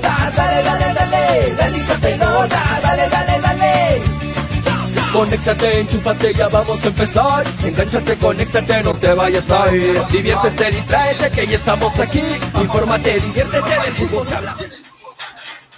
pelota, dale, dale, dale, dale hincha pelota, dale, dale, dale. Conéctate, enchúfate, ya vamos a empezar. Engánchate, conéctate, no te vayas a ir. Diviértete, distráete, que ya estamos aquí. Infórmate, diviértete del fútbol se habla.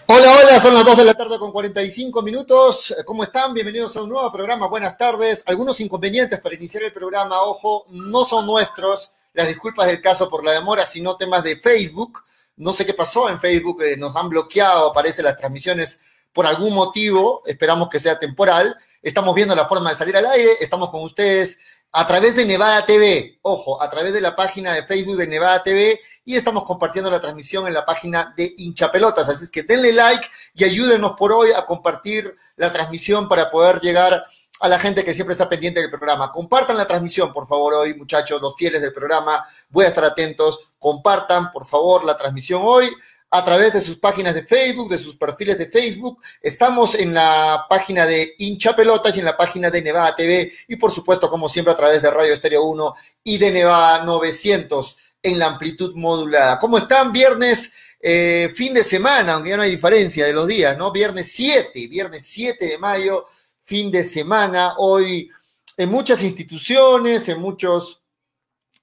Hola, hola, son las 2 de la tarde con 45 minutos. ¿Cómo están? Bienvenidos a un nuevo programa. Buenas tardes. Algunos inconvenientes para iniciar el programa, ojo, no son nuestros. Las disculpas del caso por la demora, sino temas de Facebook. No sé qué pasó en Facebook, eh, nos han bloqueado, aparecen las transmisiones por algún motivo, esperamos que sea temporal. Estamos viendo la forma de salir al aire, estamos con ustedes a través de Nevada TV, ojo, a través de la página de Facebook de Nevada TV y estamos compartiendo la transmisión en la página de Hinchapelotas. Así es que denle like y ayúdenos por hoy a compartir la transmisión para poder llegar a la gente que siempre está pendiente del programa. Compartan la transmisión, por favor, hoy, muchachos, los fieles del programa. Voy a estar atentos. Compartan, por favor, la transmisión hoy a través de sus páginas de Facebook, de sus perfiles de Facebook. Estamos en la página de Hincha Pelotas y en la página de Nevada TV y por supuesto, como siempre, a través de Radio Estéreo 1 y de Nevada 900 en la amplitud modulada. ¿Cómo están? Viernes, eh, fin de semana, aunque ya no hay diferencia de los días, ¿no? Viernes 7, viernes 7 de mayo, fin de semana. Hoy en muchas instituciones, en muchos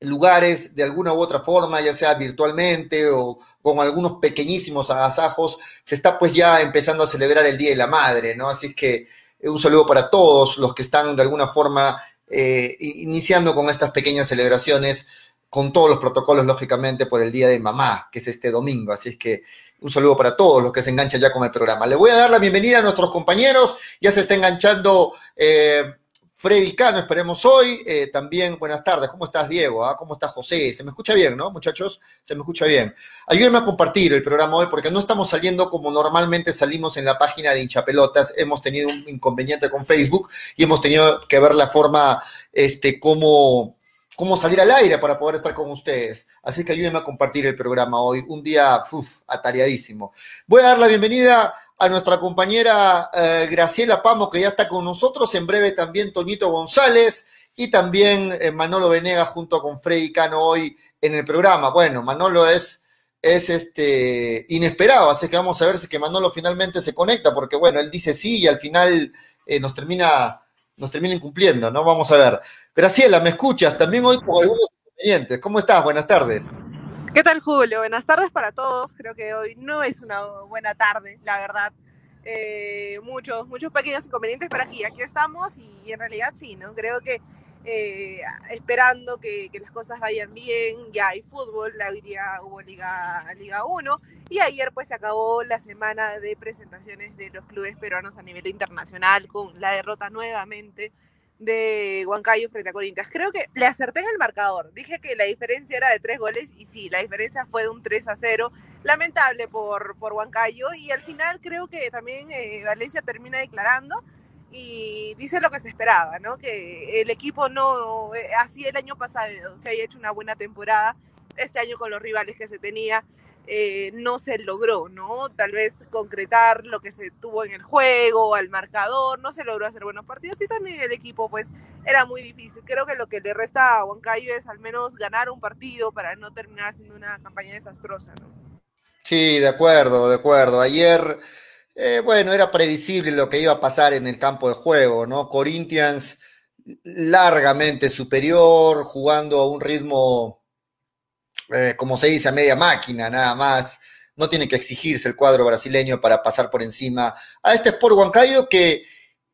lugares, de alguna u otra forma, ya sea virtualmente o con algunos pequeñísimos agasajos, se está pues ya empezando a celebrar el Día de la Madre, ¿no? Así que eh, un saludo para todos los que están de alguna forma eh, iniciando con estas pequeñas celebraciones con todos los protocolos, lógicamente, por el Día de Mamá, que es este domingo. Así es que un saludo para todos los que se enganchan ya con el programa. Le voy a dar la bienvenida a nuestros compañeros. Ya se está enganchando eh, Freddy Cano, esperemos hoy. Eh, también, buenas tardes. ¿Cómo estás, Diego? ¿Ah? ¿Cómo está José? Se me escucha bien, ¿no, muchachos? Se me escucha bien. Ayúdenme a compartir el programa hoy porque no estamos saliendo como normalmente salimos en la página de hinchapelotas. Hemos tenido un inconveniente con Facebook y hemos tenido que ver la forma, este, cómo cómo salir al aire para poder estar con ustedes. Así que ayúdenme a compartir el programa hoy, un día atareadísimo. Voy a dar la bienvenida a nuestra compañera eh, Graciela Pamo, que ya está con nosotros, en breve también Toñito González y también eh, Manolo Venegas junto con Freddy Cano hoy en el programa. Bueno, Manolo es, es este, inesperado, así que vamos a ver si que Manolo finalmente se conecta, porque bueno, él dice sí y al final eh, nos termina nos terminen cumpliendo, ¿no? Vamos a ver. Graciela, ¿me escuchas? También hoy con algunos inconvenientes. ¿Cómo estás? Buenas tardes. ¿Qué tal, Julio? Buenas tardes para todos. Creo que hoy no es una buena tarde, la verdad. Eh, muchos, muchos pequeños inconvenientes, pero aquí, aquí estamos y, en realidad sí, ¿no? Creo que eh, esperando que, las cosas vayan bien, ya hay fútbol, hoy día hubo Liga, Liga 1 y ayer pues se acabó la semana de presentaciones de los clubes peruanos a nivel internacional con la derrota nuevamente de Huancayo frente a Corinthians. Creo que le acerté en el marcador. Dije que la diferencia era de tres goles y sí, la diferencia fue de un 3 a 0. Lamentable por, por Huancayo y al final creo que también eh, Valencia termina declarando y dice lo que se esperaba, ¿no? Que el equipo no, eh, así el año pasado se haya hecho una buena temporada, este año con los rivales que se tenía, eh, no se logró, ¿no? Tal vez concretar lo que se tuvo en el juego, al marcador, no se logró hacer buenos partidos y también el equipo pues era muy difícil. Creo que lo que le resta a Huancayo es al menos ganar un partido para no terminar haciendo una campaña desastrosa, ¿no? Sí, de acuerdo, de acuerdo. Ayer, eh, bueno, era previsible lo que iba a pasar en el campo de juego, ¿no? Corinthians largamente superior, jugando a un ritmo eh, como se dice, a media máquina, nada más. No tiene que exigirse el cuadro brasileño para pasar por encima a este Sport Huancayo que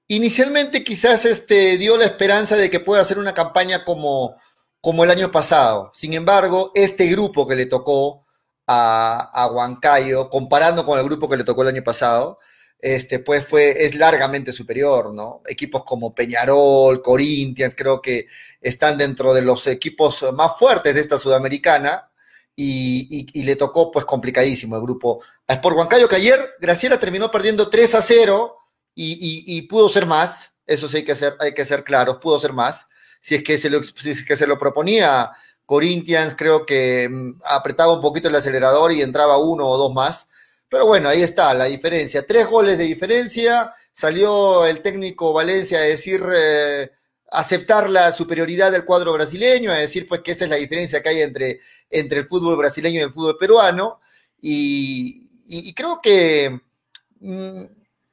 inicialmente quizás este, dio la esperanza de que pueda hacer una campaña como, como el año pasado. Sin embargo, este grupo que le tocó a, a Huancayo, comparando con el grupo que le tocó el año pasado, este, pues fue, es largamente superior, ¿no? Equipos como Peñarol, Corinthians, creo que están dentro de los equipos más fuertes de esta sudamericana y, le tocó pues complicadísimo el grupo a Sport Huancayo, que ayer Graciela terminó perdiendo 3 a 0 y, pudo ser más, eso sí hay que ser, hay que ser claros, pudo ser más, si es que se lo, si es que se lo proponía Corinthians, creo que mm, apretaba un poquito el acelerador y entraba uno o dos más, pero bueno, ahí está la diferencia. Tres goles de diferencia. Salió el técnico Valencia a decir, eh, aceptar la superioridad del cuadro brasileño, a decir pues que esta es la diferencia que hay entre, entre el fútbol brasileño y el fútbol peruano. Y, creo que mm,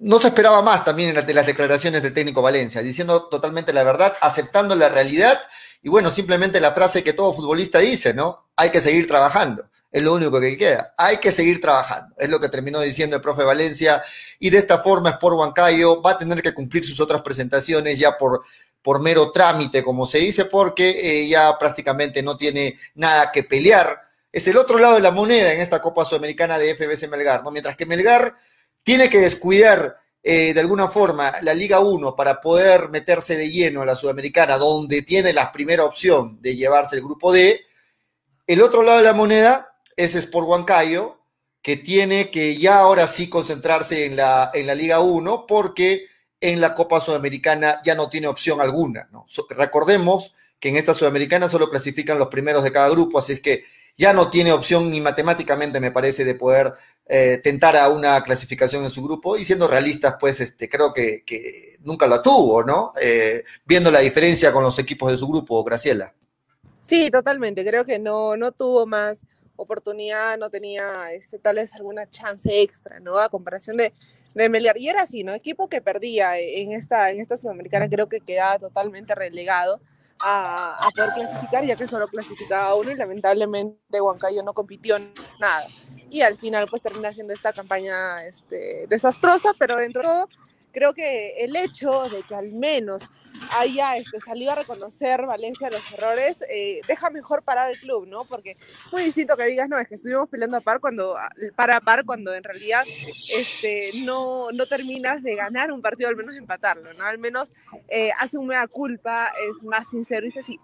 no se esperaba más también de las declaraciones del técnico Valencia, diciendo totalmente la verdad, aceptando la realidad y bueno, simplemente la frase que todo futbolista dice, ¿no? Hay que seguir trabajando. Es lo único que queda. Hay que seguir trabajando. Es lo que terminó diciendo el profe Valencia. Y de esta forma, Sport Huancayo va a tener que cumplir sus otras presentaciones ya por, por mero trámite, como se dice, porque eh, ya prácticamente no tiene nada que pelear. Es el otro lado de la moneda en esta Copa Sudamericana de FBC Melgar, ¿no? Mientras que Melgar tiene que descuidar eh, de alguna forma la Liga 1 para poder meterse de lleno a la Sudamericana, donde tiene la primera opción de llevarse el grupo D, el otro lado de la moneda es Sport Huancayo, que tiene que ya ahora sí concentrarse en la, en la Liga 1 porque en la Copa Sudamericana ya no tiene opción alguna. recordemos que en esta Sudamericana solo clasifican los primeros de cada grupo, así es que ya no tiene opción ni matemáticamente, me parece, de poder eh, tentar una clasificación en su grupo. Y siendo realistas, pues este, creo que, nunca la tuvo, ¿no? Eh, viendo la diferencia con los equipos de su grupo, Graciela. Sí, totalmente. Creo que no, no tuvo más oportunidad, no tenía este, tal vez alguna chance extra, ¿no? A comparación de, de. Y era así, ¿no? Equipo que perdía en esta, en esta Sudamericana, creo que quedaba totalmente relegado a, poder clasificar, ya que solo clasificaba uno y lamentablemente Huancayo no compitió nada. Y al final pues termina siendo esta campaña este, desastrosa, pero dentro de todo creo que el hecho de que al menos haya este, salido a reconocer Valencia los errores, eh, deja mejor parar el club, ¿no? Porque muy distinto que digas, no, es que estuvimos peleando a par cuando, para a par cuando en realidad este, no, no terminas de ganar un partido, al menos empatarlo, ¿no? Al menos eh, hace un culpa, es más sincero y dice, sí,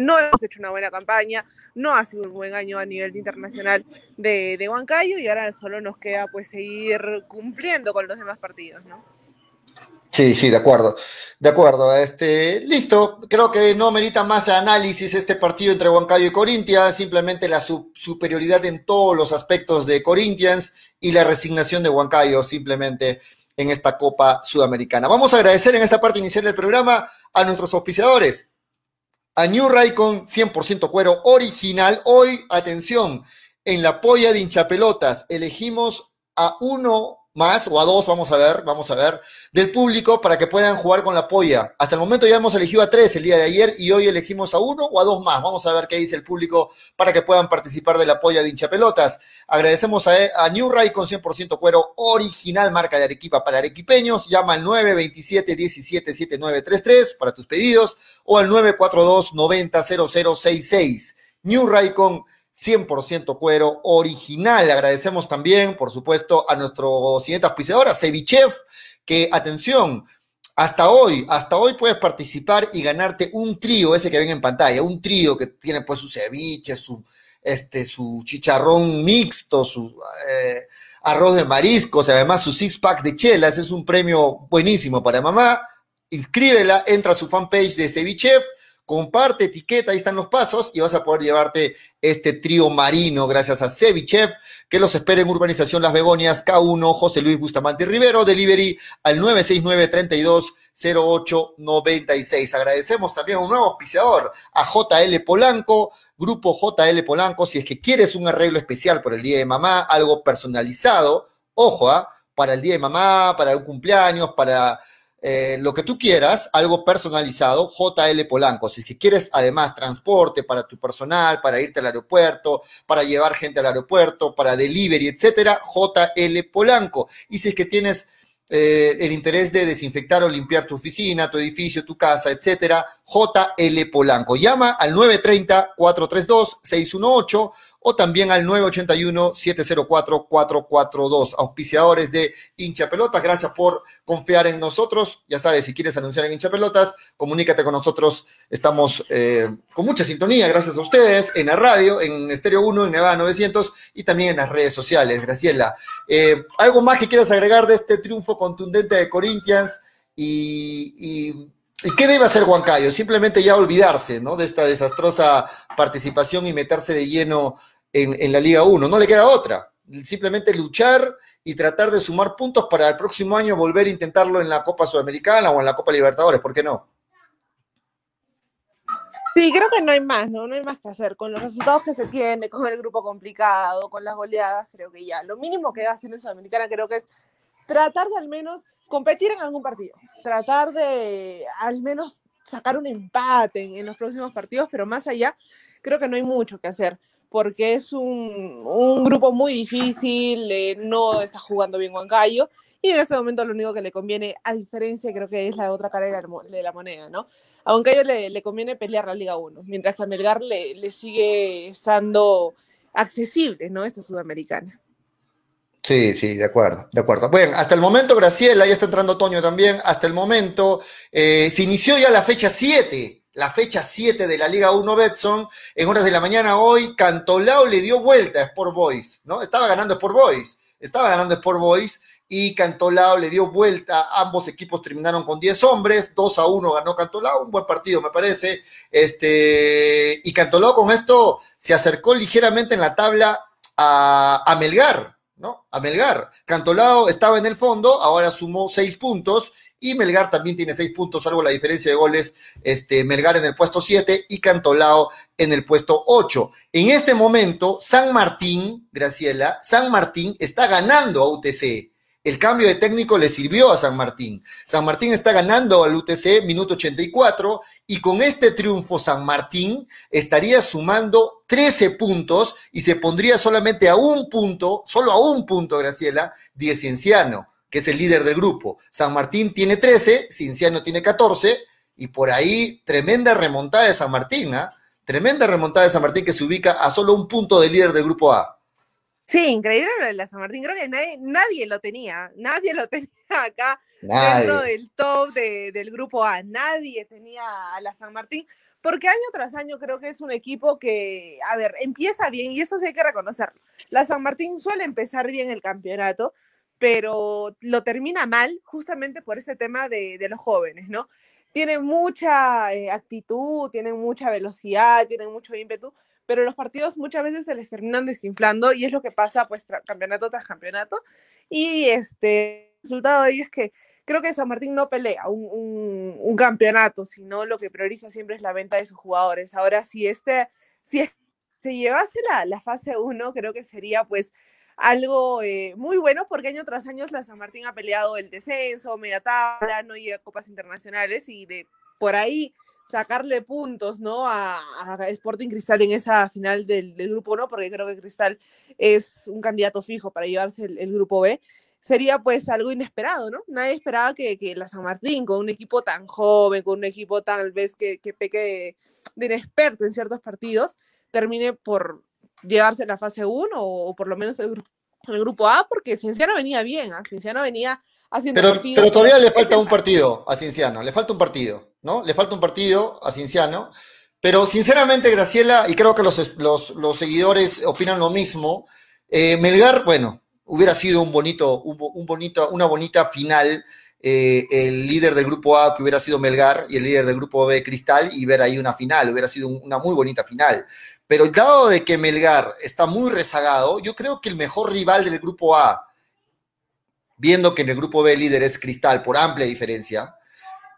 no hemos hecho una buena campaña, no ha sido un buen año a nivel internacional de, de Huancayo y ahora solo nos queda pues seguir cumpliendo con los demás partidos, ¿no? Sí, sí, de acuerdo. De acuerdo. Este, listo. Creo que no merita más análisis este partido entre Huancayo y Corinthians. Simplemente la superioridad en todos los aspectos de Corinthians y la resignación de Huancayo simplemente en esta Copa Sudamericana. Vamos a agradecer en esta parte inicial del programa a nuestros auspiciadores. A New Raycon 100% cuero original. Hoy, atención, en la polla de hinchapelotas elegimos a uno más o a dos, vamos a ver, vamos a ver, del público para que puedan jugar con la polla. Hasta el momento ya hemos elegido a tres el día de ayer y hoy elegimos a uno o a dos más. Vamos a ver qué dice el público para que puedan participar de la polla de hinchapelotas. Agradecemos a, New Ray con 100% cuero original, marca de Arequipa para arequipeños. Llama al 927 17 7933 para tus pedidos o al 942 90 0066. New Ray con 100% cuero original. Agradecemos también, por supuesto, a nuestro siguiente auspiciador, a Cevichef, que, atención, hasta hoy, hasta hoy puedes participar y ganarte un trío, ese que ven en pantalla, un trío que tiene pues su ceviche, su, este, su chicharrón mixto, su eh, arroz de mariscos, además su six pack de chelas, es un premio buenísimo para mamá. Inscríbela, entra a su fanpage de Cevichef comparte, etiqueta, ahí están los pasos y vas a poder llevarte este trío marino gracias a Cevichev, que los espera en Urbanización Las Begonias, K1, José Luis Bustamante Rivero, delivery al 969-320896. Agradecemos también a un nuevo auspiciador, a JL Polanco, Grupo JL Polanco, si es que quieres un arreglo especial por el Día de Mamá, algo personalizado, ojo, ¿ah? para el Día de Mamá, para un cumpleaños, para eh, lo que tú quieras, algo personalizado, JL Polanco. Si es que quieres además transporte para tu personal, para irte al aeropuerto, para llevar gente al aeropuerto, para delivery, etcétera, JL Polanco. Y si es que tienes eh, el interés de desinfectar o limpiar tu oficina, tu edificio, tu casa, etcétera, JL Polanco. Llama al 930-432-618 o también al 981-704-442. Auspiciadores de Hincha Pelotas, gracias por confiar en nosotros. Ya sabes, si quieres anunciar en Hincha Pelotas, comunícate con nosotros. Estamos eh, con mucha sintonía, gracias a ustedes, en la radio, en Estéreo 1, en Nevada 900 y también en las redes sociales. Graciela, eh, ¿algo más que quieras agregar de este triunfo contundente de Corinthians? y ¿Y qué debe hacer Huancayo? Simplemente ya olvidarse ¿no? de esta desastrosa participación y meterse de lleno en, la Liga 1. No le queda otra. Simplemente luchar y tratar de sumar puntos para el próximo año volver a intentarlo en la Copa Sudamericana o en la Copa Libertadores. ¿Por qué no? Sí, creo que no hay más, ¿no? No hay más que hacer. Con los resultados que se tiene, con el grupo complicado, con las goleadas, creo que ya. Lo mínimo que va a hacer en Sudamericana creo que es tratar de al menos competir en algún partido. Tratar de al menos sacar un empate en, en los próximos partidos, pero más allá, creo que no hay mucho que hacer porque es un, un grupo muy difícil, eh, no está jugando bien Huancayo, y en este momento lo único que le conviene, a diferencia, creo que es la otra cara de la, moneda, ¿no? A Huancayo le, le, conviene pelear la Liga 1, mientras que a Melgar le, le sigue estando accesible, ¿no? Esta sudamericana. Sí, sí, de acuerdo, de acuerdo. Bueno, hasta el momento, Graciela, ya está entrando Toño también, hasta el momento eh, se inició ya la fecha 7 la fecha 7 de la Liga 1 Betson, en horas de la mañana hoy, Cantolao le dio vuelta a Sport Boys, ¿no? Estaba ganando Sport Boys, estaba ganando Sport Boys y Cantolao le dio vuelta, ambos equipos terminaron con 10 hombres, 2 a 1 ganó Cantolao, un buen partido me parece, este, y Cantolao con esto se acercó ligeramente en la tabla a, a Melgar, ¿no? A Melgar. Cantolao estaba en el fondo, ahora sumó 6 puntos y Melgar también tiene seis puntos, salvo la diferencia de goles, este, Melgar en el puesto 7 y Cantolao en el puesto 8. En este momento, San Martín, Graciela, San Martín está ganando a UTC. El cambio de técnico le sirvió a San Martín. San Martín está ganando al UTC minuto 84 y con este triunfo San Martín estaría sumando 13 puntos y se pondría solamente a un punto, solo a un punto, Graciela, de Cienciano que es el líder del grupo. San Martín tiene 13, Cinciano tiene 14, y por ahí tremenda remontada de San Martín, ¿ah? Tremenda remontada de San Martín que se ubica a solo un punto del líder del grupo A. Sí, increíble lo de la San Martín. Creo que nadie, nadie lo tenía. Nadie lo tenía acá dentro del top de, del grupo A. Nadie tenía a la San Martín. Porque año tras año creo que es un equipo que, a ver, empieza bien y eso sí hay que reconocerlo. La San Martín suele empezar bien el campeonato, pero lo termina mal justamente por ese tema de, de los jóvenes, ¿no? Tienen mucha eh, actitud, tienen mucha velocidad, tienen mucho ímpetu, pero los partidos muchas veces se les terminan desinflando y es lo que pasa pues campeonato tras campeonato. Y este el resultado de ello es que creo que San Martín no pelea un, un, un, campeonato, sino lo que prioriza siempre es la venta de sus jugadores. Ahora, si este, si se llevase la, la fase 1, creo que sería pues algo eh, muy bueno porque año tras año la San Martín ha peleado el descenso, media tabla, no llega a copas internacionales y de por ahí sacarle puntos, ¿no? A, Sporting Cristal en esa final del, grupo, ¿no? Porque creo que Cristal es un candidato fijo para llevarse el, grupo B. Sería pues algo inesperado, ¿no? Nadie esperaba que, la San Martín, con un equipo tan joven, con un equipo tal vez que, que peque de inexperto en ciertos partidos, termine por llevarse la fase 1 o, o, por lo menos el, grupo, el grupo A, porque Cienciano venía bien, ¿eh? Cienciano venía haciendo pero, partidos, pero todavía le falta un partido a Cienciano, le falta un partido, ¿no? Le falta un partido a Cienciano, pero sinceramente, Graciela, y creo que los, los, los seguidores opinan lo mismo, eh, Melgar, bueno, hubiera sido un bonito, un, un bonito, una bonita final eh, el líder del grupo A que hubiera sido Melgar y el líder del grupo B Cristal y ver ahí una final, hubiera sido una muy bonita final. Pero dado de que Melgar está muy rezagado, yo creo que el mejor rival del grupo A, viendo que en el grupo B el líder es Cristal por amplia diferencia,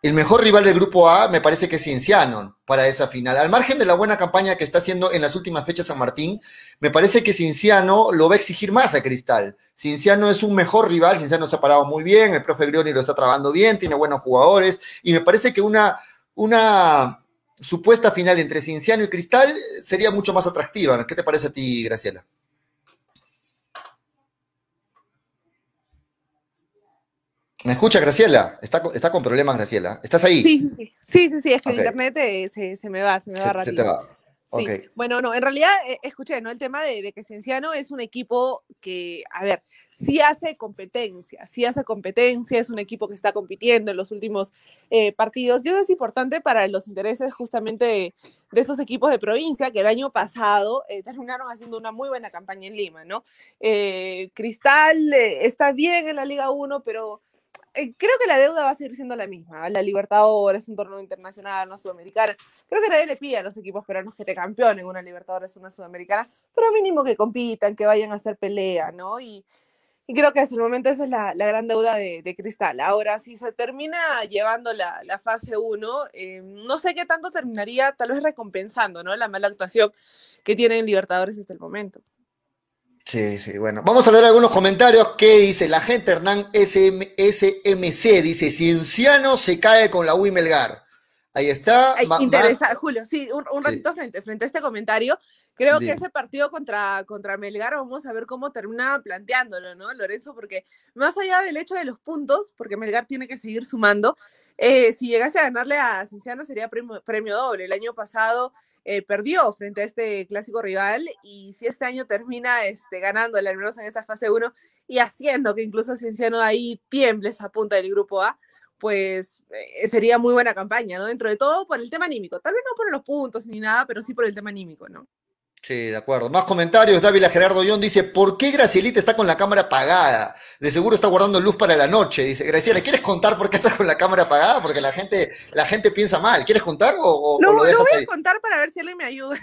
el mejor rival del grupo A me parece que es Cienciano para esa final. Al margen de la buena campaña que está haciendo en las últimas fechas San Martín, me parece que Cienciano lo va a exigir más a Cristal. Cienciano es un mejor rival, Cienciano se ha parado muy bien, el profe Grioni lo está trabajando bien, tiene buenos jugadores, y me parece que una, una supuesta final entre Cienciano y Cristal sería mucho más atractiva. ¿Qué te parece a ti, Graciela? ¿Me escucha, Graciela? Está, está con problemas, Graciela. ¿Estás ahí? Sí, sí, sí, sí, sí es que okay. el internet eh, se, se, me va, se me va se, rápido. Se te va. Sí. Okay. Bueno, no, en realidad eh, escuché, ¿no? El tema de, de, que Cienciano es un equipo que, a ver, sí hace competencia, sí hace competencia, es un equipo que está compitiendo en los últimos eh, partidos. Y eso es importante para los intereses justamente de, de, estos equipos de provincia que el año pasado eh, terminaron haciendo una muy buena campaña en Lima, ¿no? Cristal está bien en la Liga 1, pero creo que la deuda va a seguir siendo la misma. La Libertadores, un torneo internacional, una sudamericana. Creo que nadie le pide a los equipos peruanos que te campeonen una Libertadores, una sudamericana, pero mínimo que compitan, que vayan a hacer pelea, ¿no? Y, Y creo que hasta el momento esa es la, gran deuda de, Cristal. Ahora, si se termina llevando la, fase 1, eh, no sé qué tanto terminaría tal vez recompensando ¿no? la mala actuación que tienen Libertadores hasta el momento. Sí, sí, bueno. Vamos a leer algunos comentarios. ¿Qué dice la gente? Hernán SMC dice, Cienciano se cae con la Wimelgar. Ahí está. Interesante, Julio, sí, un, ratito frente, frente a este comentario. Creo que ese partido contra, contra Melgar, vamos a ver cómo termina planteándolo, ¿no, Lorenzo? Porque más allá del hecho de los puntos, porque Melgar tiene que seguir sumando, eh, si llegase a ganarle a Cinciano sería premio, doble. El año pasado eh, perdió frente a este clásico rival y si este año termina este, ganándole, al menos en esa fase 1, y haciendo que incluso Cinciano ahí tiemble esa punta del grupo A, pues eh, sería muy buena campaña, ¿no? Dentro de todo por el tema anímico. Tal vez no por los puntos ni nada, pero sí por el tema anímico, ¿no? Sí, de acuerdo. Más comentarios. Dávila Gerardo Young dice, ¿por qué Gracielita está con la cámara apagada? De seguro está guardando luz para la noche. Dice, Graciela, ¿quieres contar por qué estás con la cámara apagada? Porque la gente, la gente piensa mal. ¿Quieres contar o, no, lo dejas voy a contar para ver si alguien me ayuda.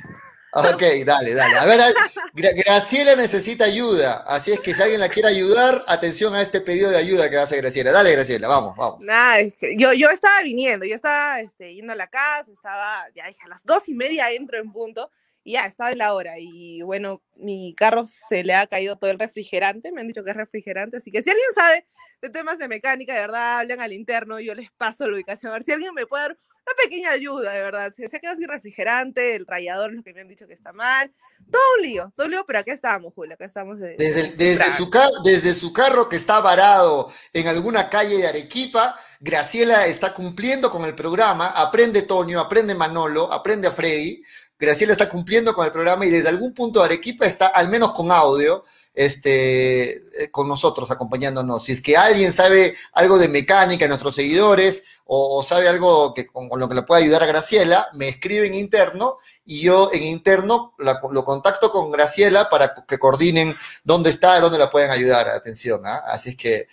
Ok, dale, dale. A ver, Graciela necesita ayuda. Así es que si alguien la quiere ayudar, atención a este pedido de ayuda que hacer Graciela. Dale, Graciela, vamos, vamos. Nada, yo, yo estaba viniendo, yo estaba este, yendo a la casa, estaba, ya dije, a las dos y media entro en punto y ya, estaba en la hora. Y bueno, mi carro se le ha caído todo el refrigerante. Me han dicho que es refrigerante. Así que si alguien sabe de temas de mecánica, de verdad, hablan al interno, yo les paso la ubicación. A ver si alguien me puede dar una pequeña ayuda, de verdad. Se, ha quedado sin refrigerante, el rayador lo que me han dicho que está mal. Todo un lío, todo un lío, pero acá estamos, Julio, acá estamos. desde, desde, su desde su carro que está varado en alguna calle de Arequipa, Graciela está cumpliendo con el programa. Aprende Toño, aprende Manolo, aprende a Freddy Graciela está cumpliendo con el programa y desde algún punto Arequipa está al menos con audio este, eh, con nosotros acompañándonos. Si es que alguien sabe algo de mecánica, nuestros seguidores, o, sabe algo que, con, lo que le pueda ayudar a Graciela, me escribe en interno y yo en interno lo contacto con Graciela para que coordinen dónde está, dónde la pueden ayudar. Atención, ¿ah? así es que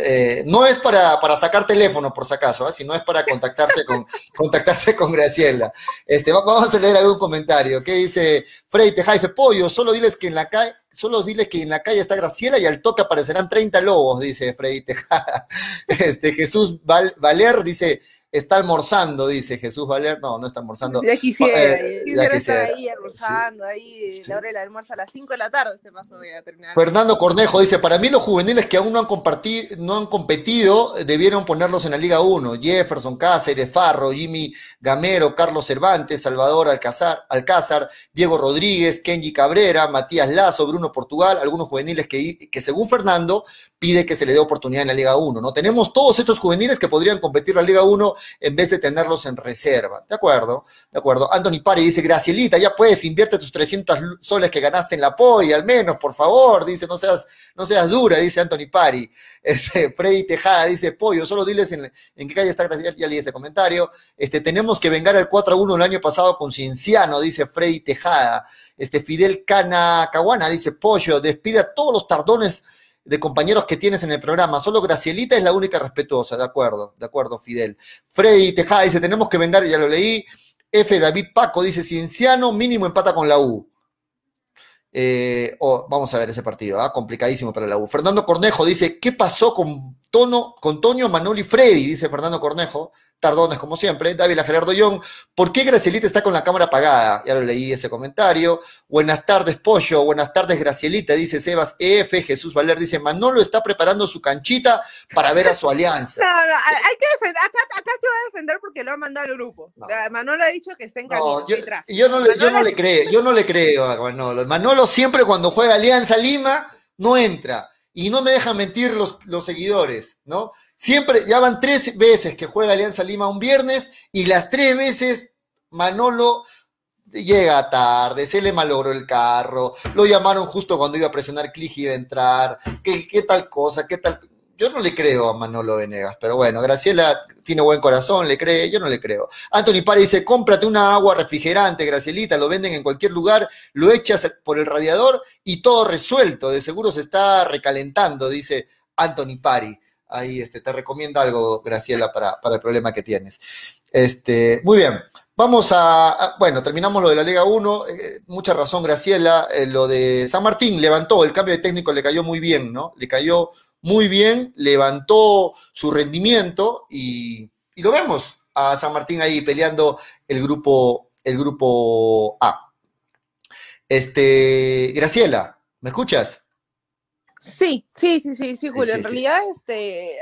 eh, no es para, para, sacar teléfono, por si acaso, ¿ah? sino es para contactarse con, contactarse con Graciela. Este, vamos a leer algún comentario. ¿Qué dice Frey Teja? Dice, pollo, solo diles que en la calle solo dile que en la calle está Graciela y al toque aparecerán 30 lobos, dice Freddy Tejada. Este, Jesús Valer dice, está almorzando, dice Jesús Valer. No, no está almorzando. Ya quisiera, eh, quisiera, estar ahí almorzando, ahí la hora del almuerzo a las 5 de la tarde, paso voy a terminar. Fernando Cornejo dice, para mí los juveniles que aún no han, compartido, no han competido debieron ponerlos en la Liga 1. Jefferson, Cáceres, Farro, Jimmy Gamero, Carlos Cervantes, Salvador Alcázar, Alcázar Diego Rodríguez, Kenji Cabrera, Matías Lazo, Bruno Portugal, algunos juveniles que, que según Fernando pide que se le dé oportunidad en la Liga 1. ¿no? Tenemos todos estos juveniles que podrían competir en la Liga 1 en vez de tenerlos en reserva. ¿De acuerdo? De acuerdo. Anthony Pari dice, Gracielita, ya puedes, invierte tus 300 soles que ganaste en la POI, al menos, por favor. Dice, no seas, no seas dura, dice Anthony Pari. Este, Freddy Tejada dice, pollo, solo diles en, qué calle está Gracielita. Ya leí ese comentario. Este, tenemos que vengar el 4 1 el año pasado con Cienciano, dice Freddy Tejada. Este, Fidel Cana Caguana dice, pollo, despide a todos los tardones de compañeros que tienes en el programa. Solo Gracielita es la única respetuosa, de acuerdo, de acuerdo, Fidel. Freddy Tejada dice, tenemos que vengar, ya lo leí. F. David Paco dice, Cienciano mínimo empata con la U. Eh, vamos a ver ese partido, ¿ah? complicadísimo para la U. Fernando Cornejo dice, ¿qué pasó con, Tono, con Toño, Manoli Freddy? Dice Fernando Cornejo tardones como siempre. Dávila Gerardo Young, ¿por qué Gracielita está con la cámara apagada? Ya lo leí ese comentario. Buenas tardes, Pollo. Buenas tardes, Gracielita, dice Sebas EF. Jesús Valer dice, Manolo está preparando su canchita para ver a su alianza. No, no, hay que defender. Acá, acá se va a defender porque lo ha mandado al grupo. Manolo ha dicho que está en camino. yo, yo, no le, yo no le creo, yo no le creo a Manolo. Manolo siempre cuando juega Alianza Lima no entra. Y no me dejan mentir los, los seguidores, ¿no? Siempre, ya van tres veces que juega Alianza Lima un viernes y las tres veces Manolo llega tarde, se le malogró el carro, lo llamaron justo cuando iba a presionar clic y iba a entrar, ¿qué, qué tal cosa, qué tal... Yo no le creo a Manolo Venegas, pero bueno, Graciela tiene buen corazón, le cree, yo no le creo. Anthony Pari dice, cómprate una agua refrigerante, Gracielita, lo venden en cualquier lugar, lo echas por el radiador y todo resuelto, de seguro se está recalentando, dice Anthony Pari ahí este, te recomiendo algo, Graciela, para, para el problema que tienes. Este, muy bien. Vamos a, bueno, terminamos lo de la Liga 1, eh, mucha razón Graciela, eh, lo de San Martín levantó, el cambio de técnico le cayó muy bien, ¿no? Le cayó muy bien, levantó su rendimiento y, y lo vemos a San Martín ahí peleando el grupo, el grupo A. Este, Graciela, ¿me escuchas? Sí, sí, sí, sí, sí, Julio. en realidad, este,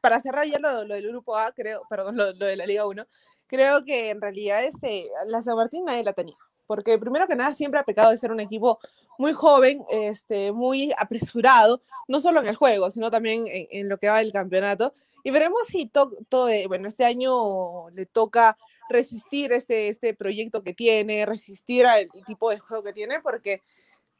para cerrar ya lo, del grupo A, creo, perdón, lo, de la Liga 1, creo que en realidad este, la San Martín nadie la tenía. Porque primero que nada siempre ha pecado de ser un equipo muy joven, este, muy apresurado, no solo en el juego, sino también en, lo que va del campeonato. Y veremos si todo, eh, bueno, este año le toca resistir este, este proyecto que tiene, resistir al tipo de juego que tiene, porque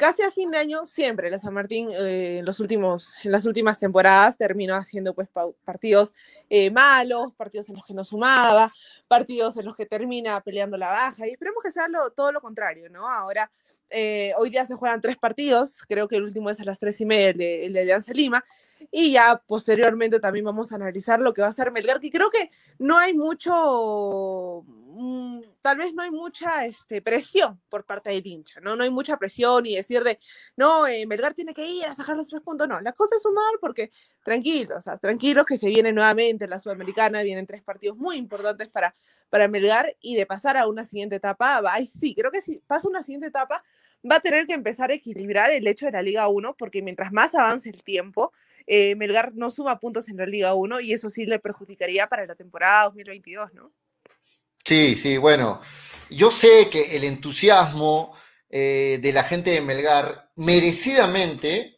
casi a fin de año siempre la San Martín eh, en, los últimos, en las últimas temporadas terminó haciendo pues partidos eh, malos, partidos en los que no sumaba, partidos en los que termina peleando la baja y esperemos que sea todo lo contrario, ¿no? Ahora, eh, hoy día se juegan tres partidos, creo que el último es a las tres y media, el de, el de Alianza Lima, y ya posteriormente también vamos a analizar lo que va a ser Melgar, que creo que no hay mucho Mm, tal vez no hay mucha este, presión por parte del hincha, ¿no? No hay mucha presión y decir de, no, eh, Melgar tiene que ir a sacar los tres puntos, no, la cosa es sumar porque tranquilos, o sea, tranquilos que se viene nuevamente la Sudamericana, vienen tres partidos muy importantes para, para Melgar y de pasar a una siguiente etapa, ay, sí, creo que si pasa una siguiente etapa, va a tener que empezar a equilibrar el hecho de la Liga 1, porque mientras más avance el tiempo, eh, Melgar no suma puntos en la Liga 1 y eso sí le perjudicaría para la temporada 2022, ¿no? Sí, sí, bueno, yo sé que el entusiasmo eh, de la gente de Melgar, merecidamente,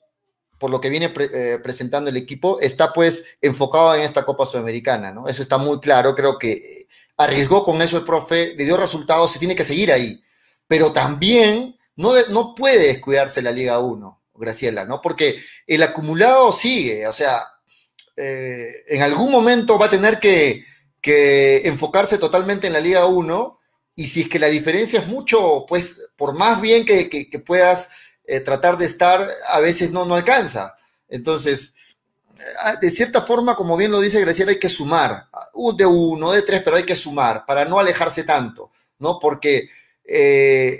por lo que viene eh, presentando el equipo, está pues enfocado en esta Copa Sudamericana, ¿no? Eso está muy claro, creo que arriesgó con eso el profe, le dio resultados, se tiene que seguir ahí, pero también no, no puede descuidarse la Liga 1, Graciela, ¿no? Porque el acumulado sigue, o sea, eh, en algún momento va a tener que enfocarse totalmente en la Liga 1 y si es que la diferencia es mucho, pues por más bien que, puedas eh, tratar de estar, a veces no, alcanza. Entonces, de cierta forma, como bien lo dice Graciela, hay que sumar, de uno, de tres, pero hay que sumar para no alejarse tanto, ¿no? Porque eh,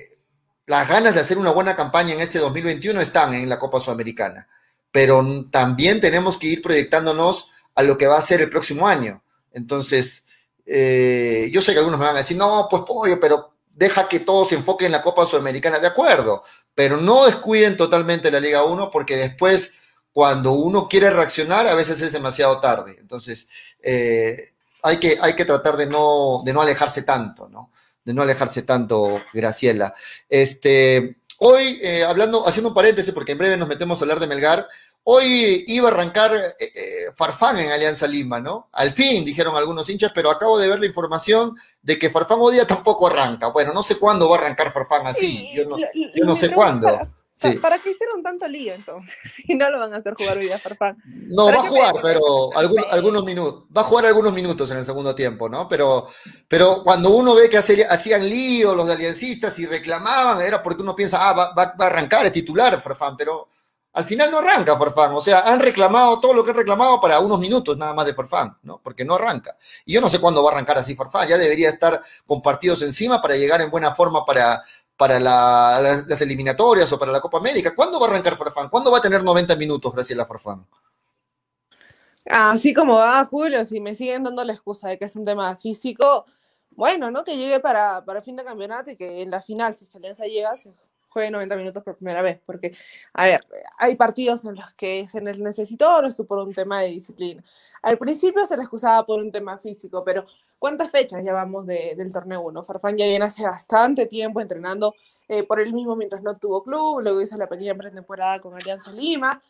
las ganas de hacer una buena campaña en este 2021 están en la Copa Sudamericana, pero también tenemos que ir proyectándonos a lo que va a ser el próximo año. Entonces, eh, yo sé que algunos me van a decir, no, pues pollo, pero deja que todo se enfoque en la Copa Sudamericana, de acuerdo, pero no descuiden totalmente la Liga 1 porque después, cuando uno quiere reaccionar, a veces es demasiado tarde. Entonces, eh, hay, que, hay que tratar de no, de no alejarse tanto, ¿no? De no alejarse tanto, Graciela. Este, hoy, eh, hablando, haciendo un paréntesis, porque en breve nos metemos a hablar de Melgar, Hoy iba a arrancar eh, eh, Farfán en Alianza Lima, ¿no? Al fin, dijeron algunos hinchas, pero acabo de ver la información de que Farfán hoy día tampoco arranca. Bueno, no sé cuándo va a arrancar Farfán así, yo no, sé cuándo. ¿Para qué hicieron tanto lío entonces? Si no lo van a hacer jugar hoy a Farfán. No, va a jugar, pero algunos minutos. Va a jugar algunos minutos en el segundo tiempo, ¿no? Pero, pero cuando uno ve que hacían lío los aliancistas y reclamaban, era porque uno piensa, ah, va, va a arrancar, es titular Farfán, pero al final no arranca Farfán. O sea, han reclamado todo lo que han reclamado para unos minutos nada más de Farfán, ¿no? Porque no arranca. Y yo no sé cuándo va a arrancar así Farfán. Ya debería estar con partidos encima para llegar en buena forma para, para las, eliminatorias o para la Copa América. ¿Cuándo va a arrancar Farfán? ¿Cuándo va a tener 90 minutos Graciela Farfán? Así como va Julio, si me siguen dando la excusa de que es un tema físico, bueno, ¿no? Que llegue para, para fin de campeonato y que en la final, si Alianza llega, juegue 90 minutos por primera vez, porque, a ver, hay partidos en los que se necesitó esto por un tema de disciplina. Al principio se le excusaba por un tema físico, pero ¿cuántas fechas llevamos del torneo 1? Farfán ya viene hace bastante tiempo entrenando eh, por él mismo mientras no tuvo club, luego hizo la pequeña pretemporada con Alianza Lima.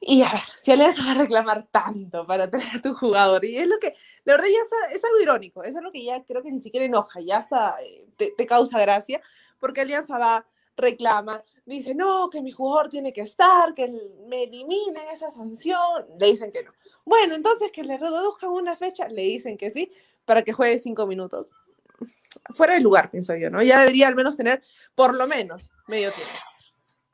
Y a ver, si Alianza va a reclamar tanto para tener a tu jugador, y es lo que, de verdad, ya es, algo irónico, es algo que ya creo que ni siquiera enoja, ya hasta eh, te, te causa gracia, porque Alianza va reclama, dice, no, que mi jugador tiene que estar, que me eliminen esa sanción, le dicen que no. Bueno, entonces que le reduzcan una fecha, le dicen que sí, para que juegue cinco minutos. Fuera de lugar, pienso yo, ¿no? Ya debería al menos tener por lo menos medio tiempo.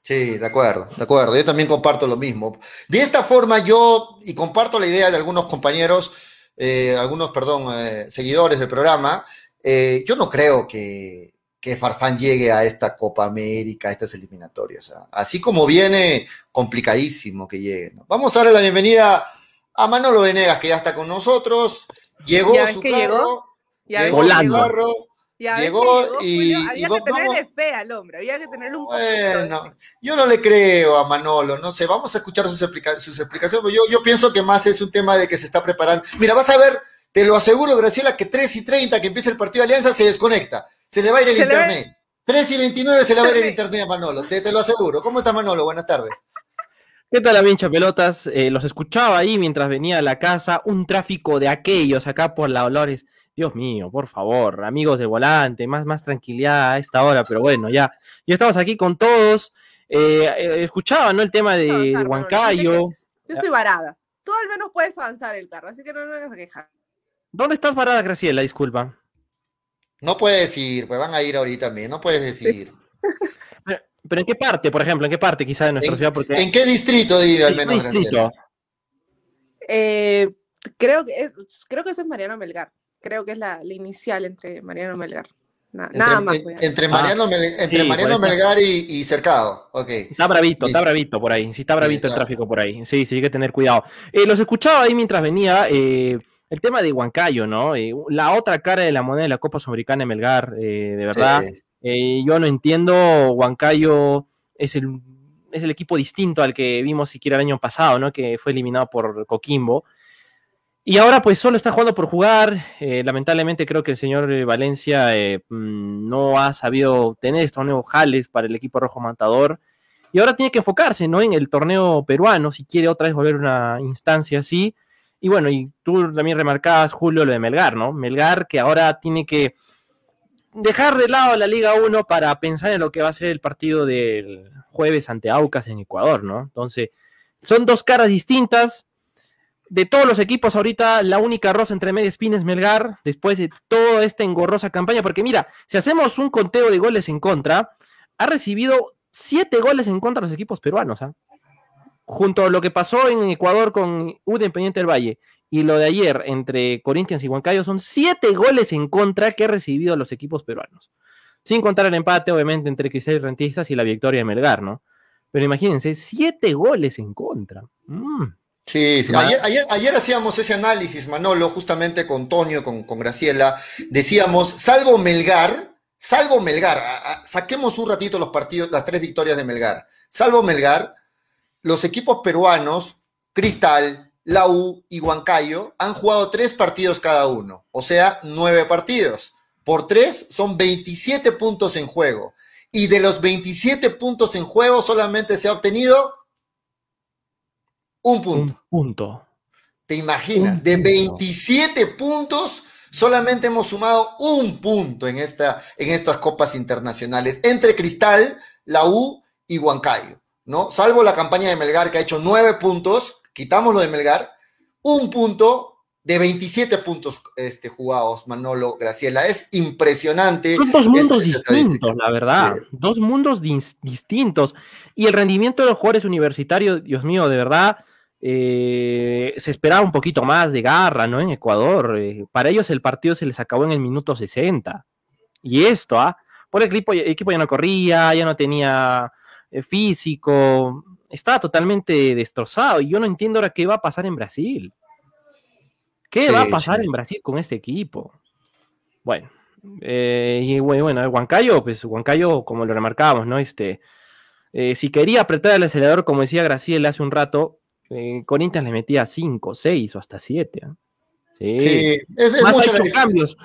Sí, de acuerdo, de acuerdo. Yo también comparto lo mismo. De esta forma yo, y comparto la idea de algunos compañeros, eh, algunos, perdón, eh, seguidores del programa, eh, yo no creo que, que Farfán llegue a esta Copa América, a estas eliminatorias. Así como viene, complicadísimo que llegue. ¿no? Vamos a darle la bienvenida a Manolo Venegas, que ya está con nosotros. Llegó ¿Ya su que carro. llegó? Ya llegó su Volando. carro. Ya Llegó llegó, y- Julio, había que tenerle vamos- fe al hombre, había que tenerle un. Bueno, yo no le creo a Manolo, no sé, vamos a escuchar sus, explica- sus explicaciones, yo, yo pienso que más es un tema de que se está preparando. Mira, vas a ver, te lo aseguro, Graciela, que 3 y 30 que empieza el partido de Alianza se desconecta, se le va a ir el Se le va- internet. 3 y 29 se le va a ir el internet a Manolo, te, te lo aseguro. ¿Cómo está Manolo? Buenas tardes. ¿Qué tal, hincha pelotas? Eh, los escuchaba ahí mientras venía a la casa. Un tráfico de aquellos acá por la Dolores. Dios mío, por favor, amigos de volante, más, más tranquilidad a esta hora, pero bueno, ya, ya estamos aquí con todos. Eh, eh, escuchaba, ¿no? El tema de, Avanzar, de Huancayo. Yo estoy varada. Tú al menos puedes avanzar el carro, así que no no vengas a quejar. ¿Dónde estás parada, Graciela? Disculpa. No puedes ir, pues van a ir ahorita también, no puedes decir. Pero, pero ¿en qué parte, por ejemplo? ¿En qué parte quizá de nuestra ciudad? Porque ¿En qué distrito vive al ¿En qué menos distrito? Graciela? Eh, creo, que es, creo que eso es Mariano Melgar. Creo que es la, la inicial entre Mariano Melgar. Na- Entre, nada más. en- entre Mariano, Mel- entre sí, Mariano por eso. Melgar y, y Cercado, ok. Está bravito, está Listo. bravito por ahí. Sí, está bravito el tráfico por ahí. Sí, sí, hay que tener cuidado. Eh, los escuchaba ahí mientras venía eh, el tema de Huancayo, ¿no? Eh, la otra cara de la moneda de la Copa Sudamericana Melgar, eh, de verdad. Sí. Eh, yo no entiendo, Huancayo es el, es el equipo distinto al que vimos siquiera el año pasado, ¿no? Que fue eliminado por Coquimbo. Y ahora pues solo está jugando por jugar. Eh, lamentablemente creo que el señor Valencia eh, mm, no ha sabido tener estos nuevos jales para el equipo rojo matador. Y ahora tiene que enfocarse, ¿no? En el torneo peruano, si quiere otra vez volver a una instancia así. Y bueno, y tú también remarcabas, Julio, lo de Melgar, ¿no? Melgar que ahora tiene que dejar de lado la Liga 1 para pensar en lo que va a ser el partido del jueves ante Aucas en Ecuador, ¿no? Entonces, son dos caras distintas. De todos los equipos, ahorita la única rosa entre media espina es Melgar, después de toda esta engorrosa campaña, porque mira, si hacemos un conteo de goles en contra, ha recibido siete goles en contra los equipos peruanos, ¿ah? Junto a lo que pasó en Ecuador con U Independiente del Valle y lo de ayer entre Corinthians y Huancayo, son siete goles en contra que ha recibido los equipos peruanos. Sin contar el empate, obviamente, entre Cristal y Rentistas y la victoria de Melgar, ¿no? Pero imagínense, siete goles en contra. Mm. Sí, sí. Ayer, ayer, ayer hacíamos ese análisis, Manolo, justamente con Toño, con, con Graciela. Decíamos, salvo Melgar, salvo Melgar, a- a- saquemos un ratito los partidos, las tres victorias de Melgar. Salvo Melgar, los equipos peruanos, Cristal, La U y Huancayo, han jugado tres partidos cada uno, o sea, nueve partidos. Por tres son 27 puntos en juego. Y de los 27 puntos en juego solamente se ha obtenido un punto. Un punto. ¿Te imaginas? Un De punto. 27 puntos, solamente hemos sumado un punto en, esta, en estas copas internacionales entre Cristal, la U y Huancayo, ¿no? Salvo la campaña de Melgar que ha hecho nueve puntos, quitamos lo de Melgar, un punto de 27 puntos este, jugados, Manolo, Graciela. Es impresionante. Son dos mundos distintos, la verdad. Sí. Dos mundos dis- distintos. Y el rendimiento de los jugadores universitarios, Dios mío, de verdad, eh, se esperaba un poquito más de garra, ¿no? En Ecuador. eh, para ellos el partido se les acabó en el minuto 60. Y esto, ¿ah? Por el equipo, el equipo ya no corría, ya no tenía físico, estaba totalmente destrozado. Y yo no entiendo ahora qué va a pasar en Brasil. ¿Qué Sí, va a pasar sí. en Brasil con este equipo? Bueno, eh, y bueno, Huancayo, pues Huancayo, como lo remarcábamos, ¿no? Este, eh, si quería apretar el acelerador, como decía Graciela hace un rato, eh, Corinthians le metía 5, 6 o hasta 7. Sí. Sí, es, es Más ha hecho cambios.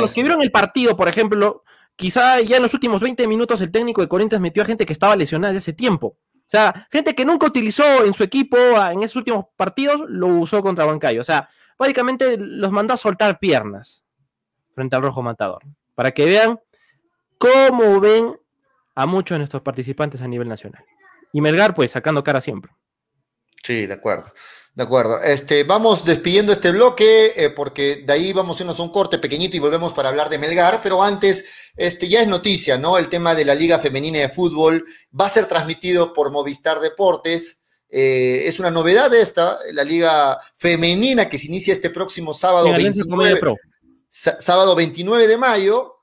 los que vieron el partido, por ejemplo, quizá ya en los últimos 20 minutos el técnico de Corinthians metió a gente que estaba lesionada desde hace tiempo. O sea, gente que nunca utilizó en su equipo ah, en esos últimos partidos, lo usó contra Huancayo. O sea, básicamente los mandó a soltar piernas frente al Rojo Matador. Para que vean cómo ven a muchos de nuestros participantes a nivel nacional. Y Melgar, pues, sacando cara siempre. Sí, de acuerdo. De acuerdo. Este, vamos despidiendo este bloque eh, porque de ahí vamos a irnos a un corte pequeñito y volvemos para hablar de Melgar, pero antes, este, ya es noticia, ¿no? El tema de la Liga Femenina de Fútbol va a ser transmitido por Movistar Deportes. Eh, es una novedad esta, la Liga Femenina que se inicia este próximo sábado En Alianza 29. Comedia Pro. sábado 29 de mayo,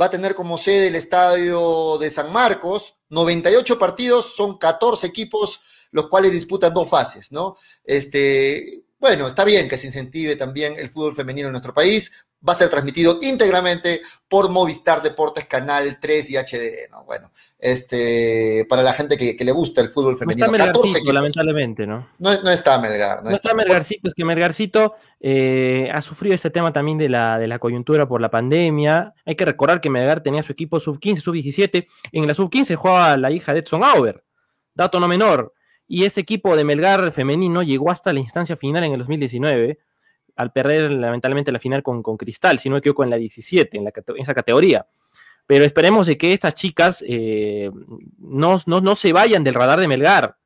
va a tener como sede el estadio de San Marcos, 98 partidos, son 14 equipos, los cuales disputan dos fases, ¿no? Este, bueno, está bien que se incentive también el fútbol femenino en nuestro país, va a ser transmitido íntegramente por Movistar Deportes Canal 3 y HD, ¿no? Bueno, este, para la gente que, le gusta el fútbol femenino. No está Melgarcito, lamentablemente, ¿no? ¿no? está Melgar. No, está, Melgarcito, es que Melgarcito eh, ha sufrido ese tema también de la, de la coyuntura por la pandemia. Hay que recordar que Melgar tenía su equipo sub-15, sub-17. En la sub-15 jugaba la hija de Edson Auber, dato no menor. Y ese equipo de Melgar femenino llegó hasta la instancia final en el 2019 al perder lamentablemente la final con, con Cristal, si no me equivoco, en la 17, en, la, en esa categoría. Pero esperemos de que estas chicas eh, no, no, se vayan del radar de Melgar,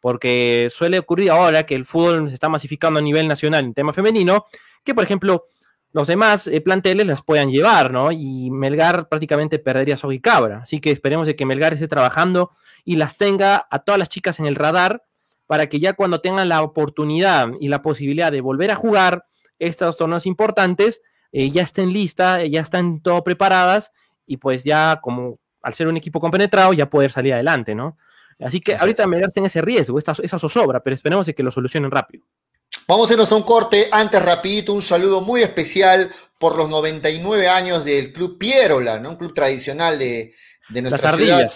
porque suele ocurrir ahora que el fútbol se está masificando a nivel nacional en tema femenino, que por ejemplo los demás eh, planteles las puedan llevar, ¿no? Y Melgar prácticamente perdería y cabra. Así que esperemos de que Melgar esté trabajando y las tenga a todas las chicas en el radar para que ya cuando tengan la oportunidad y la posibilidad de volver a jugar estos torneos importantes, eh, ya estén listas, ya están todo preparadas y pues ya como al ser un equipo compenetrado ya poder salir adelante, ¿no? Así que ahorita me en ese riesgo, esa, esa zozobra, pero esperemos que lo solucionen rápido. Vamos a irnos a un corte. Antes, rapidito, un saludo muy especial por los 99 años del Club Pierola, ¿no? Un club tradicional de, de nuestra Las ciudad.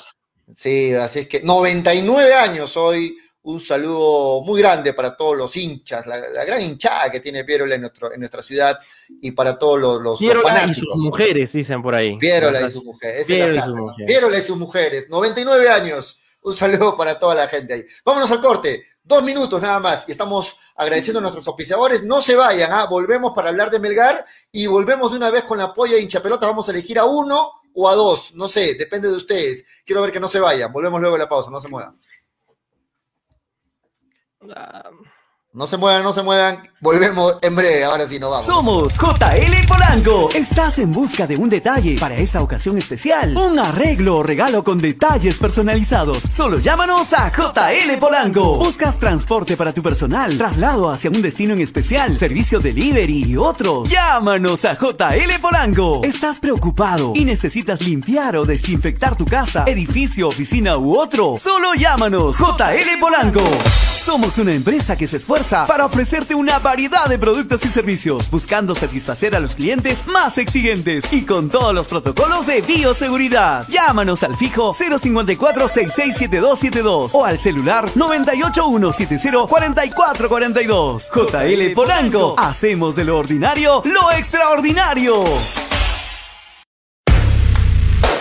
Sí, así es que 99 años hoy un saludo muy grande para todos los hinchas, la, gran hinchada que tiene Pierola en, nuestro, en nuestra ciudad y para todos los, los, Pierola y sus mujeres, dicen por ahí. Pierola y sus mujeres. Pierola, y sus mujeres. 99 años. Un saludo para toda la gente ahí. Vámonos al corte. Dos minutos nada más. Y estamos agradeciendo a nuestros auspiciadores. No se vayan. ¿ah? Volvemos para hablar de Melgar y volvemos de una vez con la polla de hincha pelota. Vamos a elegir a uno o a dos. No sé, depende de ustedes. Quiero ver que no se vayan. Volvemos luego de la pausa. No se muevan. No se muevan, no se muevan. Volvemos en breve, ahora sí nos vamos. Somos JL Polanco. Estás en busca de un detalle para esa ocasión especial. Un arreglo o regalo con detalles personalizados. Solo llámanos a JL Polanco. Buscas transporte para tu personal, traslado hacia un destino en especial, servicio delivery y otros. Llámanos a JL Polanco. ¿Estás preocupado y necesitas limpiar o desinfectar tu casa, edificio, oficina u otro? Solo llámanos JL Polanco. Somos una empresa que se esfuerza para ofrecerte una variedad de productos y servicios, buscando satisfacer a los clientes más exigentes y con todos los protocolos de bioseguridad. Llámanos al fijo 054 667272 o al celular 98170 4442. JL Polanco, hacemos de lo ordinario lo extraordinario.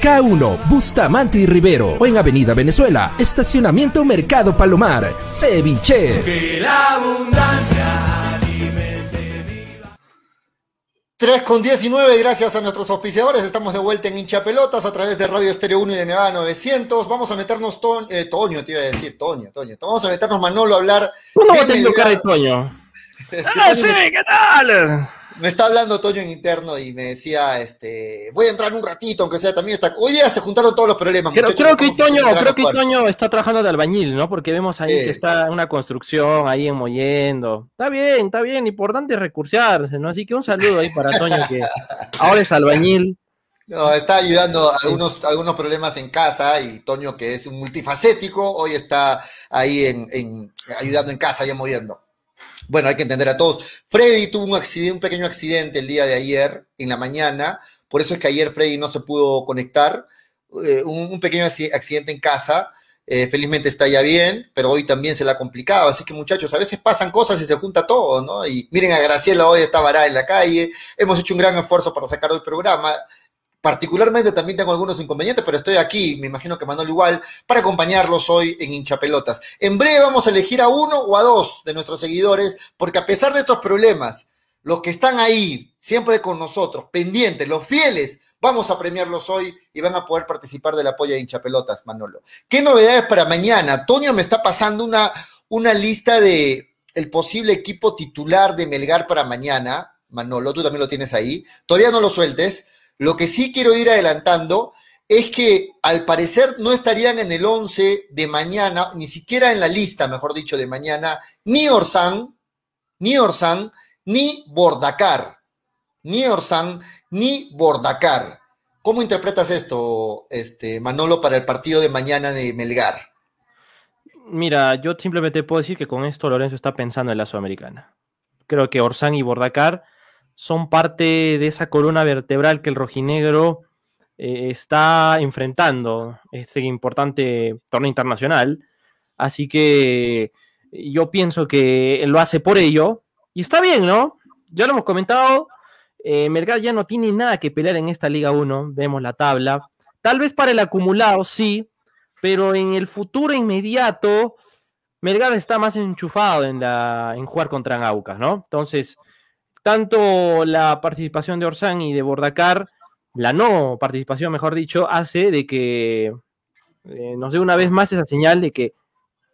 K1, Bustamante y Rivero o en Avenida Venezuela, Estacionamiento Mercado Palomar, Ceviche. Que la abundancia 3 con 19, gracias a nuestros auspiciadores. Estamos de vuelta en hincha pelotas a través de Radio Estéreo 1 y de Nevada 900. Vamos a meternos, eh, Toño, te iba a decir, Toño, Toño. Vamos a meternos, Manolo, a hablar. ¿Cómo va a cara de Toño? ah, sí, ¿qué tal? Me está hablando Toño en interno y me decía, este, voy a entrar un ratito, aunque sea también está. Ya se juntaron todos los problemas. Creo, creo que Toño, creo que Toño está trabajando de albañil, ¿no? Porque vemos ahí que está una construcción ahí enmoyendo. Está bien, está bien, importante recursearse, ¿no? Así que un saludo ahí para Toño que ahora es albañil. No, está ayudando a algunos, algunos problemas en casa y Toño, que es un multifacético, hoy está ahí en, ayudando en casa, ya moviendo. Bueno, hay que entender a todos. Freddy tuvo un, accidente, un pequeño accidente el día de ayer, en la mañana, por eso es que ayer Freddy no se pudo conectar. Eh, un, pequeño accidente en casa. Eh, felizmente está ya bien, pero hoy también se la ha complicado. Así que muchachos, a veces pasan cosas y se junta todo, ¿no? Y miren a Graciela hoy está varada en la calle. Hemos hecho un gran esfuerzo para sacar hoy programa. Particularmente también tengo algunos inconvenientes, pero estoy aquí, me imagino que Manuel igual, para acompañarlos hoy en hinchapelotas. En breve vamos a elegir a uno o a dos de nuestros seguidores, porque a pesar de estos problemas, los que están ahí, siempre con nosotros, pendientes, los fieles, vamos a premiarlos hoy y van a poder participar del apoyo de hinchapelotas, Manolo. ¿Qué novedades para mañana? Toño me está pasando una, una lista de el posible equipo titular de Melgar para mañana. Manolo, tú también lo tienes ahí. Todavía no lo sueltes lo que sí quiero ir adelantando es que al parecer no estarían en el 11 de mañana, ni siquiera en la lista, mejor dicho, de mañana, ni Orsán, ni Orsán, ni Bordacar. Ni Orsán, ni Bordacar. ¿Cómo interpretas esto, este, Manolo, para el partido de mañana de Melgar? Mira, yo simplemente puedo decir que con esto Lorenzo está pensando en la Sudamericana. Creo que Orsán y Bordacar son parte de esa columna vertebral que el rojinegro eh, está enfrentando este importante torneo internacional. Así que yo pienso que lo hace por ello. Y está bien, ¿no? Ya lo hemos comentado. Eh, Melgar ya no tiene nada que pelear en esta Liga 1. Vemos la tabla. Tal vez para el acumulado, sí. Pero en el futuro inmediato, Melgar está más enchufado en, la, en jugar contra Aucas, ¿no? Entonces, tanto la participación de Orsán y de Bordacar, la no participación, mejor dicho, hace de que eh, nos dé una vez más esa señal de que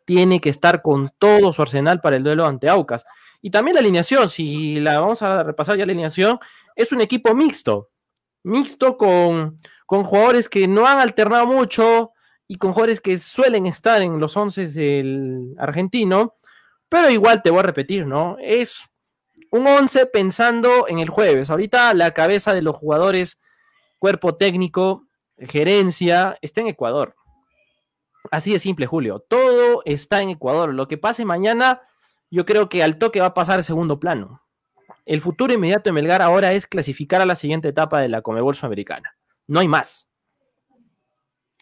tiene que estar con todo su arsenal para el duelo ante Aucas. Y también la alineación, si la vamos a repasar ya la alineación, es un equipo mixto, mixto con, con jugadores que no han alternado mucho y con jugadores que suelen estar en los once del argentino, pero igual te voy a repetir, ¿no? Es un 11 pensando en el jueves. Ahorita la cabeza de los jugadores, cuerpo técnico, gerencia, está en Ecuador. Así de simple, Julio. Todo está en Ecuador. Lo que pase mañana, yo creo que al toque va a pasar segundo plano. El futuro inmediato de Melgar ahora es clasificar a la siguiente etapa de la Comebol Sudamericana. No hay más.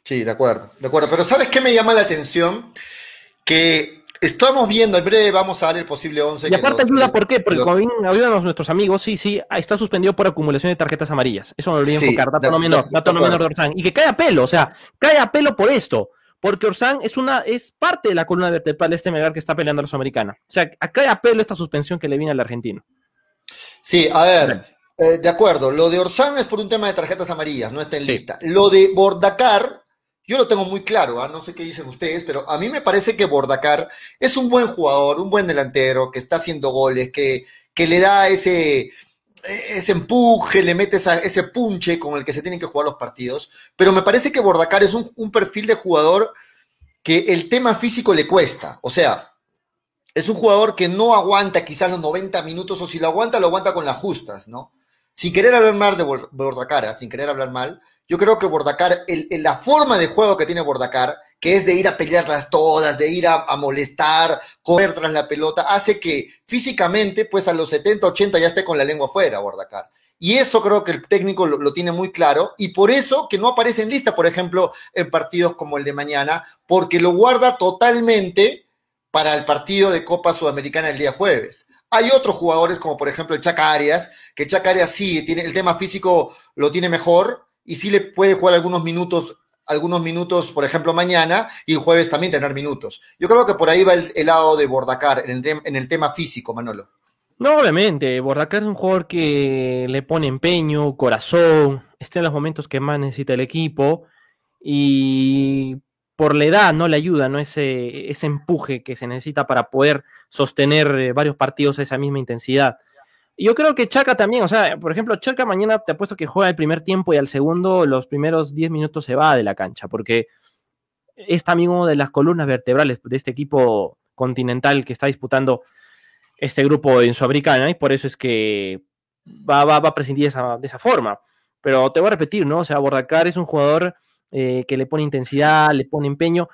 Sí, de acuerdo, de acuerdo. Pero ¿sabes qué me llama la atención? Que Estamos viendo, en breve vamos a dar el posible 11. Y aparte ayuda, ¿por qué? Porque como ayudan nuestros amigos, sí, sí, está suspendido por acumulación de tarjetas amarillas. Eso no lo olvidé enfocar, dato no menor, dato no menor de Orsán. Y que cae a pelo, o sea, cae a pelo por esto. Porque Orsán es una, es parte de la columna vertebral de este Melgar que está peleando a la Sudamericana. O sea, cae a pelo esta suspensión que le viene al argentino. Sí, a ver, eh, de acuerdo. Lo de Orsán es por un tema de tarjetas amarillas, no está en lista. Lo de Bordacar yo lo tengo muy claro, ¿ah? no sé qué dicen ustedes, pero a mí me parece que Bordacar es un buen jugador, un buen delantero, que está haciendo goles, que, que le da ese, ese empuje, le mete ese punche con el que se tienen que jugar los partidos. Pero me parece que Bordacar es un, un perfil de jugador que el tema físico le cuesta. O sea, es un jugador que no aguanta quizás los 90 minutos, o si lo aguanta, lo aguanta con las justas, ¿no? Sin querer hablar mal de Bordacara, ¿ah? sin querer hablar mal, yo creo que Bordacar, la forma de juego que tiene Bordacar, que es de ir a pelearlas todas, de ir a, molestar, correr tras la pelota, hace que físicamente, pues a los 70, 80 ya esté con la lengua afuera, Bordacar. Y eso creo que el técnico lo, tiene muy claro y por eso que no aparece en lista, por ejemplo, en partidos como el de mañana, porque lo guarda totalmente para el partido de Copa Sudamericana el día jueves. Hay otros jugadores como por ejemplo el Chaca Arias, que Chaca Arias sí, tiene, el tema físico lo tiene mejor, y sí le puede jugar algunos minutos, algunos minutos, por ejemplo, mañana y el jueves también tener minutos. Yo creo que por ahí va el, lado de Bordacar en el, en el tema físico, Manolo. No, obviamente, Bordacar es un jugador que le pone empeño, corazón, está en los momentos que más necesita el equipo y por la edad no le ayuda, ¿no? Ese, ese empuje que se necesita para poder sostener eh, varios partidos a esa misma intensidad. Yo creo que Chaca también, o sea, por ejemplo, Chaca mañana te apuesto que juega el primer tiempo y al segundo, los primeros 10 minutos se va de la cancha, porque es también una de las columnas vertebrales de este equipo continental que está disputando este grupo en Sudamericana y por eso es que va, va, va a prescindir de esa, forma. Pero te voy a repetir, ¿no? O sea, Bordacar es un jugador eh, que le pone intensidad, le pone empeño.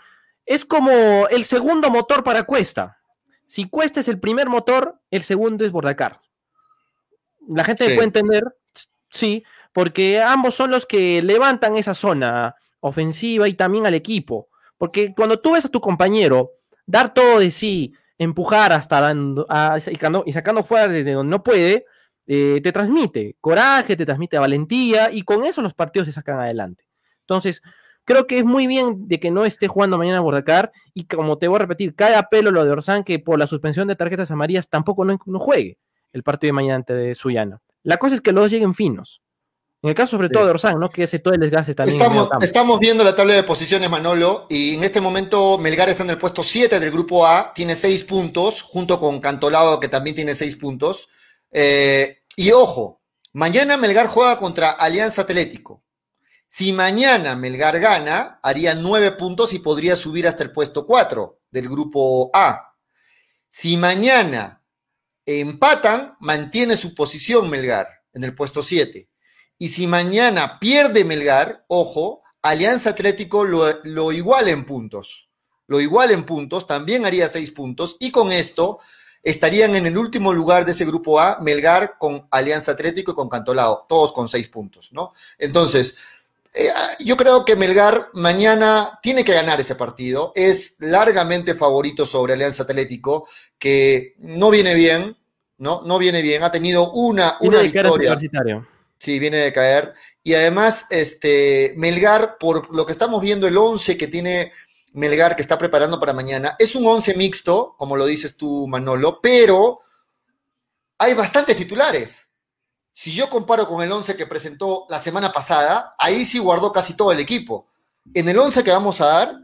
Es como el segundo motor para Cuesta. Si Cuesta es el primer motor, el segundo es Bordacar. La gente Sí. puede entender, sí, porque ambos son los que levantan esa zona ofensiva y también al equipo. Porque cuando tú ves a tu compañero dar todo de sí, empujar hasta dando, a- y, sacando, y sacando fuera desde donde no puede, eh, te transmite coraje, te transmite valentía y con eso los partidos se sacan adelante. Entonces, creo que es muy bien de que no esté jugando mañana Bordacar y como te voy a repetir, cae a pelo lo de Orsán que por la suspensión de tarjetas amarillas tampoco no, no juegue el partido de mañana ante Suyana. La cosa es que los dos lleguen finos. En el caso sobre Sí. todo de Orsán, ¿no? Que ese todo el desgaste también. Estamos, estamos viendo la tabla de posiciones, Manolo, y en este momento Melgar está en el puesto 7 del grupo A, tiene 6 puntos, junto con Cantolao, que también tiene 6 puntos. Eh, y ojo, mañana Melgar juega contra Alianza Atlético. Si mañana Melgar gana, haría 9 puntos y podría subir hasta el puesto 4 del grupo A. Si mañana empatan, mantiene su posición Melgar en el puesto 7. Y si mañana pierde Melgar, ojo, Alianza Atlético lo, lo iguala en puntos. Lo iguala en puntos, también haría seis puntos. Y con esto estarían en el último lugar de ese grupo A, Melgar con Alianza Atlético y con Cantolao, todos con seis puntos, ¿no? Entonces, eh, yo creo que Melgar mañana tiene que ganar ese partido. Es largamente favorito sobre Alianza Atlético, que no viene bien, ¿no? No viene bien. Ha tenido una, Viene una de victoria. Sí, viene de caer. Y además, este, Melgar, por lo que estamos viendo, el 11 que tiene Melgar, que está preparando para mañana, es un 11 mixto, como lo dices tú, Manolo, pero hay bastantes titulares. Si yo comparo con el 11 que presentó la semana pasada, ahí sí guardó casi todo el equipo. En el 11 que vamos a dar,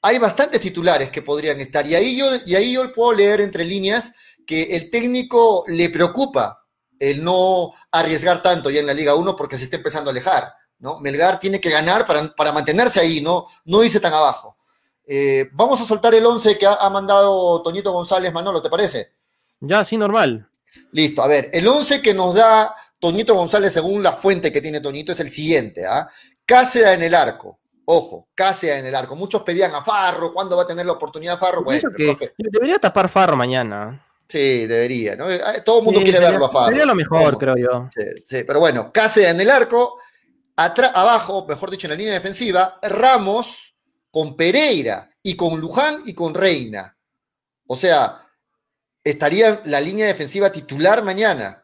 hay bastantes titulares que podrían estar. Y ahí yo, y ahí yo puedo leer entre líneas que el técnico le preocupa el no arriesgar tanto ya en la Liga 1 porque se está empezando a alejar. ¿no? Melgar tiene que ganar para, para mantenerse ahí, no, no irse tan abajo. Eh, vamos a soltar el 11 que ha, ha, mandado Toñito González Manolo, ¿te parece? Ya, sí, normal. Listo, a ver, el 11 que nos da Toñito González según la fuente que tiene Toñito es el siguiente. ¿ah? Cáceda en el arco. Ojo, Cáceres en el arco. Muchos pedían a Farro, ¿cuándo va a tener la oportunidad Farro? Bueno, Bueno, que profe, debería tapar Farro mañana. Sí, debería, ¿no? Eh, Todo el mundo Sí, quiere sería- verlo a. Sería lo mejor, ¿Cómo? creo yo. Sí, sí, pero bueno, Cáceres en el arco, atrás, abajo, mejor dicho, en la línea defensiva, Ramos con Pereira y con Luján y con Reina. O sea, estaría la línea defensiva titular mañana.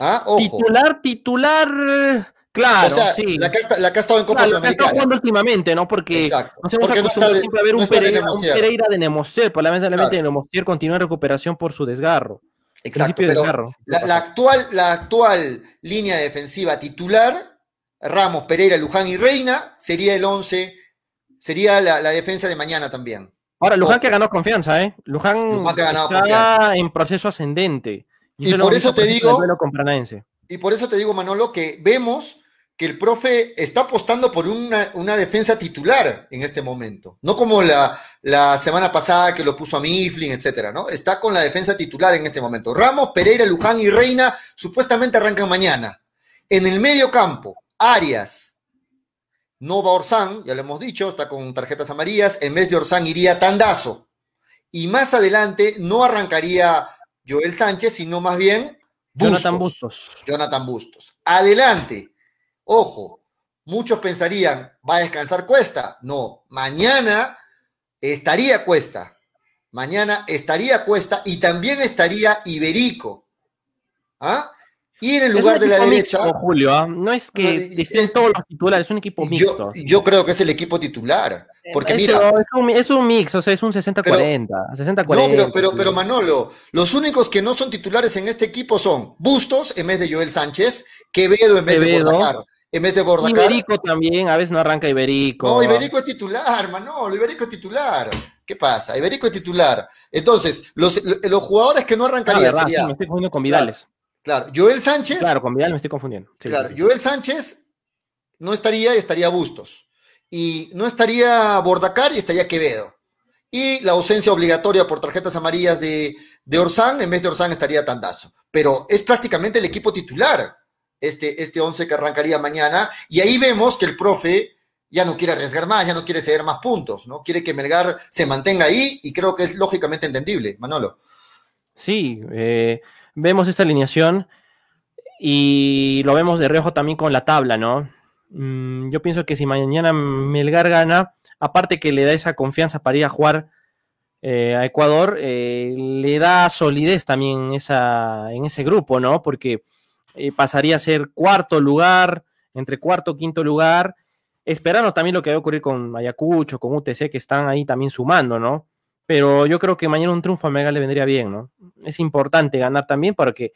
¿Ah? Ojo. Titular, titular, claro, o sea, sí. la, que ha, esta- la que ha estado en Copa Claro, lo que ha estado Sudamericana. jugando últimamente, ¿no? Porque Exacto. nos hemos Porque no acostumbrado está de- siempre a ver no un, está de Pereira, un. Pereira de Nemostier, pues lamentablemente Claro. Nemostier continúa en recuperación por su desgarro. Exacto, pero desgarro. la, la actual, la actual línea defensiva titular, Ramos, Pereira, Luján y Reina, sería el 11, sería la, la defensa de mañana también. Ahora, Luján Ojo. que ha ganado confianza, ¿eh? Luján, Luján que ha ganado está confianza. en proceso ascendente. Y lo por eso te digo-. Y por eso te digo, Manolo, que vemos que el profe está apostando por una, una defensa titular en este momento. No como la, la semana pasada que lo puso a Mifflin, etcétera, ¿no? Está con la defensa titular en este momento. Ramos, Pereira, Luján y Reina supuestamente arrancan mañana. En el medio campo, Arias. No va Orsán, ya lo hemos dicho, está con tarjetas amarillas. En vez de Orsán iría Tandazo. Y más adelante no arrancaría Joel Sánchez, sino más bien Jonathan Bustos. Jonathan Bustos. Adelante. Ojo, muchos pensarían, ¿va a descansar Cuesta? No, mañana estaría Cuesta. Mañana estaría Cuesta y también estaría Iberico. ¿Ah? Y en el lugar de la derecha, mixto, Julio, ¿ah? No es que No, estén es- todos los titulares, es un equipo mixto. yo creo que es el equipo titular. Porque Es- mira, es un, es un mix, o sea, es un 60-40. 60-40. No, pero, pero, pero Manolo, los únicos que no son titulares en este equipo son Bustos en vez de Joel Sánchez, Quevedo en vez Quevedo. de Bordacar. En vez de Bordacar. Iberico también, a veces no arranca Iberico. No, Iberico es titular, Manolo, Iberico es titular. ¿Qué pasa? Iberico es titular. Entonces, los, los jugadores que no arrancarían verdad, sería, sí, me estoy confundiendo con Vidales. claro, Joel Sánchez, Claro, con Vidal me estoy confundiendo. Sí, claro, sí. Joel Sánchez no estaría y estaría Bustos. Y no estaría Bordacar y estaría Quevedo. Y la ausencia obligatoria por tarjetas amarillas de, de Orsán, en vez de Orsán estaría Tandazo. Pero es prácticamente el equipo titular este, este 11 que arrancaría mañana, y ahí vemos que el profe ya no quiere arriesgar más, ya no quiere ceder más puntos, ¿no? Quiere que Melgar se mantenga ahí y creo que es lógicamente entendible, Manolo. Sí, eh, vemos esta alineación y lo vemos de reojo también con la tabla, ¿no? Mm, yo pienso que si mañana Melgar gana, aparte que le da esa confianza para ir a jugar eh, a Ecuador, eh, le da solidez también esa, en ese grupo, ¿no? Porque eh, pasaría a ser cuarto lugar, entre cuarto y quinto lugar, esperando también lo que va a ocurrir con Ayacucho, con UTC, que están ahí también sumando, ¿no? Pero yo creo que mañana un triunfo a Melgar le vendría bien, ¿no? Es importante ganar también porque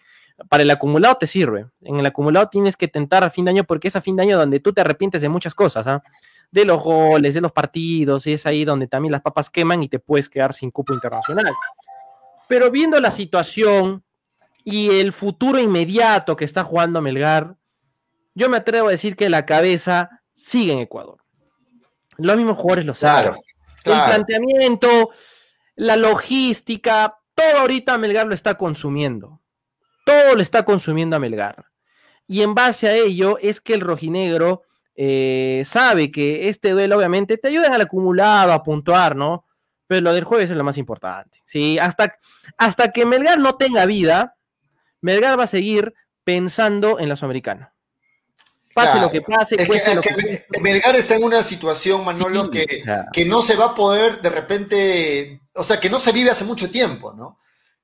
para el acumulado te sirve. En el acumulado tienes que tentar a fin de año porque es a fin de año donde tú te arrepientes de muchas cosas, ¿ah? De los goles, de los partidos, y es ahí donde también las papas queman y te puedes quedar sin cupo internacional. Pero viendo la situación y el futuro inmediato que está jugando Melgar, yo me atrevo a decir que la cabeza sigue en Ecuador. Los mismos jugadores lo saben. El planteamiento, la logística, todo ahorita Melgar lo está consumiendo todo lo está consumiendo a Melgar. Y en base a ello es que el rojinegro eh, sabe que este duelo obviamente te ayuda en el acumulado a puntuar, ¿no? Pero lo del jueves es lo más importante. Sí, hasta, hasta que Melgar no tenga vida, Melgar va a seguir pensando en la Sudamericana. Pase lo que pase. Melgar está en una situación, Manolo, que, que no se va a poder de repente, o sea, que no se vive hace mucho tiempo, ¿no?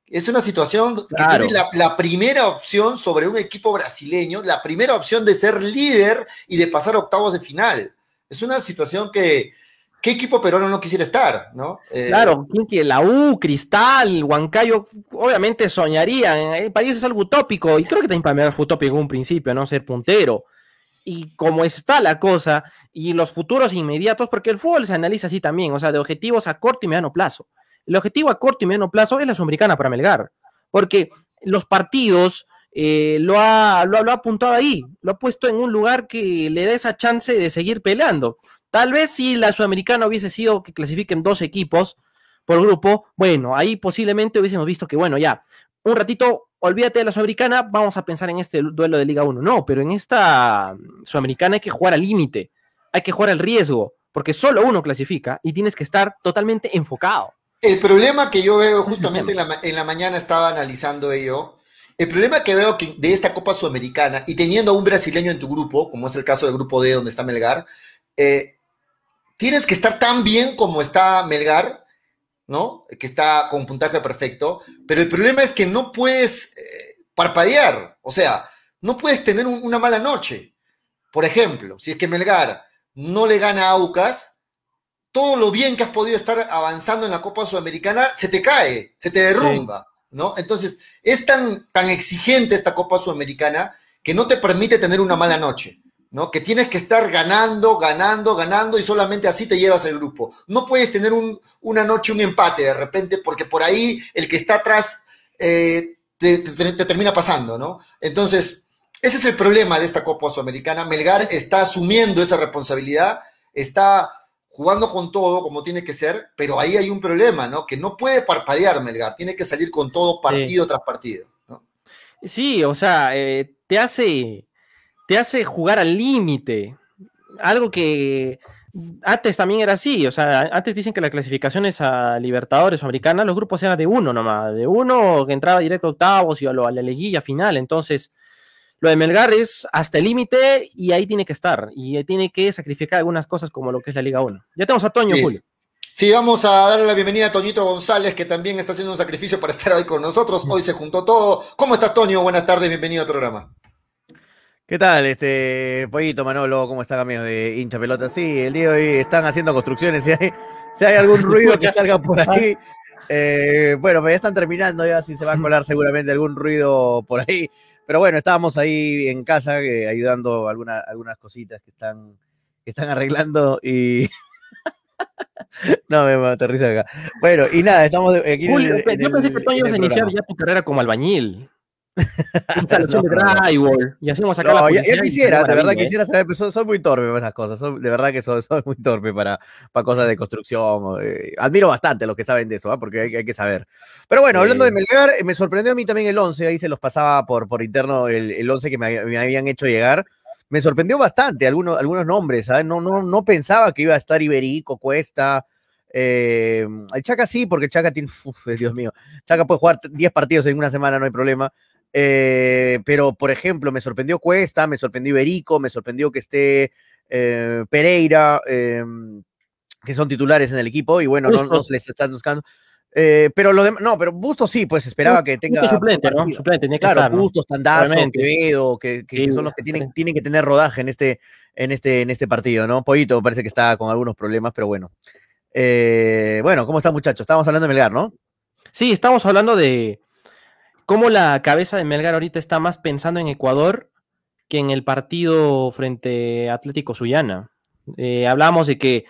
Es una situación que tiene la, primera opción sobre un equipo brasileño, la primera opción de ser líder y de pasar a octavos de final. Es una situación que, ¿qué equipo peruano no quisiera estar? ¿no? Eh, claro, la U, Cristal, Huancayo, obviamente soñarían. El país es algo utópico, y creo que también para mí fue utópico en un principio, ¿no? Ser puntero. Y como está la cosa, y los futuros inmediatos, porque el fútbol se analiza así también, o sea, de objetivos a corto y mediano plazo. El objetivo a corto y mediano plazo es la Sudamericana para Melgar, porque los partidos eh, lo, ha, lo, ha apuntado ahí, lo ha puesto en un lugar que le da esa chance de seguir peleando. Tal vez si la Sudamericana hubiese sido que clasifiquen dos equipos por grupo, bueno, ahí posiblemente hubiésemos visto que, bueno, ya, un ratito, olvídate de la Sudamericana, vamos a pensar en este duelo de Liga 1. No, pero en esta Sudamericana hay que jugar al límite, hay que jugar al riesgo, porque solo uno clasifica y tienes que estar totalmente enfocado. El problema que yo veo justamente en la, mañana estaba analizando ello, el problema que veo que de esta Copa Sudamericana y teniendo a un brasileño en tu grupo, como es el caso del grupo D donde está Melgar, eh, tienes que estar tan bien como está Melgar, ¿no? Que está con puntaje perfecto, pero el problema es que no puedes eh, parpadear, o sea, no puedes tener una mala noche. Por ejemplo, si es que Melgar no le gana a Aucas, todo lo bien que has podido estar avanzando en la Copa Sudamericana se te cae, se te derrumba, ¿no? Entonces, es tan, tan exigente esta Copa Sudamericana que no te permite tener una mala noche, ¿no? Que tienes que estar ganando, ganando, ganando y solamente así te llevas el grupo. No puedes tener una noche, un empate de repente, porque por ahí el que está atrás eh, te, te termina pasando, ¿no? Entonces, ese es el problema de esta Copa Sudamericana. Melgar está asumiendo esa responsabilidad, está jugando con todo como tiene que ser, pero ahí hay un problema, ¿no? Que no puede parpadear Melgar, tiene que salir con todo partido tras partido. ¿no? Sí, o sea, eh, te hace te hace jugar al límite. Algo que antes también era así, o sea, antes dicen que las clasificaciones a Libertadores o Americanas, los grupos eran de uno nomás, de uno que entraba directo a octavos y a, la liguilla final, entonces lo de Melgar es hasta el límite y ahí tiene que estar. Y tiene que sacrificar algunas cosas como lo que es la Liga 1. Ya tenemos a Toño, Julio. Sí, vamos a darle la bienvenida a Toñito González, que también está haciendo un sacrificio para estar hoy con nosotros. Hoy se juntó todo. ¿Cómo estás, Toño? Buenas tardes, bienvenido al programa. ¿Qué tal, este Pollito Manolo? ¿Cómo está, amigos de hincha pelota? Sí, el día de hoy están haciendo construcciones. Si hay, si hay algún ruido que salga por ahí, eh, bueno, ya están terminando, ya si se va a colar seguramente algún ruido por ahí. Pero bueno, estábamos ahí en casa eh, ayudando alguna, algunas cositas que están, que están arreglando y. no, me aterriza acá. Bueno, y nada, estamos aquí. Julio, yo pensé que tú ibas a iniciar ya tu carrera como albañil. Instalación de drywall. Y hacemos acá No, la ya, ya quisiera, de verdad ¿eh? quisiera saber, pero soy, soy muy torpe para esas cosas, de verdad que soy, soy muy torpe para, para cosas de construcción. eh, admiro bastante los que saben de eso, ¿ah? porque hay, hay que saber. Pero bueno, hablando de. Melgar, eh, me sorprendió a mí también el 11, ahí se los pasaba por, por interno el, el 11 que me, me habían hecho llegar. Me sorprendió bastante algunos, algunos nombres, ¿sabes? No, no, no pensaba que iba a estar Iberico, Cuesta. el Chaca sí, porque Chaca tiene, uf, Dios mío, Chaca puede jugar 10 partidos en una semana, no hay problema. Eh, pero, por ejemplo, me sorprendió Cuesta, me sorprendió Iberico, me sorprendió que esté eh, Pereira, eh, que son titulares en el equipo, y bueno, no, no Bustos. se les están buscando. Eh, pero lo demás, no, pero Bustos sí, pues esperaba que tenga. Justo suplente, ¿no? Suplente, tenía que Claro, estar, ¿no? Bustos, Tandazo, Obviamente. Quevedo, que, que- que son los que tienen, tienen que tener rodaje en este, en este, en este partido, ¿no? Pollito parece que está con algunos problemas, pero bueno. Bueno, ¿cómo están, muchachos? Estábamos hablando de Melgar, ¿no? Sí, estamos hablando de cómo la cabeza de Melgar ahorita está más pensando en Ecuador que en el partido frente a Atlético Suyana. Eh, hablamos de que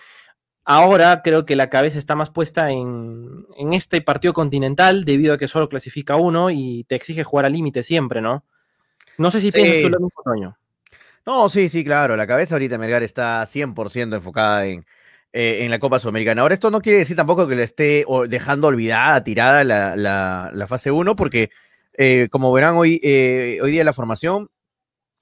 ahora creo que la cabeza está más puesta en, en este partido continental debido a que solo clasifica uno y te exige jugar al límite siempre, ¿no? No sé si Sí. piensas tú lo mismo, Toño. No, sí, sí, claro. La cabeza ahorita de Melgar está 100% enfocada en, eh, en la Copa Sudamericana. Ahora, esto no quiere decir tampoco que le esté dejando olvidada, tirada la, la- fase 1, porque eh, como verán hoy, eh, hoy día la formación,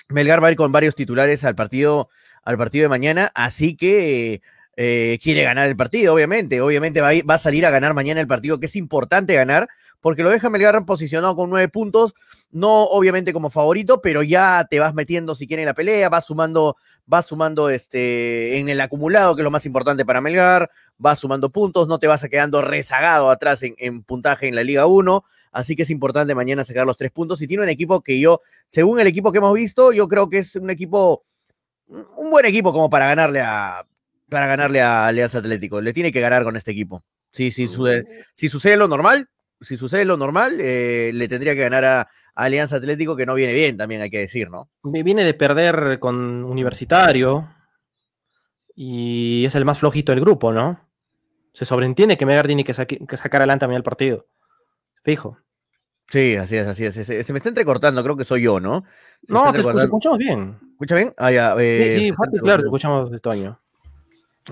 Melgar va a ir con varios titulares al partido, al partido de mañana, así que eh, quiere ganar el partido, obviamente. Obviamente va a, salir a ganar mañana el partido, que es importante ganar, porque lo deja Melgar posicionado con nueve puntos, no obviamente como favorito, pero ya te vas metiendo si quiere en la pelea, vas sumando, vas sumando este, en el acumulado, que es lo más importante para Melgar, vas sumando puntos, no te vas a quedando rezagado atrás en, en puntaje en la Liga 1, así que es importante mañana sacar los tres puntos. Y tiene un equipo que yo, según el equipo que hemos visto, yo creo que es un equipo, un buen equipo como para ganarle a, para ganarle a Alianza Atlético. Le tiene que ganar con este equipo. Sí, sí, si sucede lo normal, si sucede lo normal, eh, le tendría que ganar a, a Alianza Atlético, que no viene bien, también hay que decir, ¿no? Vi- Viene de perder con Universitario y es el más flojito del grupo, ¿no? Se sobreentiende que Melgar tiene que, que sacar adelante también el partido. Fijo. Sí, así es, así es. Se, se me está entrecortando, creo que soy yo, ¿no? Se No, te escuchamos bien. ¿Escucha bien? Ah, ya. eh, Sí, sí, claro, te escuchamos Toño.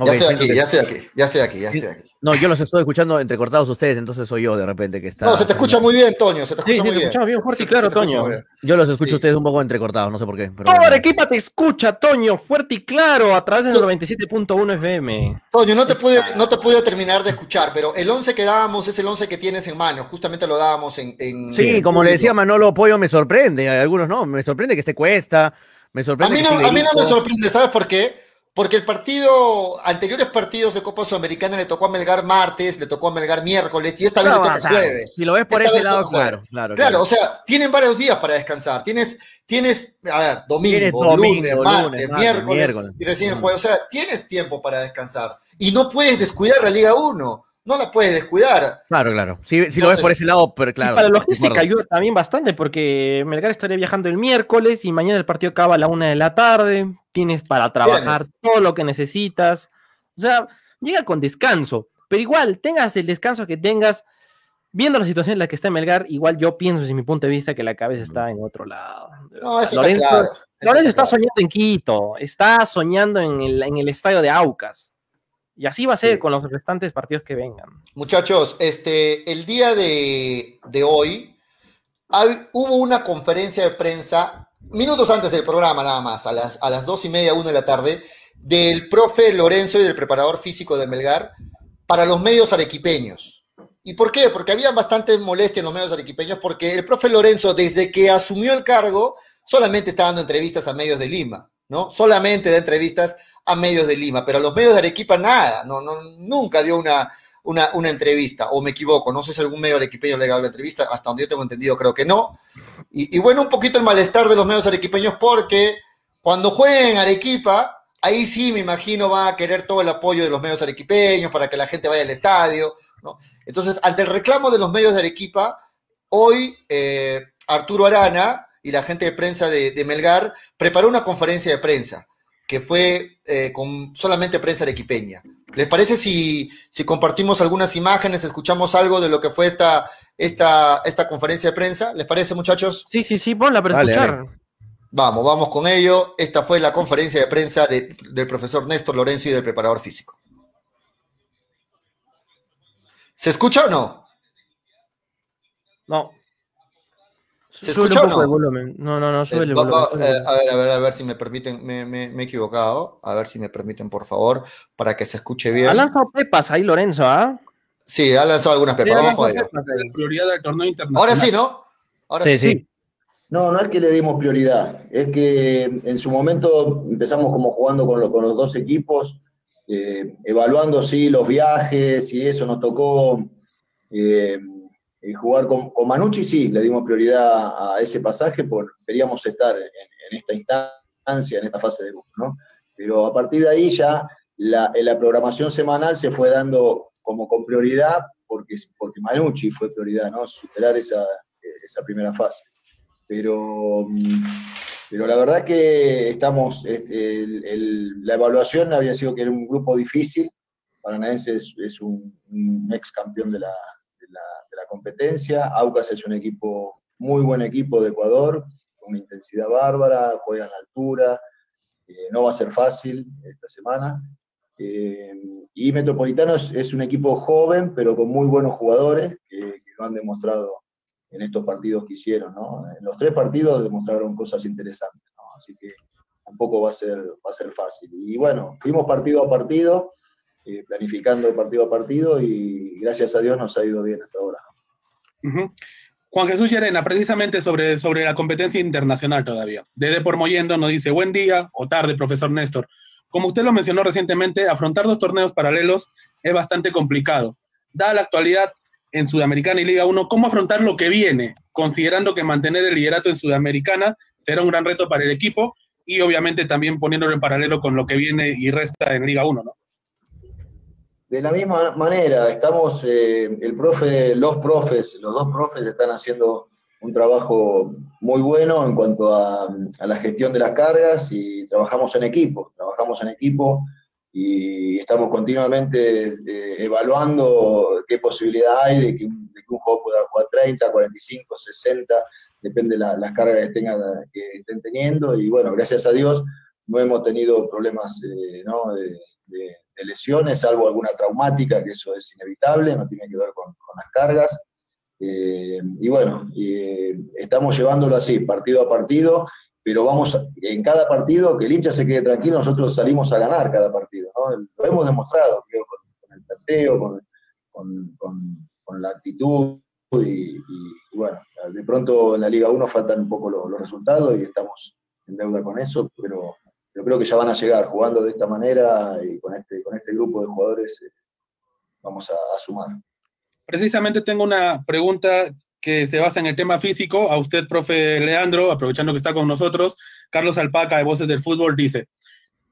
Ya estoy aquí, que- ya estoy aquí, ya estoy aquí, ya Sí. estoy aquí. No, yo los estoy escuchando entrecortados ustedes, entonces soy yo de repente que está. No, se te escucha muy bien, Toño, se te Sí, escucha sí, muy te bien. escuchamos bien fuerte y claro, se te escucha Toño. Yo los escucho Sí. a ustedes un poco entrecortados, no sé por qué. pero bueno. Arequipa te escucha, Toño, fuerte y claro, a través del 97.1 FM. Toño, no te, pude, no te pude terminar de escuchar, pero el 11 que dábamos es el 11 que tienes en mano. Justamente lo dábamos en. en- Sí, en como le decía Manolo Pollo, me sorprende. A algunos no, me sorprende que esté Cuesta. Me A sorprende mí, que no, a mí no me sorprende, ¿sabes por qué? Porque el partido, anteriores partidos de Copa Sudamericana le tocó a Melgar martes, le tocó a Melgar miércoles y esta vez le toca jueves. Si lo ves por Esta ese lado, claro, claro. Claro, o sea, tienen varios días para descansar. Tienes, tienes, a ver, domingo, lunes, lunes, martes, miércoles, miércoles. y recién Mm. jueves. O sea, tienes tiempo para descansar. Y no puedes descuidar la Liga 1. No la puedes descuidar. Claro, claro. Si, si lo ves por ese lado, pero claro. para la logística ayuda también bastante porque Melgar estaría viajando el miércoles y mañana el partido acaba a la una de la tarde. Tienes para trabajar Tienes. todo lo que necesitas. O sea, llega con descanso. Pero igual, tengas el descanso que tengas, viendo la situación en la que está Melgar, igual yo pienso, desde mi punto de vista, que la cabeza está en otro lado. No, eso Lorenzo- está claro. Lorenzo está claro. soñando en Quito, está soñando en el, en el estadio de Aucas. Y así va a ser Sí. con los restantes partidos que vengan. Muchachos, este, el día de, de hoy hay- hubo una conferencia de prensa, minutos antes del programa nada más, a las, a las dos y media, una de la tarde, del profe Lorenzo y del preparador físico de Melgar para los medios arequipeños. ¿Y por qué? Porque había bastante molestia en los medios arequipeños porque el profe Lorenzo, desde que asumió el cargo, solamente está dando entrevistas a medios de Lima, ¿no? Solamente da entrevistas a medios de Lima, pero a los medios de Arequipa nada, no, no, nunca dio una, una, una entrevista, o me equivoco, no sé si algún medio arequipeño le ha dado la entrevista, hasta donde yo tengo entendido creo que no. Y, bueno, un poquito el malestar de los medios arequipeños porque cuando jueguen en Arequipa, ahí sí me imagino va a querer todo el apoyo de los medios arequipeños para que la gente vaya al estadio, ¿no? Entonces, ante el reclamo de los medios de Arequipa, hoy eh, Arturo Arana y la gente de prensa de, de Melgar preparó una conferencia de prensa que fue eh, con solamente prensa arequipeña. ¿Les parece si, si compartimos algunas imágenes, escuchamos algo de lo que fue esta, esta, esta conferencia de prensa. ¿Les parece, muchachos? Sí, sí, sí, ponla para Dale, escuchar. dale. Vamos, vamos con ello. Esta fue la conferencia de prensa de- del profesor Néstor Lorenzo y del preparador físico. ¿Se escucha o no? No. ¿Se escucha o un poco no? volumen. No, no, no, Eh, súbele el va- volumen. va- el eh, a ver, a ver, a ver si me permiten, me, me- me he equivocado. A ver si me permiten, por favor, para que se escuche bien. Ha lanzado pepas ahí, Lorenzo, ¿ah? Sí, ha lanzado algunas pepas. Vamos con ello. La prioridad del torneo internacional. Ahora sí, ¿no? Ahora Sí, sí. No, no es que le dimos prioridad, es que en su momento empezamos como jugando con, lo- con los dos equipos, eh, evaluando sí los viajes y eso, nos tocó eh, eh, jugar con, con Manucci, sí, le dimos prioridad a ese pasaje porque queríamos estar en, en esta instancia, en esta fase de grupo, ¿no? Pero a partir de ahí ya la, en la programación semanal se fue dando como con prioridad porque, porque Manucci fue prioridad, ¿no? Superar esa, esa primera fase pero, mm, pero la verdad que estamos, este, el- el- la evaluación había sido que era un grupo difícil, Paranaense es, es un, ex campeón de la, la, de la competencia, Aucas es un equipo, muy buen equipo de Ecuador, con una intensidad bárbara, juega en la altura, eh, no va a ser fácil esta semana. Eh, y Metropolitano es, un equipo joven, pero con muy buenos jugadores, que, que lo han demostrado en estos partidos que hicieron, ¿no? En los tres partidos demostraron cosas interesantes, ¿no? Así que tampoco va a ser, va a ser fácil. Y bueno, fuimos partido a partido, planificando partido a partido y gracias a Dios nos ha ido bien hasta ahora. Juan Jesús Llerena, precisamente sobre, sobre la competencia internacional todavía. Desde por Moyendo nos dice, buen día o tarde, profesor Néstor. Como usted lo mencionó recientemente, afrontar dos torneos paralelos es bastante complicado. Dada la actualidad en Sudamericana y Liga 1, ¿cómo afrontar lo que viene? Considerando que mantener el liderato en Sudamericana será un gran reto para el equipo y obviamente también poniéndolo en paralelo con lo que viene y resta en Liga 1, ¿no? De la misma manera, estamos, eh, el profe, los profes, los dos profes están haciendo un trabajo muy bueno en cuanto a, la gestión de las cargas y trabajamos en equipo, trabajamos en equipo y estamos continuamente eh, evaluando qué posibilidad hay de que, un, de juego pueda jugar 30, 45, 60, depende de la- las cargas que, tengan, que estén teniendo y bueno, gracias a Dios no hemos tenido problemas eh, ¿no? de- de lesiones, salvo alguna traumática, que eso es inevitable, no tiene que ver con, con las cargas. Eh, y bueno, eh, estamos llevándolo así, partido a partido, pero vamos a- en cada partido, que el hincha se quede tranquilo, nosotros salimos a ganar cada partido, ¿no? Lo hemos demostrado, creo, con, con el planteo, con, con- la actitud, y, y- y bueno, de pronto en la Liga 1 faltan un poco los, los resultados y estamos en deuda con eso, pero yo creo que ya van a llegar jugando de esta manera y con este, con este grupo de jugadores eh, vamos a, a sumar. Precisamente tengo una pregunta que se basa en el tema físico. A usted, profe Leandro, aprovechando que está con nosotros, Carlos Alpaca de Voces del Fútbol dice,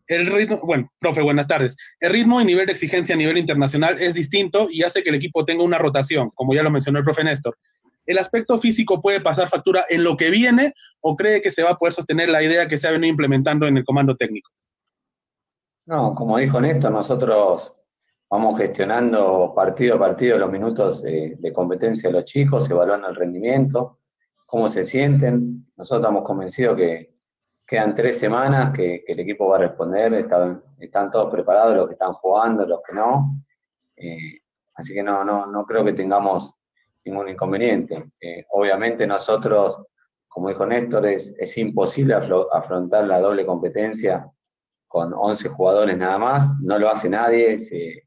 el ritmo, bueno, profe, buenas tardes. El ritmo y nivel de exigencia a nivel internacional es distinto y hace que el equipo tenga una rotación, como ya lo mencionó el profe Néstor. ¿El aspecto físico puede pasar factura en lo que viene o cree que se va a poder sostener la idea que se ha venido implementando en el comando técnico? No, como dijo Néstor, nosotros vamos gestionando partido a partido los minutos de, competencia de los chicos, evaluando el rendimiento, cómo se sienten. Nosotros estamos convencidos que quedan tres semanas, que, el equipo va a responder, están, están todos preparados, los que están jugando, los que no. Eh, así que no, no, no creo que tengamos ningún inconveniente. Eh, obviamente nosotros, como dijo Néstor, es, es imposible afrontar la doble competencia con 11 jugadores nada más, no lo hace nadie. Se,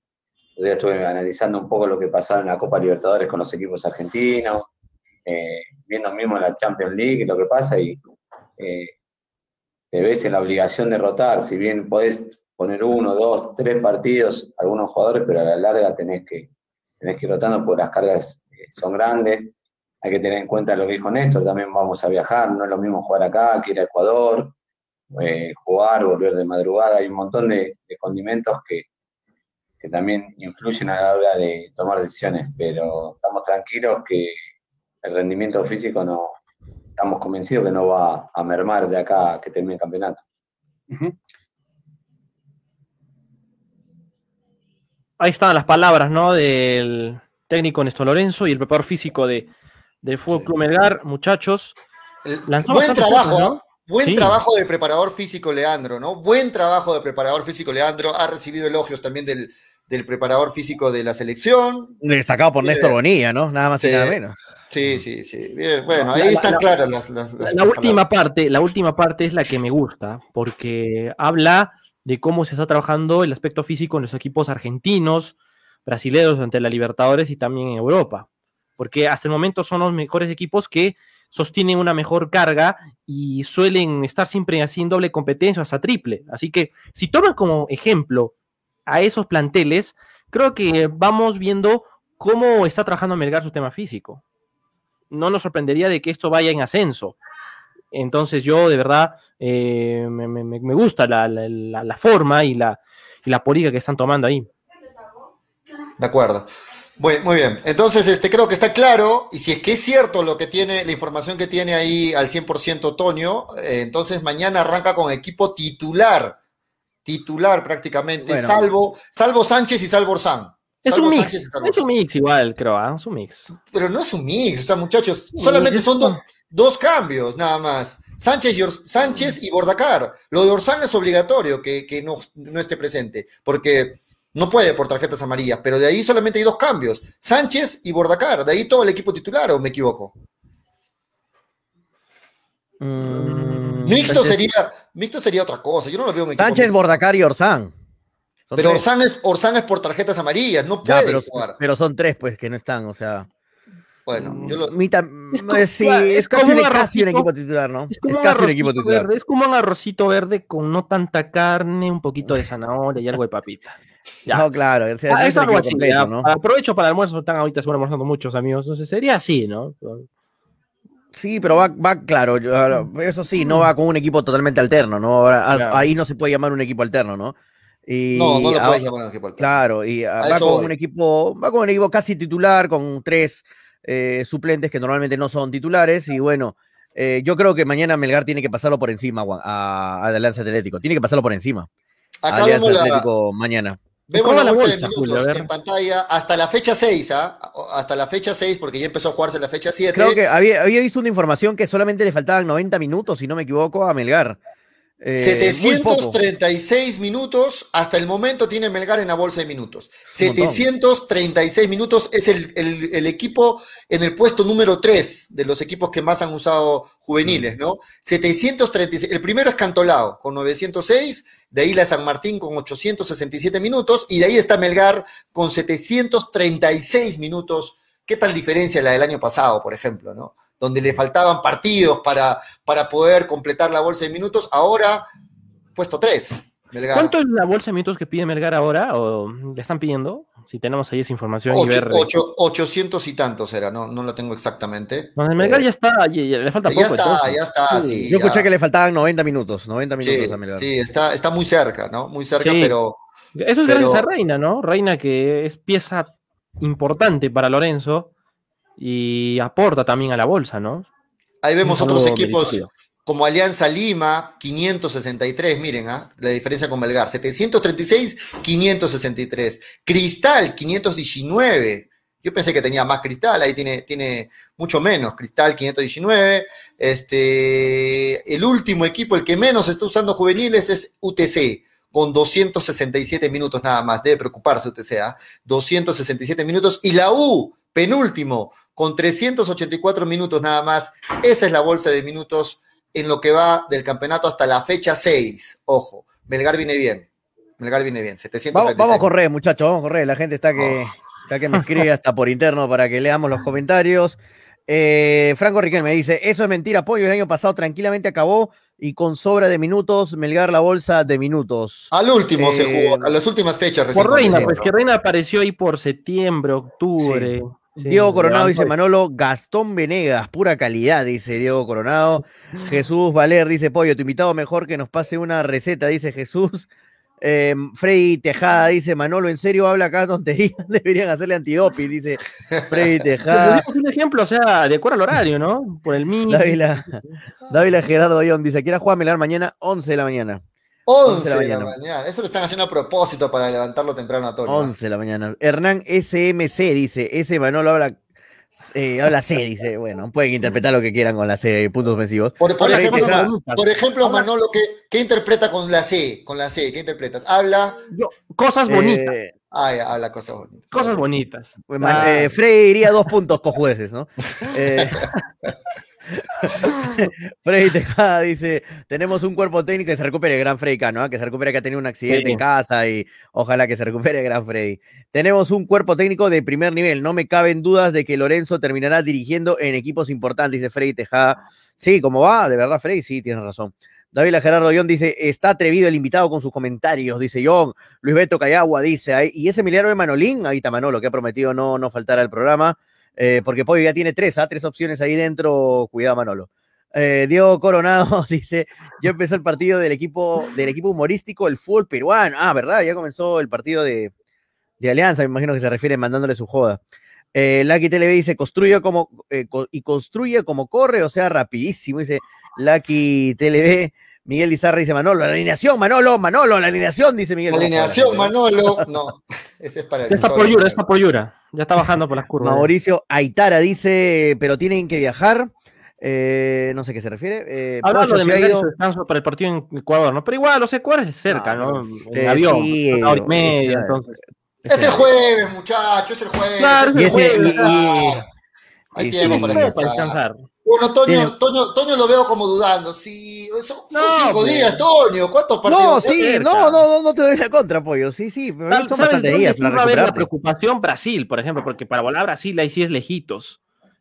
yo estuve analizando un poco lo que pasaba en la Copa Libertadores con los equipos argentinos, eh, viendo mismo la Champions League lo que pasa y eh, te ves en la obligación de rotar, si bien podés poner uno, dos, tres partidos algunos jugadores, pero a la larga tenés que, tenés que ir rotando porque las cargas son grandes. Hay que tener en cuenta lo que dijo Néstor, también vamos a viajar, no es lo mismo jugar acá que ir a Ecuador, eh, jugar, volver de madrugada, hay un montón de, de condimentos que, que también influyen a la hora de tomar decisiones, pero estamos tranquilos que el rendimiento físico no, estamos convencidos que no va a mermar de acá que termine el campeonato. Ahí están las palabras, ¿no? Del técnico Néstor Lorenzo y el preparador físico de, del Fútbol Club Melgar, muchachos. lanzó Buen trabajo, cosas, ¿no? Buen Sí. trabajo de preparador físico Leandro, ¿no? Buen trabajo de preparador físico Leandro. Ha recibido elogios también del, del preparador físico de la selección. Destacado por Bien. Néstor Bonilla, ¿no? Nada más y nada menos. Sí, sí, sí. Bien, bueno, ahí la- están la- claras las, las- La, las la última palabras. parte, la última parte es la que me gusta, porque habla de cómo se está trabajando el aspecto físico en los equipos argentinos, brasileños ante la Libertadores y también en Europa. Porque hasta el momento son los mejores equipos que sostienen una mejor carga y suelen estar siempre así en doble competencia, o hasta triple. Así que si toman como ejemplo a esos planteles, creo que vamos viendo cómo está trabajando Melgar su tema físico. No nos sorprendería de que esto vaya en ascenso. Entonces yo de verdad eh, me, gusta la, forma y la política que están tomando ahí. De acuerdo. Bueno, muy bien. Entonces, este, creo que está claro, y si es que es cierto lo que tiene, la información que tiene ahí al 100% Toño, eh, entonces mañana arranca con equipo titular, titular prácticamente, Bueno. salvo, salvo Sánchez y salvo Orsán. Es Salvo un mix, Sánchez y salvo es un mix igual, creo, ¿ah? es un mix. Pero no es un mix, o sea, muchachos, solamente son do- dos cambios, nada más. Sánchez y, Sánchez y Bordacar. Lo de Orsán es obligatorio que, que no, no esté presente, porque no puede por tarjetas amarillas, pero de ahí solamente hay dos cambios. Sánchez y Bordacar, de ahí todo el equipo titular, ¿o me equivoco? Mixto Sánchez- sería, mixto sería otra cosa, yo no lo veo equipo Sánchez, mixto. Bordacar y Orsán. Son Pero. Orsán es, Orsán es por tarjetas amarillas, no Ya, puede pero, jugar. pero son tres, pues, que no están, o sea. Bueno, yo lo... Co- eh, sí, es es, casi, como un, un casi un arrocito- equipo titular, ¿no? Es Es, como, un casi un equipo titular. verde, es como un arrocito verde con no tanta carne, un poquito de zanahoria y algo de papita. Ya. No, claro, o sea, Ah, no es es el algo equipo así, completo, ya. ¿no? Aprovecho para el almuerzo, están ahorita seguro almorzando muchos amigos, entonces sería así, ¿no? Sí, pero va, va claro, eso sí, no va con un equipo totalmente alterno, ¿no? Ahora, ah, Claro. Ahí no se puede llamar un equipo alterno, ¿no? Y No, no lo puedes llamar un equipo alterno. Claro, y A va con voy. un equipo, va con un equipo casi titular, con tres eh, suplentes que normalmente no son titulares, y bueno, eh, yo creo que mañana Melgar tiene que pasarlo por encima a, a Alianza Atlético, tiene que pasarlo por encima. Acá Alianza vemos la- Atlético mañana. Vemos ¿Cómo la la bolsa, bolsa, de minutos Julio? En pantalla hasta la fecha 6, ¿ah? Hasta la fecha 6, porque ya empezó a jugarse la fecha 7. Creo que había, había visto una información que solamente le faltaban 90 minutos, si no me equivoco, a Melgar. Eh, muy poco. 736 minutos hasta el momento tiene Melgar en la bolsa de minutos. Un montón. 736 minutos es el, el- el equipo en el puesto número 3 de los equipos que más han usado juveniles, ¿no? 736. El primero es Cantolao con 906, de ahí la San Martín con 867 minutos y de ahí está Melgar con 736 minutos. ¿Qué tal diferencia la del año pasado, por ejemplo, ¿no? Donde le faltaban partidos para, para poder completar la bolsa de minutos. Ahora, puesto 3. Melgar. ¿Cuánto es la bolsa de minutos que pide Melgar ahora? ¿O le están pidiendo? Si tenemos ahí esa información y Ocho- ver. ocho- 800 y tantos era, no, no lo tengo exactamente. No, el Melgar Eh, ya está, ya, ya le falta ya poco. está, entonces. ya está, sí, Yo ya. escuché que le faltaban 90 minutos, 90 minutos Sí, a Melgar. sí, está, está muy cerca, ¿no? Muy cerca, Sí. pero Eso es pero- gracias a Reina, ¿no? Reina que es pieza importante para Lorenzo y aporta también a la bolsa, ¿no? ahí vemos otros equipos como Alianza Lima, 563, miren, ¿ah? la diferencia con Melgar, 736, 563. Cristal, 519. Yo pensé que tenía más Cristal, ahí tiene, tiene mucho menos. Cristal, 519. Este, el último equipo, el que menos está usando juveniles es UTC, con 267 minutos nada más. Debe preocuparse UTC, ¿ah? 267 minutos. Y la U, penúltimo, con 384 minutos nada más. Esa es la bolsa de minutos en lo que va del campeonato hasta la fecha 6. Ojo, Melgar viene bien. Melgar viene bien. 736. Vamos, vamos a correr, muchachos, vamos a correr. La gente está que, está que me escribe hasta por interno para que leamos los comentarios. Eh, Franco Riquel me dice, eso es mentira, Pollo, el año pasado tranquilamente acabó y con sobra de minutos, Melgar la bolsa de minutos. Al último se Eh, jugó, a las últimas fechas recién. Por Reina, pues que Reina apareció ahí por septiembre, octubre. Sí, Diego Coronado dice Manolo, Gastón Venegas, pura calidad, dice Diego Coronado. Jesús Valer dice, Pollo, tu invitado mejor que nos pase una receta, dice Jesús. Eh, Freddy Tejada dice, Manolo, ¿en serio habla acá tonterías? Deberían hacerle antidoping, dice Freddy Tejada. un ejemplo, o sea, de acuerdo al horario, ¿no? Por el mí. Dávila, Dávila Gerardo Ayón dice, quiera jugar Melgar mañana, 11 de la mañana. 11 de la mañana. Eso lo están haciendo a propósito para levantarlo temprano a Toño. 11 de la mañana. Hernán SMC dice, ese Manolo habla, eh, habla C, dice, bueno, pueden interpretar lo que quieran con la C, puntos ofensivos. Por, ejemplo, está- por ejemplo, Manolo, ¿qué, qué interpreta con la C? Con la C, ¿qué interpretas? Habla. Cosas bonitas. eh, Ah, ya, habla cosas bonitas. Cosas bonitas. Pues, man- Ah. eh, Frey iría dos puntos cojueces, ¿no? Frey Tejada dice, tenemos un cuerpo técnico que se recupere, gran Frey Cano, ¿ah? que se recupere que ha tenido un accidente Sí. en casa y ojalá que se recupere, gran Frey. Tenemos un cuerpo técnico de primer nivel, no me caben dudas de que Lorenzo terminará dirigiendo en equipos importantes, dice Frey Tejada. Sí, como va, de verdad, Frey, sí, tienes razón. David Gerardo John dice, está atrevido el invitado con sus comentarios, dice John. Luis Beto Cayagua dice, ahí, y ese milagro de Manolín, ahí está Manolo, que ha prometido no, no faltar al programa, eh, porque Pollo ya tiene tres, ¿ah? tres opciones ahí dentro, cuidado Manolo. Eh, Diego Coronado dice, ya empezó el partido del equipo, del equipo humorístico, el fútbol peruano. Ah, ¿verdad? Ya comenzó el partido de, de Alianza, me imagino que se refiere mandándole su joda. Eh, Lucky TV dice, construye como, eh, co- y construye como corre, o sea, rapidísimo, dice Lucky TLB. Miguel Lizarra dice, Manolo, la alineación, Manolo, Manolo, la alineación, dice Miguel. Alineación, Manolo. No, ese es para el Ya está por Yura, ya está por Yura. Ya está bajando por las curvas. Mauricio Aitara dice, pero tienen que viajar. Eh, no sé qué se refiere. Eh, Hablando Pollo de ido- su descanso para el partido en Ecuador, ¿no? Pero igual, los Ecuador es cerca, ¿no? En eh, avión, sí, una hora y media, es- entonces. Es el jueves, muchacho, es el jueves. Claro, es el jueves. y- Hay tiempo sí, para descansar. Bueno, Toño, Toño, Toño lo veo como dudando. Sí, son, son No, cinco pues. días, Toño. ¿Cuántos partidos? No, sí, cerca. no, no, no, no te doy la contra, pollo. Sí, sí, pero Tal- son ¿Sabes días para va a haber la recuperarte. preocupación? Brasil, por ejemplo, porque para volar a Brasil ahí sí es lejitos.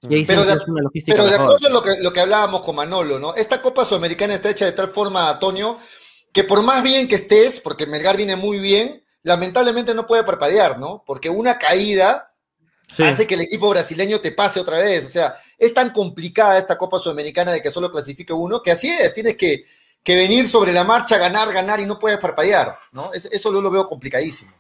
Y ahí Pero sí de- es una logística Pero de acuerdo a lo que, lo que hablábamos con Manolo, ¿no? Esta Copa Sudamericana está hecha de tal forma, Toño, que por más bien que estés, porque Melgar viene muy bien, lamentablemente no puede parpadear, ¿no? Porque una caída Sí. hace que el equipo brasileño te pase otra vez. O sea, es tan complicada esta Copa Sudamericana de que solo clasifique uno, que así es, tienes que, que venir sobre la marcha, ganar, ganar y no puedes parpadear, ¿no? Es- eso yo lo veo complicadísimo.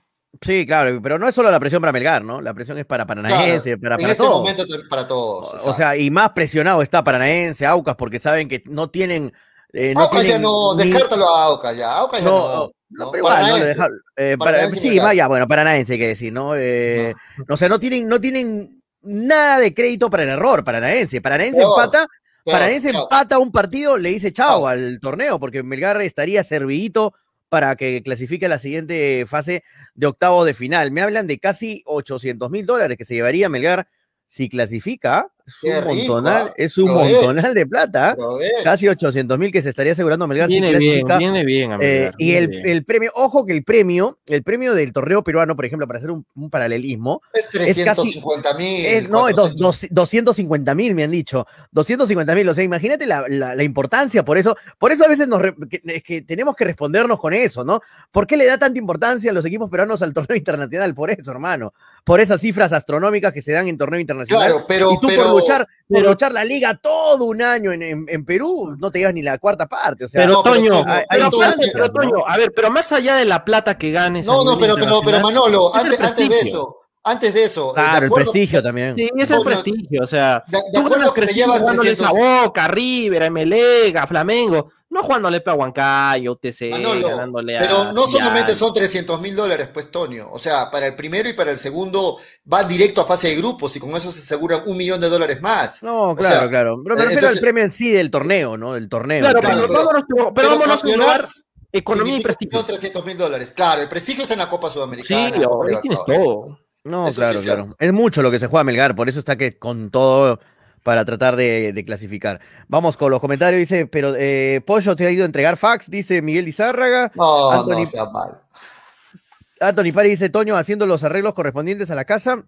Sí, claro, pero no es solo la presión para Melgar, ¿no? La presión es para Paranaense, para, en para este todos. momento para todos. O exacto. sea, y más presionado está Paranaense, Aucas, porque saben que no tienen. Eh, no Aucas ya no, ni- descártalo a Aucas ya. Aucas ya No, no. no, ¿no? pero igual, no deja- eh, para- sí, vaya, bueno, Paranaense hay que decir, ¿no? Eh, O sea, no tienen, no tienen nada de crédito para el error, Paranaense. Paranaense Peor, empata, peor, Paranaense empata un partido, le dice chao Chao. al torneo, porque Melgar estaría servidito para que clasifique a la siguiente fase de octavos de final. Me hablan de casi 800 mil dólares que se llevaría Melgar si clasifica. Es un rico, montonal, ¿ah? es un eh, montonal de plata. Eh, Casi 800 mil que se estaría asegurando Melgar si Viene bien, clasifica. viene bien. Eh, y el, bien. el premio, ojo que el premio, el premio del torneo peruano, por ejemplo, para hacer un, un paralelismo, es casi- 350 mil. es, no, es dos- dos- 250 mil, me han dicho. 250 mil, o sea, imagínate la, la- la importancia, por eso, por eso a veces nos re- que, es que tenemos que respondernos con eso, ¿no? ¿Por qué le da tanta importancia a los equipos peruanos al torneo internacional? Por eso, hermano. Por esas cifras astronómicas que se dan en torneo internacional. Claro, pero, y tú pero, por luchar, por pero- luchar la liga todo un año en, en- en Perú, no te llevas ni la cuarta parte. O sea, Pero no, pero Toño, pero, hay aparte, el pero, Toño, a ver, pero más allá de la plata que ganes. no, no, pero, pero, pero Manolo, antes, antes de eso, antes de eso, eh, de claro, el acuerdo- prestigio también. Sí, es el prestigio, o sea, de- de tú acuerdo ganas que te llevas jugándoles 300. a Boca, River, a Melega, Flamengo, no jugándole a Huancayo, UTC, Manolo, ganándole a pero no solamente son 300 mil dólares, pues, Toño. O sea, para el primero y para el segundo van directo a fase de grupos y con eso se aseguran un millón de dólares más. No, O claro, sea, claro. Pero me eh, refiero entonces- al premio en sí del torneo, ¿no? Del torneo. Claro, Claro, pero, pero- vámonos, pero, pero vámonos a englobar economía y prestigio. 300 mil dólares. Claro, el prestigio está en la Copa Sí, Sudamericana. Copa ahí tienes todo. No, Eso claro, es claro. cierto. Es mucho lo que se juega Melgar, por eso está que con todo para tratar de, de clasificar. Vamos con los comentarios, dice, pero eh, Pollo te ha ido a entregar fax, dice Miguel Lizárraga. No, Anthony- no sea mal. Anthony Pari dice, Toño haciendo los arreglos correspondientes a la casa.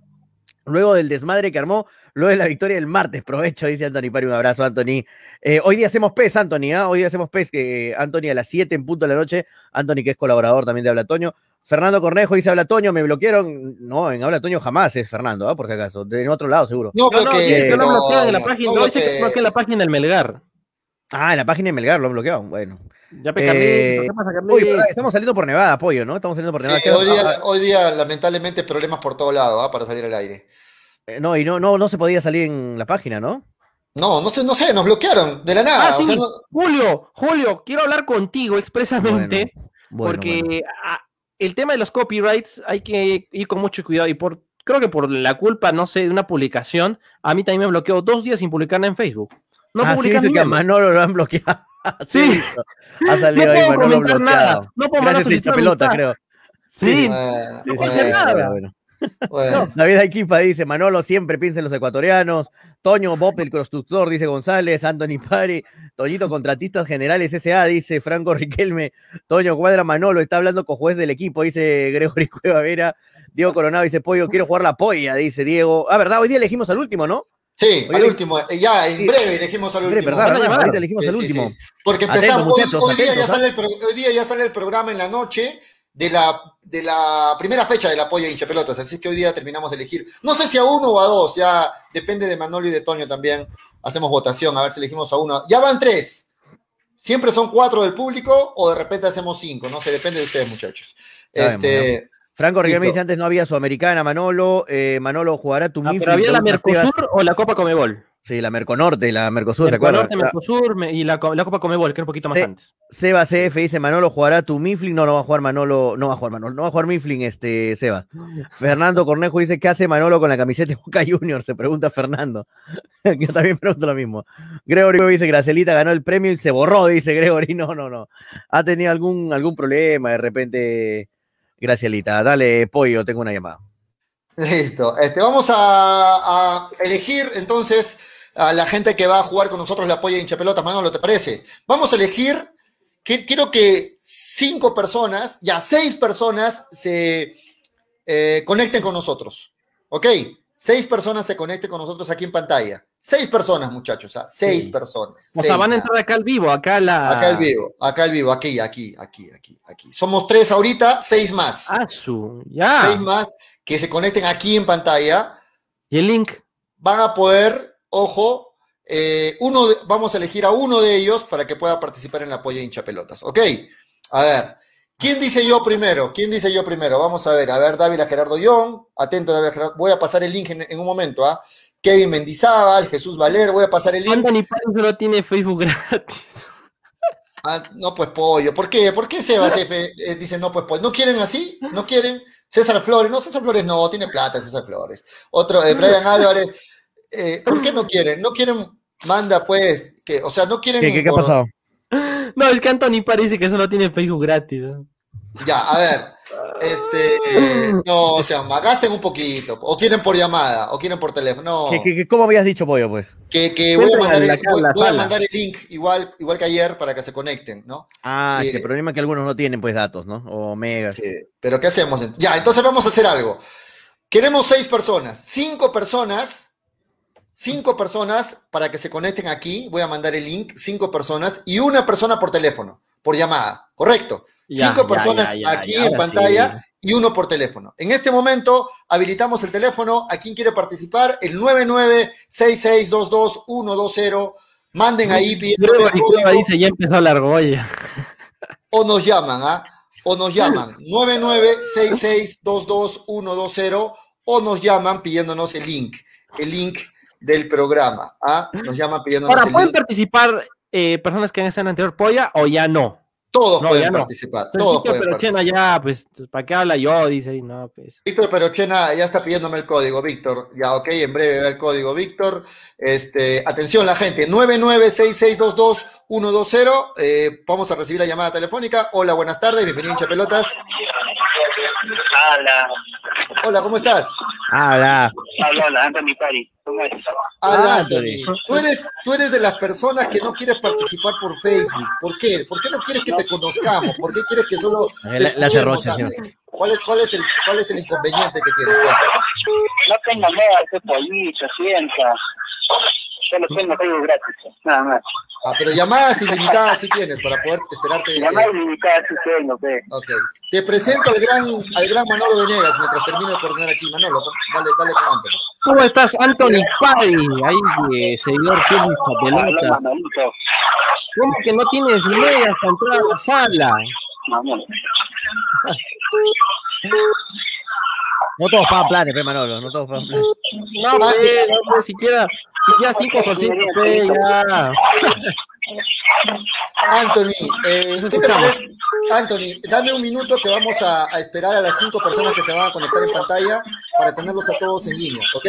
Luego del desmadre que armó, luego de la victoria del martes, provecho, dice Anthony Pari, un abrazo, Anthony. Eh, hoy día hacemos PES, Anthony, ¿ah? hoy día hacemos PES, que Anthony a las 7 en punto de la noche, Anthony que es colaborador también de Habla Toño. Fernando Cornejo dice Habla Toño, me bloquearon. No, en Habla Toño jamás es Fernando, ¿ah? por si acaso, de en otro lado seguro. No, No, no, porque- dice que lo no, bloquean en la página, no no, dice que bloquean la página del Melgar. Ah, en la página de Melgar lo han bloqueado, bueno. Ya pe Eh, estamos saliendo por Nevada, apoyo, ¿no? Estamos saliendo por Nevada. Sí, ¿Qué- hoy, día, ah, hoy día, lamentablemente, problemas por todos lados ¿ah? para salir al aire. eh, no, y no, no, no se podía salir en la página, ¿no? No, no sé, no sé, nos bloquearon de la nada. Ah, o sea, sí, no- Julio, Julio, quiero hablar contigo expresamente. Bueno. Bueno, porque bueno. El tema de los copyrights hay que ir con mucho cuidado y por creo que por la culpa, no sé, de una publicación, a mí también me bloqueó dos días sin publicarla en Facebook. No ah, sí, publicas dice ni que a. Manolo lo han bloqueado. Sí. Ha salido No ahí puedo Manolo comentar bloqueado. nada, no puedo mandar pelota, creo. Sí, Bueno, no puedo hacer nada. bueno. bueno. David Aiquipa dice, Manolo siempre piensa en los ecuatorianos. Toño Bob, el constructor, dice González. Anthony Pari. Toñito, contratistas generales S.A., dice Franco Riquelme. Toño Cuadra Manolo, está hablando con juez del equipo, dice Gregory Cueva Vera. Diego Coronado dice, Pollo, quiero jugar la polla, dice Diego. Ah, ¿verdad? Hoy día elegimos al último, ¿no? Sí, Oye, al último. eh, Ya, en sí. breve elegimos al último. ¿verdad? ¿verdad? Ahorita elegimos Sí, al último. sí. Porque Atentos, empezamos, hoy, muchachos, hoy día ya atentos, sale el, hoy día ya sale el programa en la noche de la, de la primera fecha del apoyo a hincha pelotas, así que hoy día terminamos de elegir. No sé si a uno o a dos, ya depende de Manolo y de Toño también. Hacemos votación, a ver si elegimos a uno. Ya van tres. Siempre son cuatro del público o de repente hacemos cinco, no sé, depende de ustedes, muchachos. Este, Franco Riquelme dice, antes no había Sudamericana, Manolo. Eh, Manolo jugará tu Ah, pero había la. Mercosur o la Copa Comebol. Sí, la Merconorte, la Mercosur, ¿te acuerdas? Norte, Mercosur me- y la, co- la Copa Comebol, que era un poquito más Sí. antes. Seba CF dice, Manolo jugará tu Mifflin. No, no va a jugar Manolo, no va a jugar Manolo, no va a jugar Mifflin, este, Seba. Fernando Cornejo dice, ¿qué hace Manolo con la camiseta de Boca Junior? Se pregunta Fernando. Yo también pregunto lo mismo. Gregory dice, Gracelita ganó el premio y se borró, dice Gregory. No, no, no. Ha tenido algún, algún problema de repente, Gracielita. Dale, pollo, tengo una llamada. Listo. Este, vamos a, a elegir entonces a la gente que va a jugar con nosotros la polla hincha pelota. Manolo, ¿te parece? Vamos a elegir, que, quiero que cinco personas, ya seis personas se eh, conecten con nosotros. ¿Ok? Seis personas se conecten con nosotros aquí en pantalla. Seis personas, muchachos. ¿ah? Seis Sí. personas. O Seis, sea, van a entrar acá al vivo, acá la. Acá al vivo, acá al vivo, aquí, aquí, aquí, aquí, aquí. Somos tres ahorita, seis más. Ah, su. Ya. Seis más que se conecten aquí en pantalla. Y el link. van a poder, ojo, eh, uno de- vamos a elegir a uno de ellos para que pueda participar en la polla hincha pelotas. ¿Ok? A ver, ¿quién dice yo primero? ¿Quién dice yo primero? Vamos a ver, a ver, Dávila Gerardo Young, atento, Dávila Gerardo, voy a pasar el link en, en un momento, ¿ah? Kevin Mendizábal, Jesús Valer, voy a pasar el link. Anthony Pari solo tiene Facebook gratis. Ah, no, pues pollo, ¿por qué? ¿Por qué Sebas F eh, dice no, pues pollo? ¿No quieren así? ¿No quieren? César Flores, no, César Flores no, tiene plata César Flores. Otro, eh, Brian Álvarez, eh, ¿por qué no quieren? No quieren, manda pues, que, o sea, no quieren... ¿Qué, qué, qué ha pasado? No, es que Anthony Pari dice que solo tiene Facebook gratis. Ya, a ver, este, no, o sea, gasten un poquito, o quieren por llamada, o quieren por teléfono, no, ¿Qué, qué, qué- cómo habías dicho, pollo, pues? que, que voy, a mandar, el, voy- a mandar el link igual, igual que ayer para que se conecten, ¿no? Ah, Eh, el problema es que algunos no tienen, pues, datos, ¿no? O megas. Sí, pero ¿qué hacemos? Ya, entonces vamos a hacer algo. Queremos seis personas, cinco personas, cinco personas para que se conecten aquí. Voy a mandar el link, cinco personas y una persona por teléfono, por llamada, ¿correcto? Ya, cinco ya, personas ya, aquí en pantalla sí. y uno por teléfono. En este momento habilitamos el teléfono. ¿A quién quiere participar? El 9966222120. Manden ahí pidiendo dice, ya empezó la argolla. o nos llaman, ¿ah? O nos llaman 9966222120 o nos llaman pidiéndonos el link, el link del programa, ¿ah? Nos llaman pidiéndonos Ahora, ¿pueden participar eh, personas que han estado en anterior polla o ya no? Todos No, pueden no. participar, Entonces, todos Víctor Perochena ya, pues, ¿para qué habla yo? Dice, no, pues. Víctor Perochena ya está pidiéndome el código, Víctor. Ya, ok, en breve va el código, Víctor. Este, atención la gente, 9966222120. Eh, vamos a recibir la llamada telefónica. Hola, buenas tardes, bienvenido Hincha Pelotas. Hola, Hola, ¿cómo estás? Habla. hola, hola, Anthony Pari. ¿Cómo estás? Hola, Anthony. Tú eres, tú eres de las personas que no quieres participar por Facebook. ¿Por qué? ¿Por qué no quieres que te conozcamos? ¿Por qué quieres que solo te La- antes? señor. ¿Cuál es, cuál, es el, ¿Cuál es el inconveniente que tienes? No tengo nada, ese sienta. Solo tengo Facebook gratis, nada más. Ah, pero llamadas ilimitadas sí tienes para poder esperarte. Llamar eh, ilimitada sí tengo, pe. ok. Te presento al gran, al gran Manolo Venegas mientras termino de coordinar aquí. Manolo, dale, dale con Anthony. ¿Cómo estás, Anthony Pari? Ahí, eh, seguidor fiel de pelota. Manolito. ¿Cómo que no tienes medias para entrar a la sala? Vamos. No todos pagan planes, pe, Manolo. No todos pagan planes. No, pues, no, pues, siquiera, siquiera cinco solcitos, pues, ya. Anthony, eh, ¿qué, te parece, Anthony, dame un minuto que vamos a, a esperar a las cinco personas que se van a conectar en pantalla para tenerlos a todos en línea, ¿ok?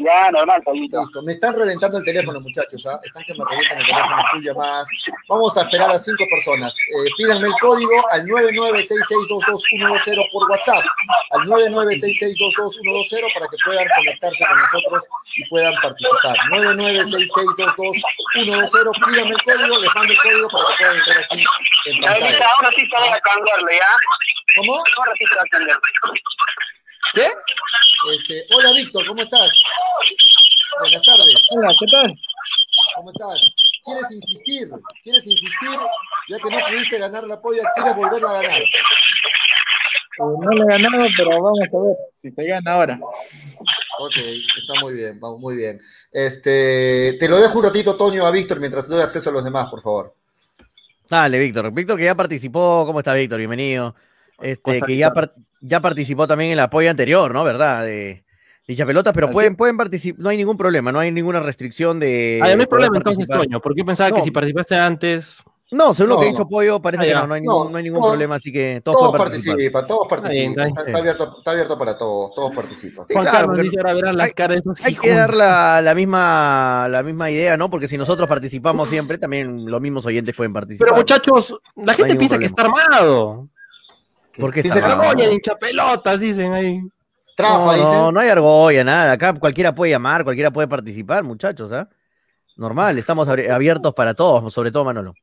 Ya, normal, pollito. Listo. Me están reventando el teléfono, muchachos. ¿ah? Están que me reventan el teléfono, llamadas. Vamos a esperar a cinco personas. Eh, pídanme el código al 996622120 por WhatsApp. Al 996622120 para que puedan conectarse con nosotros y puedan participar. 996622120. Pídanme el código, les mando el código para que puedan entrar aquí en pantalla. ahora sí te voy a cambiarle, ¿ya? ¿Cómo? Ahora sí te voy a cambiar. ¿Qué? Este, hola Víctor, ¿cómo estás? Buenas tardes. Hola, ¿qué tal? ¿Cómo estás? ¿Quieres insistir? ¿Quieres insistir? Ya que no pudiste ganar la polla, ¿quieres volverla a ganar? Eh, no le he ganado, pero vamos a ver si te gana ahora. Ok, está muy bien, vamos, muy bien. Este, te lo dejo un ratito, Toño, a Víctor, mientras doy acceso a los demás, por favor. Dale, Víctor. Víctor que ya participó. ¿Cómo está, Víctor? Bienvenido. Este, que ya, par- ya participó también en el apoyo anterior, ¿no? ¿Verdad? De dicha pelota, pero Así pueden, pueden participar, no hay ningún problema, no hay ninguna restricción de. Ah, no hay problema entonces. Toño, porque yo pensaba No. que si participaste antes. No, según lo No, que ha dicho Pollo, parece Ah, que ya. no, no hay ningún, No, no hay ningún todos- problema, así que todos, Todos participan, todos participan. está Está, bien. está abierto, está abierto para todos, todos participan. Sí, Juan claro, Carlos porque dice ahora verán las hay- caras de Hay que dar la, la misma, la misma idea, ¿no? Porque si nosotros participamos siempre, también los mismos oyentes pueden participar. Pero muchachos, la gente piensa que está armado. ¿Por qué Dice? Argolla de hinchapelotas, dicen ahí. Trafa, no, dicen. no, no hay argolla, nada. Acá cualquiera puede llamar, cualquiera puede participar, muchachos, ¿ah? Normal, estamos abiertos para todos, sobre todo Manolo.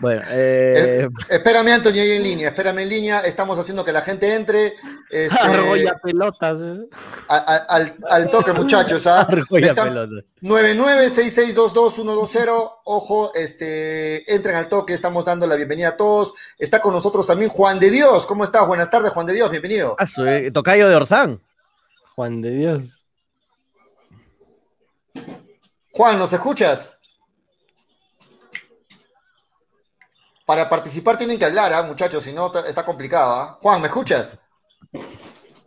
Bueno, eh, Espérame, Anthony, ahí en línea, espérame en línea. Estamos haciendo que la gente entre. este, Argolla pelotas. eh. a- a- al, al toque, muchachos. ¿ah? argolla Están- pelota. 9966222120. Ojo, este, entren al toque, estamos dando la bienvenida a todos. Está con nosotros también Juan de Dios. ¿Cómo estás? Buenas tardes, Juan de Dios, bienvenido. Ah, su- eh, tocayo de Orsán. Juan de Dios. Juan, ¿nos escuchas? Para participar tienen que hablar, ¿ah, muchachos, si no está complicado. ¿ah? Juan, ¿me escuchas?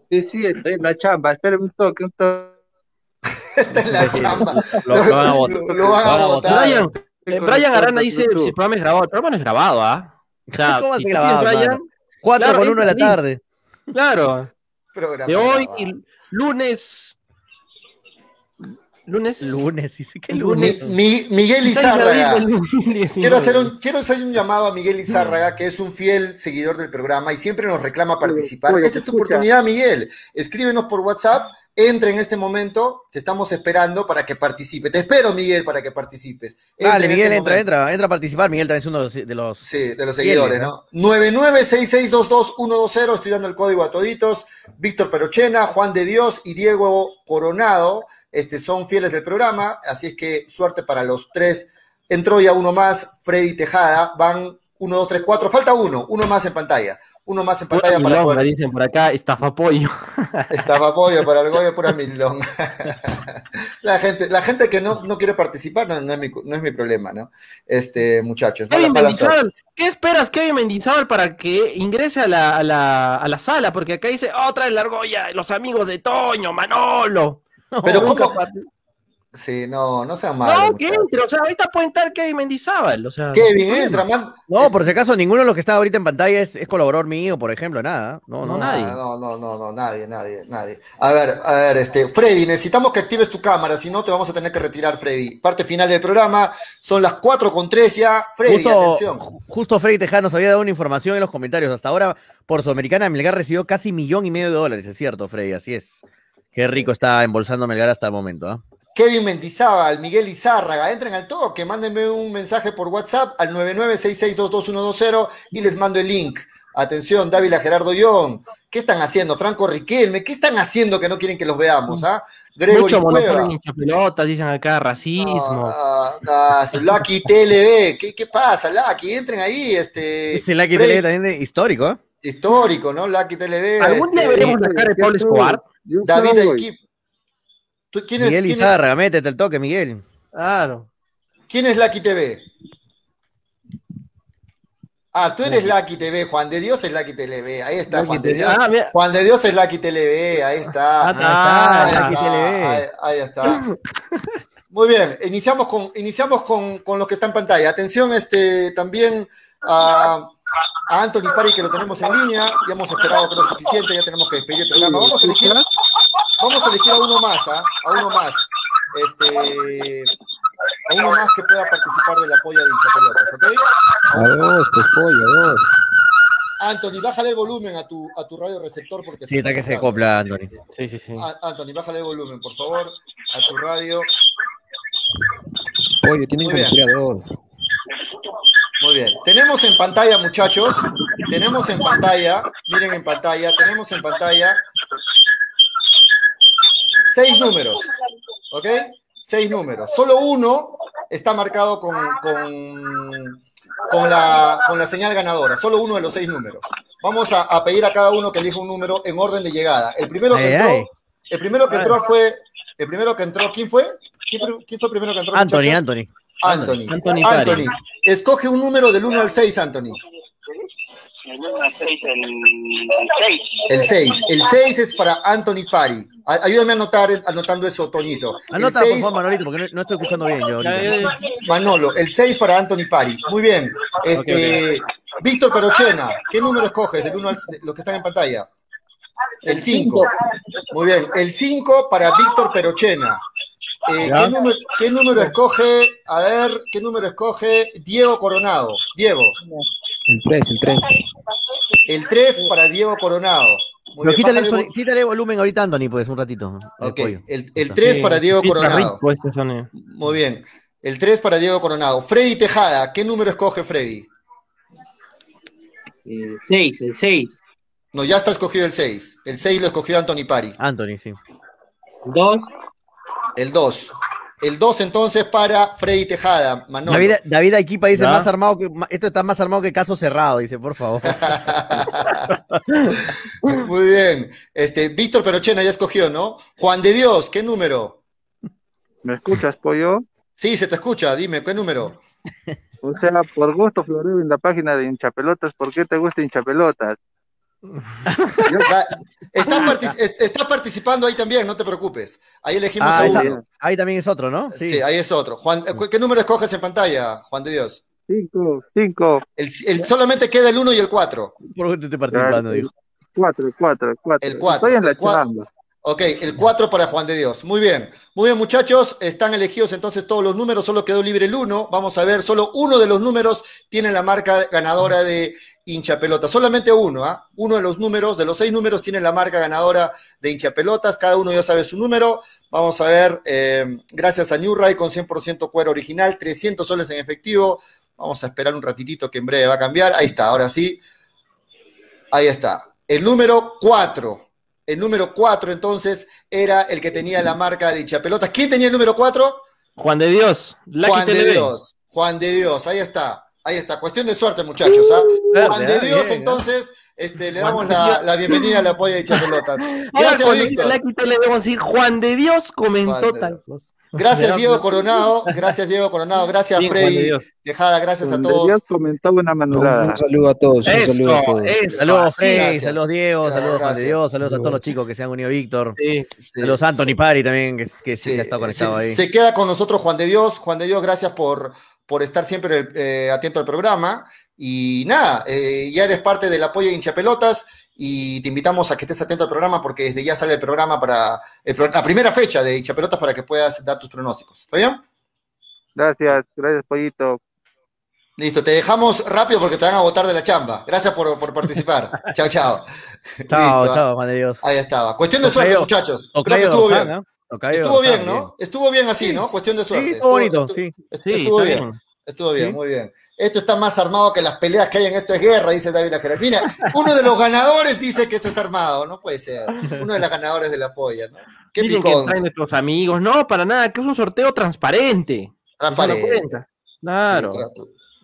Sí, sí, estoy en la chamba. Espérame un toque, un toque. Está en la chamba. Lo, lo van a votar. Lo, lo van a Lo votar. Brian, eh, Brian Arana dice si el programa es grabado. El programa no es grabado, ¿ah? O sea, ¿Cómo si tienes Brian, mano? Cuatro Claro, con uno de la tarde. claro. Programa De hoy, grabado. y lunes. Lunes. Lunes, dice que lunes. mi- Miguel 6 de abril Izárraga. del 2019. Quiero hacer, un, quiero hacer un llamado a Miguel Izárraga, que es un fiel seguidor del programa y siempre nos reclama participar. Oye, Esta es tu escucha. oportunidad, Miguel. Escríbenos por WhatsApp, entre en este momento, te estamos esperando para que participe. Te espero, Miguel, para que participes. Entra Dale, en Miguel, este entra, entra, entra a participar. Miguel también es uno de los. de los- Sí, de los Fieles, seguidores, ¿no? ¿no? 9966222120, estoy dando el código a toditos. Víctor Perochena, Juan de Dios y Diego Coronado este, son fieles del programa, así es que suerte para los tres. Entró ya uno más, Freddy Tejada, van uno, dos, tres, cuatro, falta uno, uno más en pantalla. Uno más en Pura pantalla para milonga, poder. dicen por acá, estafapollo. Estaba apoyo para el Goyo, pura milonga. la gente, la gente que no, no quiere participar no, no es mi, no es mi problema, ¿no? Este, muchachos. Kevin mala ¿qué esperas, Kevin Mendizábal, para que ingrese a la, a la, a la sala? Porque acá dice, otra de la argolla, los amigos de Toño, Manolo. Pero ¿cómo? Sí, no, no sean malos. No, que entre, o sea, ahorita puede entrar Kevin Mendizábal, o sea. Kevin, no entra, man. No, por si acaso, ninguno de los que está ahorita en pantalla es, es colaborador mío, por ejemplo, nada. No, no, No, nadie. No, no, no, no, nadie, nadie, nadie. A ver, a ver, este, Freddy, necesitamos que actives tu cámara, si no te vamos a tener que retirar, Freddy. Parte final del programa, son las 4 con 3 ya. Freddy, Justo, atención. ju- justo Freddy Tejada nos había dado una información en los comentarios. Hasta ahora, por Sudamericana, Melgar recibió casi millón y medio de dólares. Es cierto, Freddy, así es. Qué rico está embolsando Melgar hasta el momento. ¿ah? Kevin Mendizábal, Miguel Izárraga, entren al toque, mándenme un mensaje por WhatsApp al 9966222120 y les mando el link. Atención, Dávila Gerardo Young, ¿qué están haciendo? Franco Riquelme, ¿qué están haciendo que no quieren que los veamos? ¿ah? Gregory Mucho hinchapelotas, dicen acá, racismo. Ah, ah, ah, Lucky TLB, ¿qué, qué pasa, Lucky? Entren ahí, este. Ese Lucky Freddy- Tele también de histórico. ¿eh? Histórico, ¿no? Lucky TLB. ¿Algún día este, veremos la cara de Pablo Escobar? Yo David. ¿Tú- ¿Quién es, Miguel quién es- métete el toque, Miguel. Claro. quién es Lucky TV? Ah, tú eres Lucky TV, Juan de Dios es Lucky TV, ahí está, Lucky Juan de. Dios. Ah. Juan de Dios es Lucky TV, ahí está. Ah, Ahí está, Ahí Lucky está, TV. ahí, ahí está. Muy bien, iniciamos con, iniciamos con, con lo que está en pantalla. Atención, este, también a, a Anthony Pari, que lo tenemos en línea. Ya hemos esperado que lo suficiente, ya tenemos que despedir el programa. Vamos a elegir, vamos a elegir a uno más, ¿ah? a uno más. Este, a uno más que pueda participar del apoyo de hinchapelotas, ¿ok? A dos, pues pollo, a dos. Anthony, bájale el volumen a tu, a tu radio receptor porque Sí, está que se copla, Anthony. Sí, sí, sí. A- Anthony, bájale el volumen, por favor, a tu radio. Pollo, tienen que elegir a dos. Muy bien. Tenemos en pantalla, muchachos, tenemos en pantalla, miren en pantalla, tenemos en pantalla seis números, ¿ok? Seis números. Solo uno está marcado con, con, con la, con la señal ganadora, solo uno de los seis números. Vamos a, a pedir a cada uno que elija un número en orden de llegada. El primero que Ay, entró, ay. el primero que entró fue, el primero que entró, ¿quién fue? ¿Quién, fue- quién fue el primero que entró? Anthony, muchachos? Anthony. Anthony. Anthony Anthony. Escoge un número del 1 al 6, Anthony. El 1 al 6, el 6. El 6. El 6 es para Anthony Pari. Ayúdame a anotar, anotando eso, Toñito. El Anota, por seis- favor, Manolito, porque no, no estoy escuchando bien yo ahorita. Manolo, el 6 para Anthony Pari. Muy bien. Este, Víctor Perochena, ¿qué número escoges del 1 al de los que están en pantalla? El 5. Muy bien. El 5 para Víctor Perochena. Eh. ¿qué, número, qué número escoge? A ver, ¿qué número escoge Diego Coronado? Diego. El 3, el 3. El 3 para Diego Coronado. Muy Pero bien, quítale, el quítale volumen ahorita, Anthony, pues, un ratito. el Ok, el, el 3 Sí, para Diego Coronado. rico este. Muy bien. El 3 para Diego Coronado. Freddy Tejada, ¿qué número escoge Freddy? El 6, el 6. No, ya está escogido el 6. El 6 lo escogió Anthony Pari. Anthony, sí. 2. El 2. El 2 entonces para Freddy Tejada. Manolo. David, David Equipa dice Ya. más armado que esto está más armado que caso cerrado, dice, por favor. Muy bien. Este, Víctor Perochena ya escogió, ¿no? Juan de Dios, ¿qué número? ¿Me escuchas, pollo? Sí, se te escucha. Dime, ¿qué número? O sea, por gusto floreo en la página de hinchapelotas, ¿por qué te gusta hinchapelotas? Está, partici- es- está participando ahí también, no te preocupes. Ahí elegimos Ah, a esa- uno. ahí también es otro, ¿no? Sí. ahí es otro. Juan, ¿qué- ¿Qué número escoges en pantalla, Juan de Dios? Cinco, cinco. El, el- solamente queda el 1 y el 4. ¿Por qué te estoy participando? Dijo. Cuatro, el cuatro, el cuatro. El 4. Estoy en la chamba. Ok, el 4 para Juan de Dios. Muy bien. Muy bien, muchachos. Están elegidos entonces todos los números. Solo quedó libre el 1. Vamos a ver, solo uno de los números tiene la marca ganadora de hincha pelota. Solamente uno, ¿ah? Uno de los números, de los seis números, tiene la marca ganadora de hincha pelotas. Cada uno ya sabe su número. Vamos a ver, eh, gracias a New Ray con 100% cuero original, 300 soles en efectivo. Vamos a esperar un ratitito que en breve va a cambiar. Ahí está, ahora sí. Ahí está. El número 4. El número 4 entonces era el que tenía la marca de hinchapelotas. ¿Quién tenía el número 4? Juan de Dios. Lucky Juan de. Dios. Juan de Dios, ahí está. Ahí está. Cuestión de suerte, muchachos. ¿ah? Verde, Juan de ah, Dios, bien, ¿ah? entonces, este, le damos de la, la bienvenida al apoyo de hinchapelotas. Ahora, Gracias, Víctor. Vamos a decir Juan de Dios comentó de tal cosa. Gracias, Diego pues. Coronado. Gracias, Diego Coronado. Gracias, Bien, de Freddy. Tejada. Gracias a Juan de todos. Dios comentó una manulada. Un saludo a todos, un Eso, saludo a todos. eso. Saludos. Freddy, gracias. saludos, Diego, Gracias, saludos, Juan de. Dios, saludos a todos los chicos que se han unido, Víctor. Sí. Sí, Saludos a Anthony Pari también, que, que sí, ha estado conectado se, ahí. se queda con nosotros Juan de Dios. Juan de Dios, gracias por, por estar siempre eh, atento al programa. Y nada, eh, ya eres parte del apoyo de hinchapelotas y te invitamos a que estés atento al programa porque desde ya sale el programa para el pro- la primera fecha de hinchapelotas para que puedas dar tus pronósticos. ¿Está bien? Gracias, gracias, pollito. Listo, te dejamos rápido porque te van a votar de la chamba. Gracias por, por participar. chao, chao. Chao, Listo, chao, de Dios. Ahí estaba. Cuestión de suerte, Tocayo- muchachos. Creo que estuvo bien. Tocayo Estuvo bien, ¿no? Estuvo bien así, ¿no? Cuestión de suerte. Sí, estuvo bonito, sí. est- Sí, estuvo bien. bien. Estuvo bien, Sí. muy bien. Esto está más armado que las peleas que hay en esto es guerra, dice David Ajeral. Mira, uno de los ganadores dice que esto está armado, no puede ser. Uno de los ganadores de la polla, ¿no? Qué Dicen que traen nuestros amigos. No, para nada, que es un sorteo transparente. Transparente. Claro. Sí,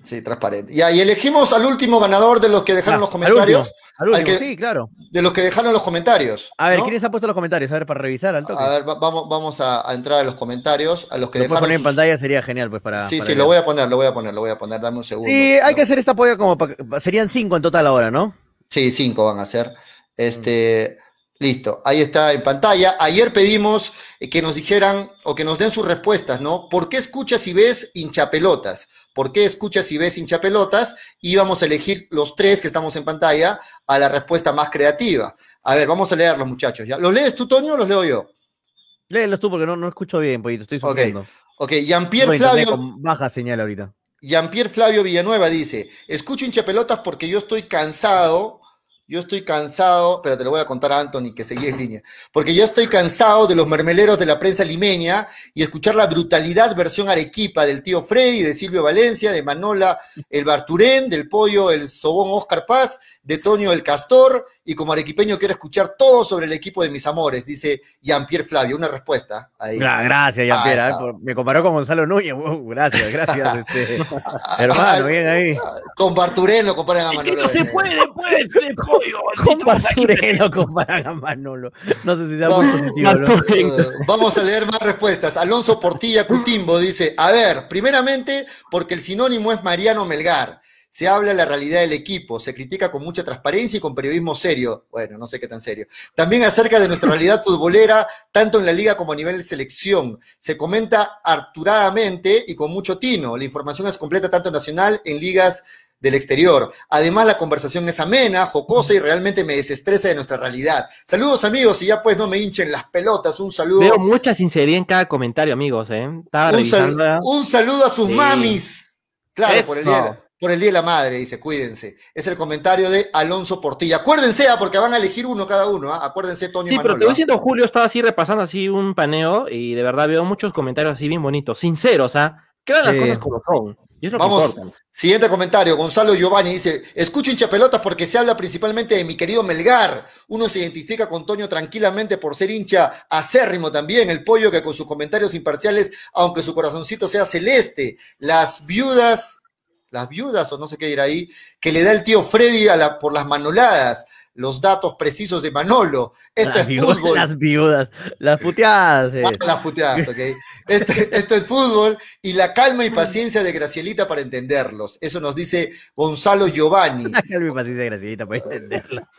sí, transparente. Ya, y elegimos al último ganador de los que dejaron Ah, los al comentarios. último, al último, que- sí, claro. De los que dejaron los comentarios. A ver, ¿no? ¿quiénes han puesto los comentarios? A ver, para revisar al toque. A ver, va- vamos, vamos a, a entrar a los comentarios, a los que lo dejaron. poner en pantalla, sería genial, pues, para. Sí, para sí, leer. lo voy a poner, lo voy a poner, lo voy a poner, dame un segundo. Sí, hay que hacer esta apoyo como. pa- Serían cinco en total ahora, ¿no? Sí, cinco van a ser. Este, Listo, ahí está en pantalla. Ayer pedimos que nos dijeran o que nos den sus respuestas, ¿no? ¿Por qué escuchas y ves hinchapelotas? ¿Por qué escuchas y ves hinchapelotas? Y vamos a elegir los tres que estamos en pantalla a la respuesta más creativa. A ver, vamos a leerlos, muchachos. ¿ya? ¿Los lees tú, Toño, o los leo yo? Léelos tú porque no, no escucho bien, poquito, estoy sufriendo. Ok, Jean-Pierre Tengo internet Flavio. con baja señal ahorita. Jean-Pierre Flavio Villanueva dice, escucho hinchapelotas porque yo estoy cansado, yo estoy cansado, pero te lo voy a contar a Anthony que seguí en línea, porque yo estoy cansado de los mermeleros de la prensa limeña y escuchar la brutalidad versión arequipa del tío Freddy, de Silvio Valencia, de Manola el Barturén, del pollo el Sobón Oscar Paz, de Toño el Castor, y como arequipeño quiero escuchar todo sobre el equipo de mis amores, dice Jean-Pierre Flavio, una respuesta ahí. Gra- Gracias, Jean Pierre. Ah, ¿eh? Me comparó con Gonzalo Núñez. Wow, gracias, gracias. este, hermano, bien ahí. Con Barturén lo comparan a Manolo. se puede, puede, pollo. Con Barturén lo comparan a Manolo. No sé si sea muy positivo, ¿no? Vamos a leer más respuestas. Alonso Portilla Cutimbo dice, a ver, primeramente, porque el sinónimo es Mariano Melgar. Se habla de la realidad del equipo, se critica con mucha transparencia y con periodismo serio. Bueno, no sé qué tan serio. También acerca de nuestra realidad futbolera, tanto en la liga como a nivel de selección. Se comenta harturadamente y con mucho tino. La información es completa tanto nacional en ligas del exterior. Además, la conversación es amena, jocosa y realmente me desestresa de nuestra realidad. Saludos amigos y ya pues no me hinchen las pelotas. Un saludo. Veo mucha sinceridad en cada comentario, amigos, ¿eh? Estaba un, sal- revisando. un saludo a sus Sí. mamis. Claro, por el, día. Por el Día de la Madre, dice, cuídense. Es el comentario de Alonso Portilla. Acuérdense, ah, porque van a elegir uno cada uno. ah. Acuérdense, Toño Sí, pero te voy ah. diciendo, Julio estaba así repasando así un paneo y de verdad veo muchos comentarios así bien bonitos, sinceros, ¿ah? Hagan las cosas como son. Y es lo que Vamos, siguiente comentario. Gonzalo Giovanni dice: Escucho hinchapelotas porque se habla principalmente de mi querido Melgar. Uno se identifica con Toño tranquilamente por ser hincha acérrimo también. El pollo que con sus comentarios imparciales, aunque su corazoncito sea celeste. Las viudas, las viudas, o no sé qué dirá ahí, que le da el tío Freddy a la, por las manoladas. Los datos precisos de Manolo. Esto Las es viudas, fútbol. las viudas, las puteadas. eh. Ah, las puteadas, ok. Este- esto es fútbol y la calma y paciencia de Gracielita para entenderlos. Eso nos dice Gonzalo Giovanni. Calma y paciencia, Gracielita, para entenderla.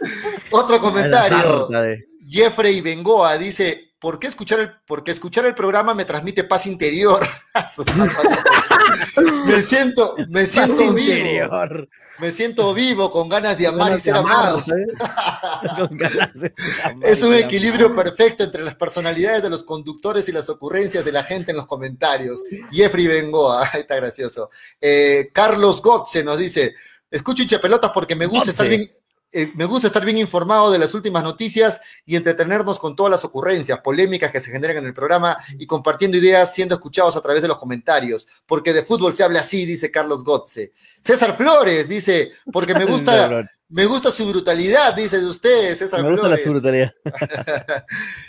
Otro la comentario. de- Jeffrey Bengoa dice, ¿por qué escuchar el, porque escuchar el programa me transmite paz interior? Me siento, me siento vivo. interior. Me siento vivo, con ganas de amar y Ganas ser amado. De Es un equilibrio perfecto entre las personalidades de los conductores y las ocurrencias de la gente en los comentarios. Jeffrey Bengoa, ahí está gracioso. Eh, Carlos Gotze nos dice, escucho hinchapelotas porque me gusta estar bien... eh, me gusta estar bien informado de las últimas noticias y entretenernos con todas las ocurrencias, polémicas que se generan en el programa y compartiendo ideas siendo escuchados a través de los comentarios. Porque de fútbol se habla así, dice Carlos Gotze. César Flores dice, porque me gusta, me gusta su brutalidad, dice de usted, César Me gusta la Flores. su brutalidad.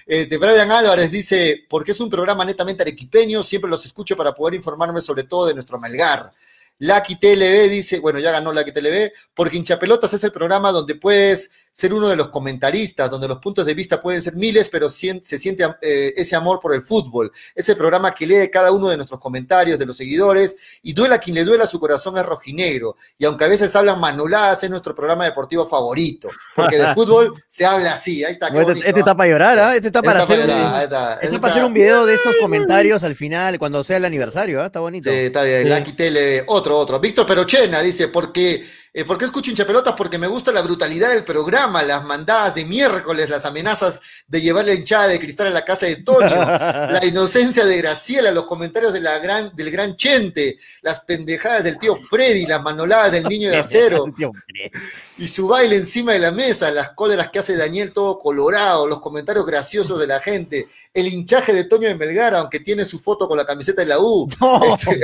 Eh, de Brian Álvarez dice, porque es un programa netamente arequipeño, siempre los escucho para poder informarme sobre todo de nuestro Melgar. Lucky TLB dice, bueno, ya ganó Lucky TLB, porque Hinchapelotas es el programa donde puedes ser uno de los comentaristas, donde los puntos de vista pueden ser miles, pero se siente eh, ese amor por el fútbol. Es el programa que lee cada uno de nuestros comentarios, de los seguidores, y duela quien le duela, su corazón es rojinegro. Y aunque a veces hablan manoladas, es nuestro programa deportivo favorito, porque de fútbol se habla así. Ahí está, Este, este está para llorar, ¿ah? Este está para Este hacer, para un, llorar, ahí está, este para hacer un video de estos comentarios al final, cuando sea el aniversario, ¿ah? Está bonito. Sí, está bien, Lucky Tele, otro, otro. Víctor Perochena dice, porque, eh, ¿por qué escucho hinchapelotas? Porque me gusta la brutalidad del programa, las mandadas de miércoles, las amenazas de llevar la hinchada de cristal a la casa de Toño, la inocencia de Graciela, los comentarios de la gran, del gran Chente, las pendejadas del tío Freddy, las manoladas del niño de acero, y su baile encima de la mesa, las cóleras que hace Daniel todo colorado, los comentarios graciosos de la gente, el hinchaje de Toño de Melgar, aunque tiene su foto con la camiseta de la U. Este,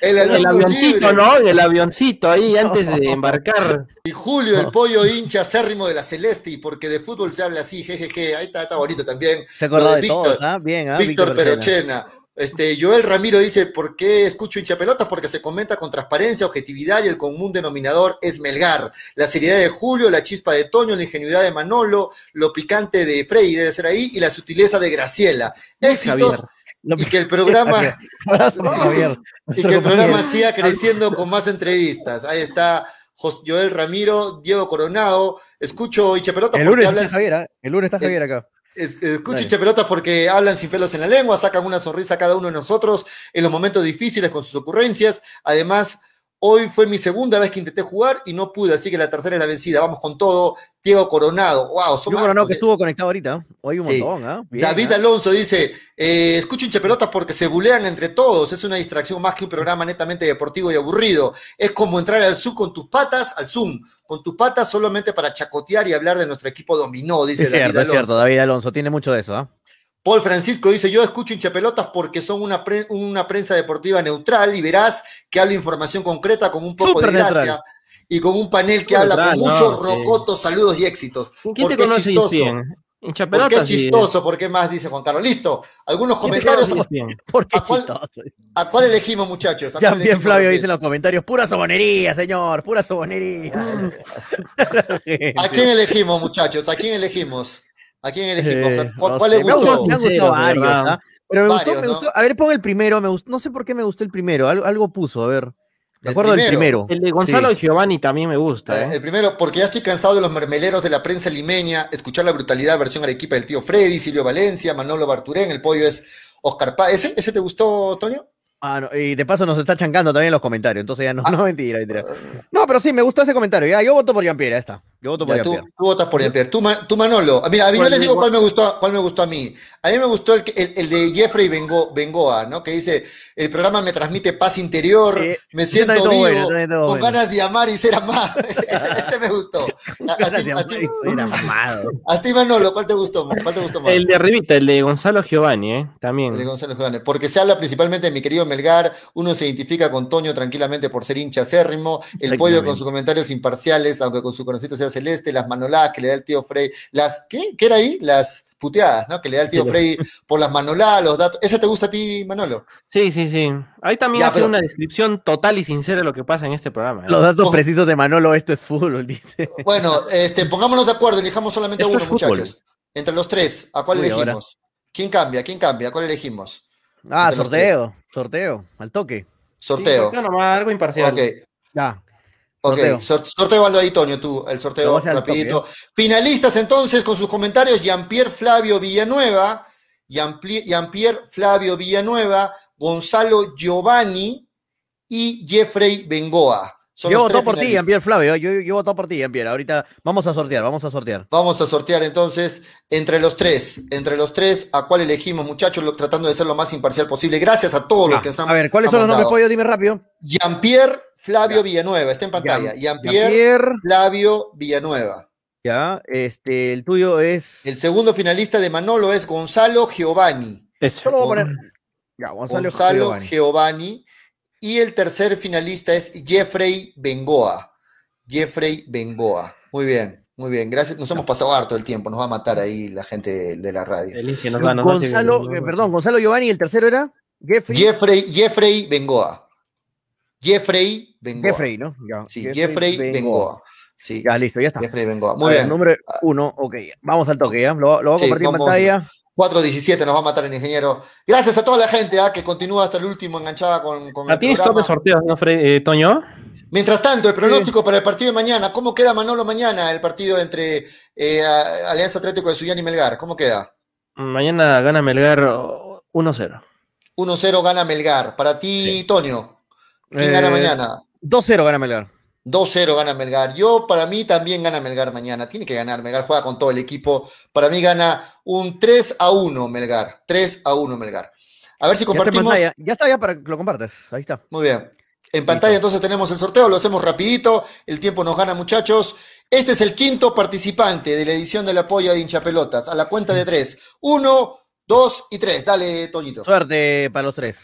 el, el El avioncito, libre. ¿no? El avioncito ahí antes de embarcar. Y Julio, el pollo hincha acérrimo de la Celeste, y porque de fútbol se habla así, jejeje, ahí está, está bonito también. Se Lo de, Víctor, todos, ¿ah? Bien, ¿ah? Víctor Perochena. Perochena. Este, Joel Ramiro dice, ¿por qué escucho hinchapelotas? Porque se comenta con transparencia, objetividad y el común denominador es Melgar. La seriedad de Julio, la chispa de Toño, la ingenuidad de Manolo, lo picante de Frey debe ser ahí y la sutileza de Graciela. Éxitos y que el programa y que el programa siga creciendo con más entrevistas. Ahí está Joel Ramiro, Diego Coronado. Escucho Hincha Pelotas El lunes está hablan. Javier, ¿ah? El lunes está Javier acá. Es- escucho Dale. hincha pelotas porque hablan sin pelos en la lengua, sacan una sonrisa a cada uno de nosotros en los momentos difíciles con sus ocurrencias. Además, hoy fue mi segunda vez que intenté jugar y no pude, así que la tercera es la vencida. Vamos con todo. Diego Coronado, wow, más- Coronado que estuvo conectado ahorita. ¿ah? Hoy un Sí. montón. Bien, David ¿ah? Alonso dice, eh, escucho hincha pelotas porque se bulean entre todos, es una distracción más que un programa netamente deportivo y aburrido. Es como entrar al Zoom con tus patas, al Zoom, con tus patas solamente para chacotear y hablar de nuestro equipo dominó, dice Es David cierto, es Alonso. cierto. David Alonso tiene mucho de eso, ¿ah? Paul Francisco dice, yo escucho hinchapelotas porque son una, pre- una prensa deportiva neutral y verás que habla información concreta con un poco de gracia neutral. y con un panel que habla neutral, con muchos no, rocotos, saludos y éxitos. ¿Quién ¿Por te qué conoce ¿Por qué chistoso? ¿Por qué más? Dice Juan Carlos. Listo. Algunos ¿Quién te comentarios. ¿Por qué ¿A cuál, chistoso? ¿A cuál elegimos, muchachos? ¿A Ya bien elegimos? Flavio dice en los comentarios, pura sobonería, señor, pura sobonería. ¿A quién elegimos, muchachos? ¿A quién elegimos? ¿A quién elegimos? Eh, ¿Cuál, no cuál sé, les me, gustó? han gustado de varios. ¿ah? Pero me gustó, me gustó. A ver, pon el primero, me gustó, no sé por qué me gustó el primero, algo, algo puso, a ver. Me ¿El acuerdo del primero? El de Gonzalo Sí. Giovanni también me gusta. Eh. El primero, porque ya estoy cansado de los mermeleros de la prensa limeña, escuchar la brutalidad versión arequipa del tío Freddy, Silvio Valencia, Manolo Barturén, el pollo es Oscar Paz. ¿Ese, ¿Ese te gustó, Toño? Ah, no, y de paso nos está chancando también en los comentarios, entonces ya no, Ah. no mentira, mentira. No, pero sí, me gustó ese comentario. Ya, yo voto por Jean-Pierre, ya está. Yo voto por Ya, tú, votas por Jean-Pierre. Tú, tú, Manolo. Ah, Mira, a mí ¿Cuál les digo cuál me gustó, cuál me gustó a mí. A mí me gustó el, que- el, el de Jeffrey Bengo- Bengoa, ¿no? Que dice, el programa me transmite paz interior, Sí, me siento vivo, bueno, con bueno. ganas de amar y ser amado. Ese, ese- ese me gustó. A, ti, de a amar ti- y ser amado. a ti, Manolo, ¿cuál te gustó? ¿Cuál te gustó más? El de arribita, el de Gonzalo Giovanni, ¿eh? También. El de Gonzalo Giovanni, porque se habla principalmente de mi querido Melgar, uno se identifica con Toño tranquilamente por ser hincha acérrimo, el pollo con sus comentarios imparciales, aunque con su conocito sea celeste, las manoladas que le da el tío Frey, las, ¿qué? ¿Qué era ahí? Las puteadas, ¿no? Que le da el tío Sí. Frey por las manoladas, los datos. ¿Ese te gusta a ti, Manolo? Sí, sí, sí. Ahí también Ya, hace pero- una descripción total y sincera de lo que pasa en este programa. ¿eh? Los datos Oh. precisos de Manolo, esto es fútbol, dice. Bueno, este, pongámonos de acuerdo, elijamos solamente Esto uno, muchachos. Entre los tres, ¿a cuál Uy, ahora. elegimos? ¿Quién cambia? ¿Quién cambia? ¿Cuál elegimos? Ah, Entre sorteo, sorteo, al toque. Sí, Sorteo. sorteo nomás, algo imparcial. Ok. Ya. Ok, Sorteo. sor- sorteo ahí, Toño, tú, el sorteo rapidito. Finalistas entonces con sus comentarios, Jean-Pierre Flavio Villanueva, Jean-Pierre Flavio Villanueva, Gonzalo Giovanni y Jeffrey Bengoa. Son Yo voto por ti. Jean-Pierre Flavio. Yo, yo voto por ti, Jean-Pierre. Ahorita vamos a sortear, vamos a sortear. Vamos a sortear entonces entre los tres, entre los tres, a cuál elegimos, muchachos, lo- tratando de ser lo más imparcial posible. Gracias a todos los que nos han A ver, ¿cuáles son los nombres, pollo? Dime rápido. Jean-Pierre Flavio Villanueva, está en pantalla. Jean- Jean-Pierre Jean-Pierre. Flavio Villanueva. Ya, este, el tuyo es. El segundo finalista de Manolo es Gonzalo Giovanni. Eso. Solo voy a poner. Ya, Gonzalo, Gonzalo Giovanni. Giovanni. Y el tercer finalista es Jeffrey Bengoa. Jeffrey Bengoa. Muy bien, muy bien. Gracias. Nos hemos pasado harto el tiempo. Nos va a matar ahí la gente de, la radio. Elige, nos va, nos va a seguir. Gonzalo, eh, perdón, Gonzalo Giovanni, ¿y el tercero era? Jeffrey. Jeffrey, Jeffrey Bengoa. Jeffrey Bengoa. Jeffrey, ¿no? Ya, Sí, Jeffrey, Bengoa. Sí, Ya, listo, ya está. Jeffrey Bengoa. Muy ver, bien. Número uno, ok. Vamos al toque, ¿ya? Lo, lo voy a Sí, compartir en vamos. pantalla. 4.17 nos va a matar el ingeniero. Gracias a toda la gente ah, que continúa hasta el último enganchada con, con ¿Ah, el ¿Tienes programa. de sorteos, no, eh, Toño? Mientras tanto, el pronóstico para el partido de mañana. ¿Cómo queda Manolo mañana el partido entre eh, a- Alianza Atlético de Suyán y Melgar? ¿Cómo queda? Mañana gana Melgar oh, 1-0. 1-0 gana Melgar. Para ti, Tonio, ¿quién Eh, gana mañana? 2-0 gana Melgar. 2-0 gana Melgar. Yo, para mí, también gana Melgar mañana. Tiene que ganar. Melgar juega con todo el equipo. Para mí gana un 3 a 1 Melgar. 3 a 1 Melgar. A ver si Ya está compartimos. Ya está, ya para que lo compartas. Ahí está. Muy bien. En pantalla entonces tenemos el sorteo, lo hacemos rapidito, el tiempo nos gana muchachos. Este es el quinto participante de la edición de la polla de hinchapelotas, a la cuenta de tres. Uno, dos y tres. Dale, Toñito. Suerte para los tres.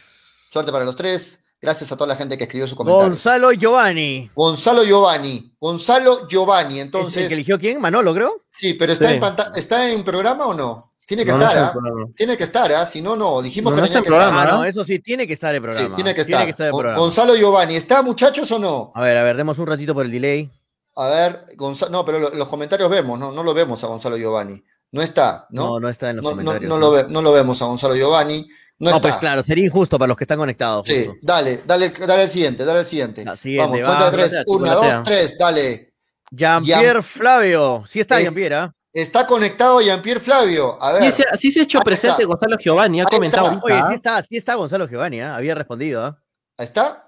Suerte para los tres. Gracias a toda la gente que escribió su comentario. Gonzalo Giovanni. Gonzalo Giovanni. Gonzalo Giovanni, ¿Es entonces. el que eligió quién? Manolo, creo. Sí, pero está, Sí. en ¿está en programa o no? Tiene que No, no estar, está en ¿ah? Tiene que estar, ¿ah? Si no, no. Dijimos No, que no tenía está en que estar. programa, Ah, ¿no? no, eso sí, tiene que estar el programa. Sí, tiene que estar. estar el programa. Gonzalo Giovanni, ¿está, muchachos, o no? A ver, a ver, demos un ratito por el delay. A ver, Gonzalo, no, pero lo- los comentarios vemos, no, no lo vemos a Gonzalo Giovanni. No está, ¿no? No, no está en los No, no- comentarios. no lo ve- no lo vemos a Gonzalo Giovanni. No, pues claro, sería injusto para los que están conectados. Sí, justo. dale, dale, dale el siguiente, dale el siguiente. siguiente, Vamos, cuenta va. de tres. Chocolatea, Una, dos, tres, dale. Jean-Pierre Flavio. Sí está Es- Jean-Pierre, ¿ah? Está conectado Jean-Pierre Flavio. A ver. Sí, se, sí se ha hecho Ahí presente está. Gonzalo Giovanni, ha Ahí comentado está. Oye, ¿ah? sí está, sí está Gonzalo Giovanni, ¿ah? Había respondido, ¿ah? ¿Ahí está?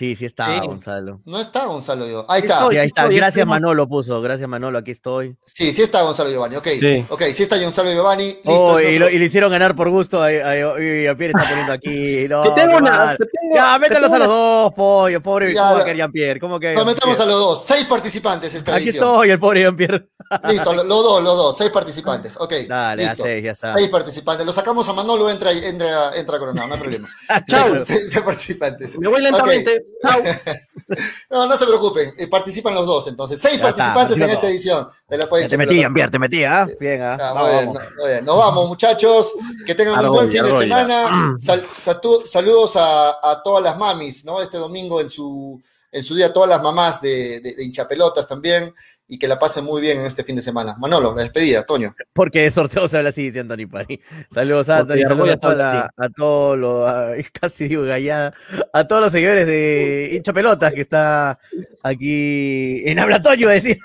Sí, sí está Sí. Gonzalo. No está Gonzalo Giovanni. Ahí está. Sí, ahí está. estoy, Gracias estoy. Manolo puso. Gracias Manolo, aquí estoy. Sí, sí está Gonzalo Giovanni. Ok, Sí. ok, sí está Gonzalo Giovanni. Listo. Oh, y, lo- y le hicieron ganar por gusto. a- a- y Jean-Pierre está poniendo aquí. No, Te tengo una- te tengo- Ya, te mételos tengo a los una- dos, pollo. Pobre, Ya, ¿cómo Jean-Pierre? ¿Cómo que Nos metemos a los dos. Seis participantes esta Aquí edición. estoy, el pobre Jean-Pierre. Listo, lo- los dos, los dos. Seis participantes. Ok. Dale, ya listo. seis, ya está. Seis participantes. Lo sacamos a Manolo, entra, entra, entra Coronado, no hay problema. Chao. Seis, seis- seis participantes. Me voy lentamente. No, no se preocupen. eh, participan los dos, entonces. Seis Ya está, participantes en esta edición de la te metí, Pelota. Jean-Pierre, te metí, ¿ah? Bien, ¿ah? Ah, Vamos, muy bien, vamos. muy bien. Nos vamos, muchachos. Que tengan un buen fin de semana. Sal- satu- saludos a, a todas las mamis, ¿no? Este domingo en su, en su día, todas las mamás de, de, de hinchapelotas también. Y que la pasen muy bien en este fin de semana. Manolo, la despedida, Toño. Porque de sorteo se habla así, dice Anthony Pani. Saludos a Anthony, saludos a, toda está la- a todos los, a- casi digo gallada, a todos los seguidores de hincha pelotas que está aquí en Habla Toño, a decir.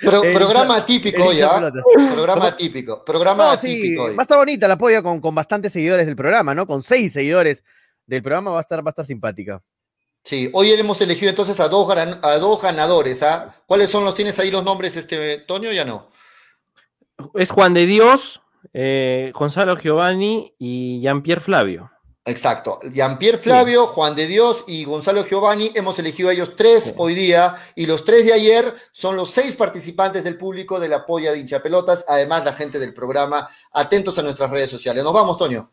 Pro- programa hincha- atípico hoy, ¿ah? Programa ¿Cómo? atípico. Programa No, sí, atípico hoy. va a estar bonita la polla con, con bastantes seguidores del programa, ¿no? Con seis seguidores del programa va a estar, va a estar simpática. Sí, hoy hemos elegido entonces a dos, a dos ganadores. ¿ah? ¿Cuáles son los? ¿Tienes ahí los nombres, este Toño? Ya no. Es Juan de Dios, eh, Gonzalo Giovanni y Jean-Pierre Flavio. Exacto. Jean-Pierre Flavio, Juan de Dios y Gonzalo Giovanni. Hemos elegido a ellos tres hoy día y los tres de ayer son los seis participantes del público de la polla de hinchapelotas, además la gente del programa. Atentos a nuestras redes sociales. Nos vamos, Toño.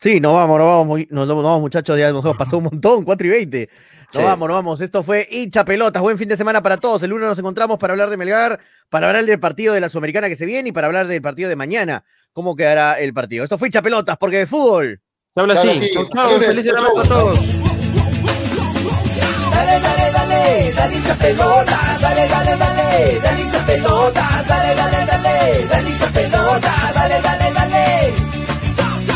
Sí, nos vamos, nos vamos, nos, nos vamos, muchachos, ya nos hemos pasado un montón, 4 y 20. Nos Sí. vamos, nos vamos. Esto fue hincha pelotas. Buen fin de semana para todos. El lunes nos encontramos para hablar de Melgar, para hablar del partido de la Sudamericana que se viene y para hablar del partido de mañana. ¿Cómo quedará el partido? Esto fue hincha pelotas, porque de fútbol. Se habla Se habla así. así. Chau, chau. Lunes, Feliz chau. a todos. Dale, dale, dale, dale hincha pelotas, dale, dale, dale, dale hincha pelotas, dale, dale, dale, dale hincha pelotas, dale, dale, dale.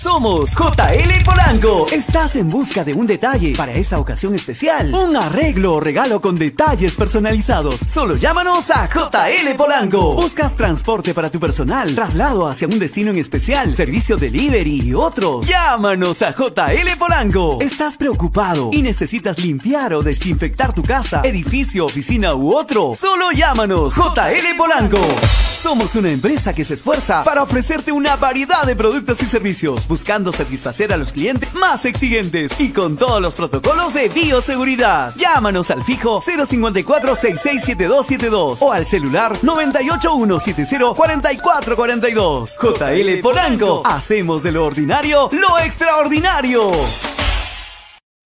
Somos JL Polanco. Estás en busca de un detalle para esa ocasión especial. Un arreglo o regalo con detalles personalizados. Solo llámanos a JL Polanco. Buscas transporte para tu personal, traslado hacia un destino en especial, servicio delivery y otros. Llámanos a JL Polanco. ¿Estás preocupado y necesitas limpiar o desinfectar tu casa, edificio, oficina u otro? Solo llámanos JL Polanco. Somos una empresa que se esfuerza para ofrecerte una variedad de productos y servicios, buscando satisfacer a los clientes más exigentes y con todos los protocolos de bioseguridad. Llámanos al fijo 054-667272 o al celular 981704442. JL Polanco, hacemos de lo ordinario lo extraordinario.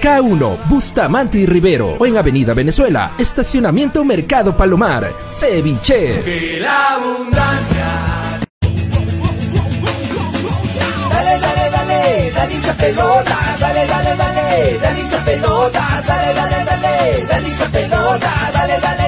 K1, Bustamante y Rivero o en Avenida Venezuela, Estacionamiento Mercado Palomar. Ceviche. Dale, dale, pelota, dale, dale, dale, dale hincha pelota, dale, dale, dale, dale hincha pelota, dale, dale, dale.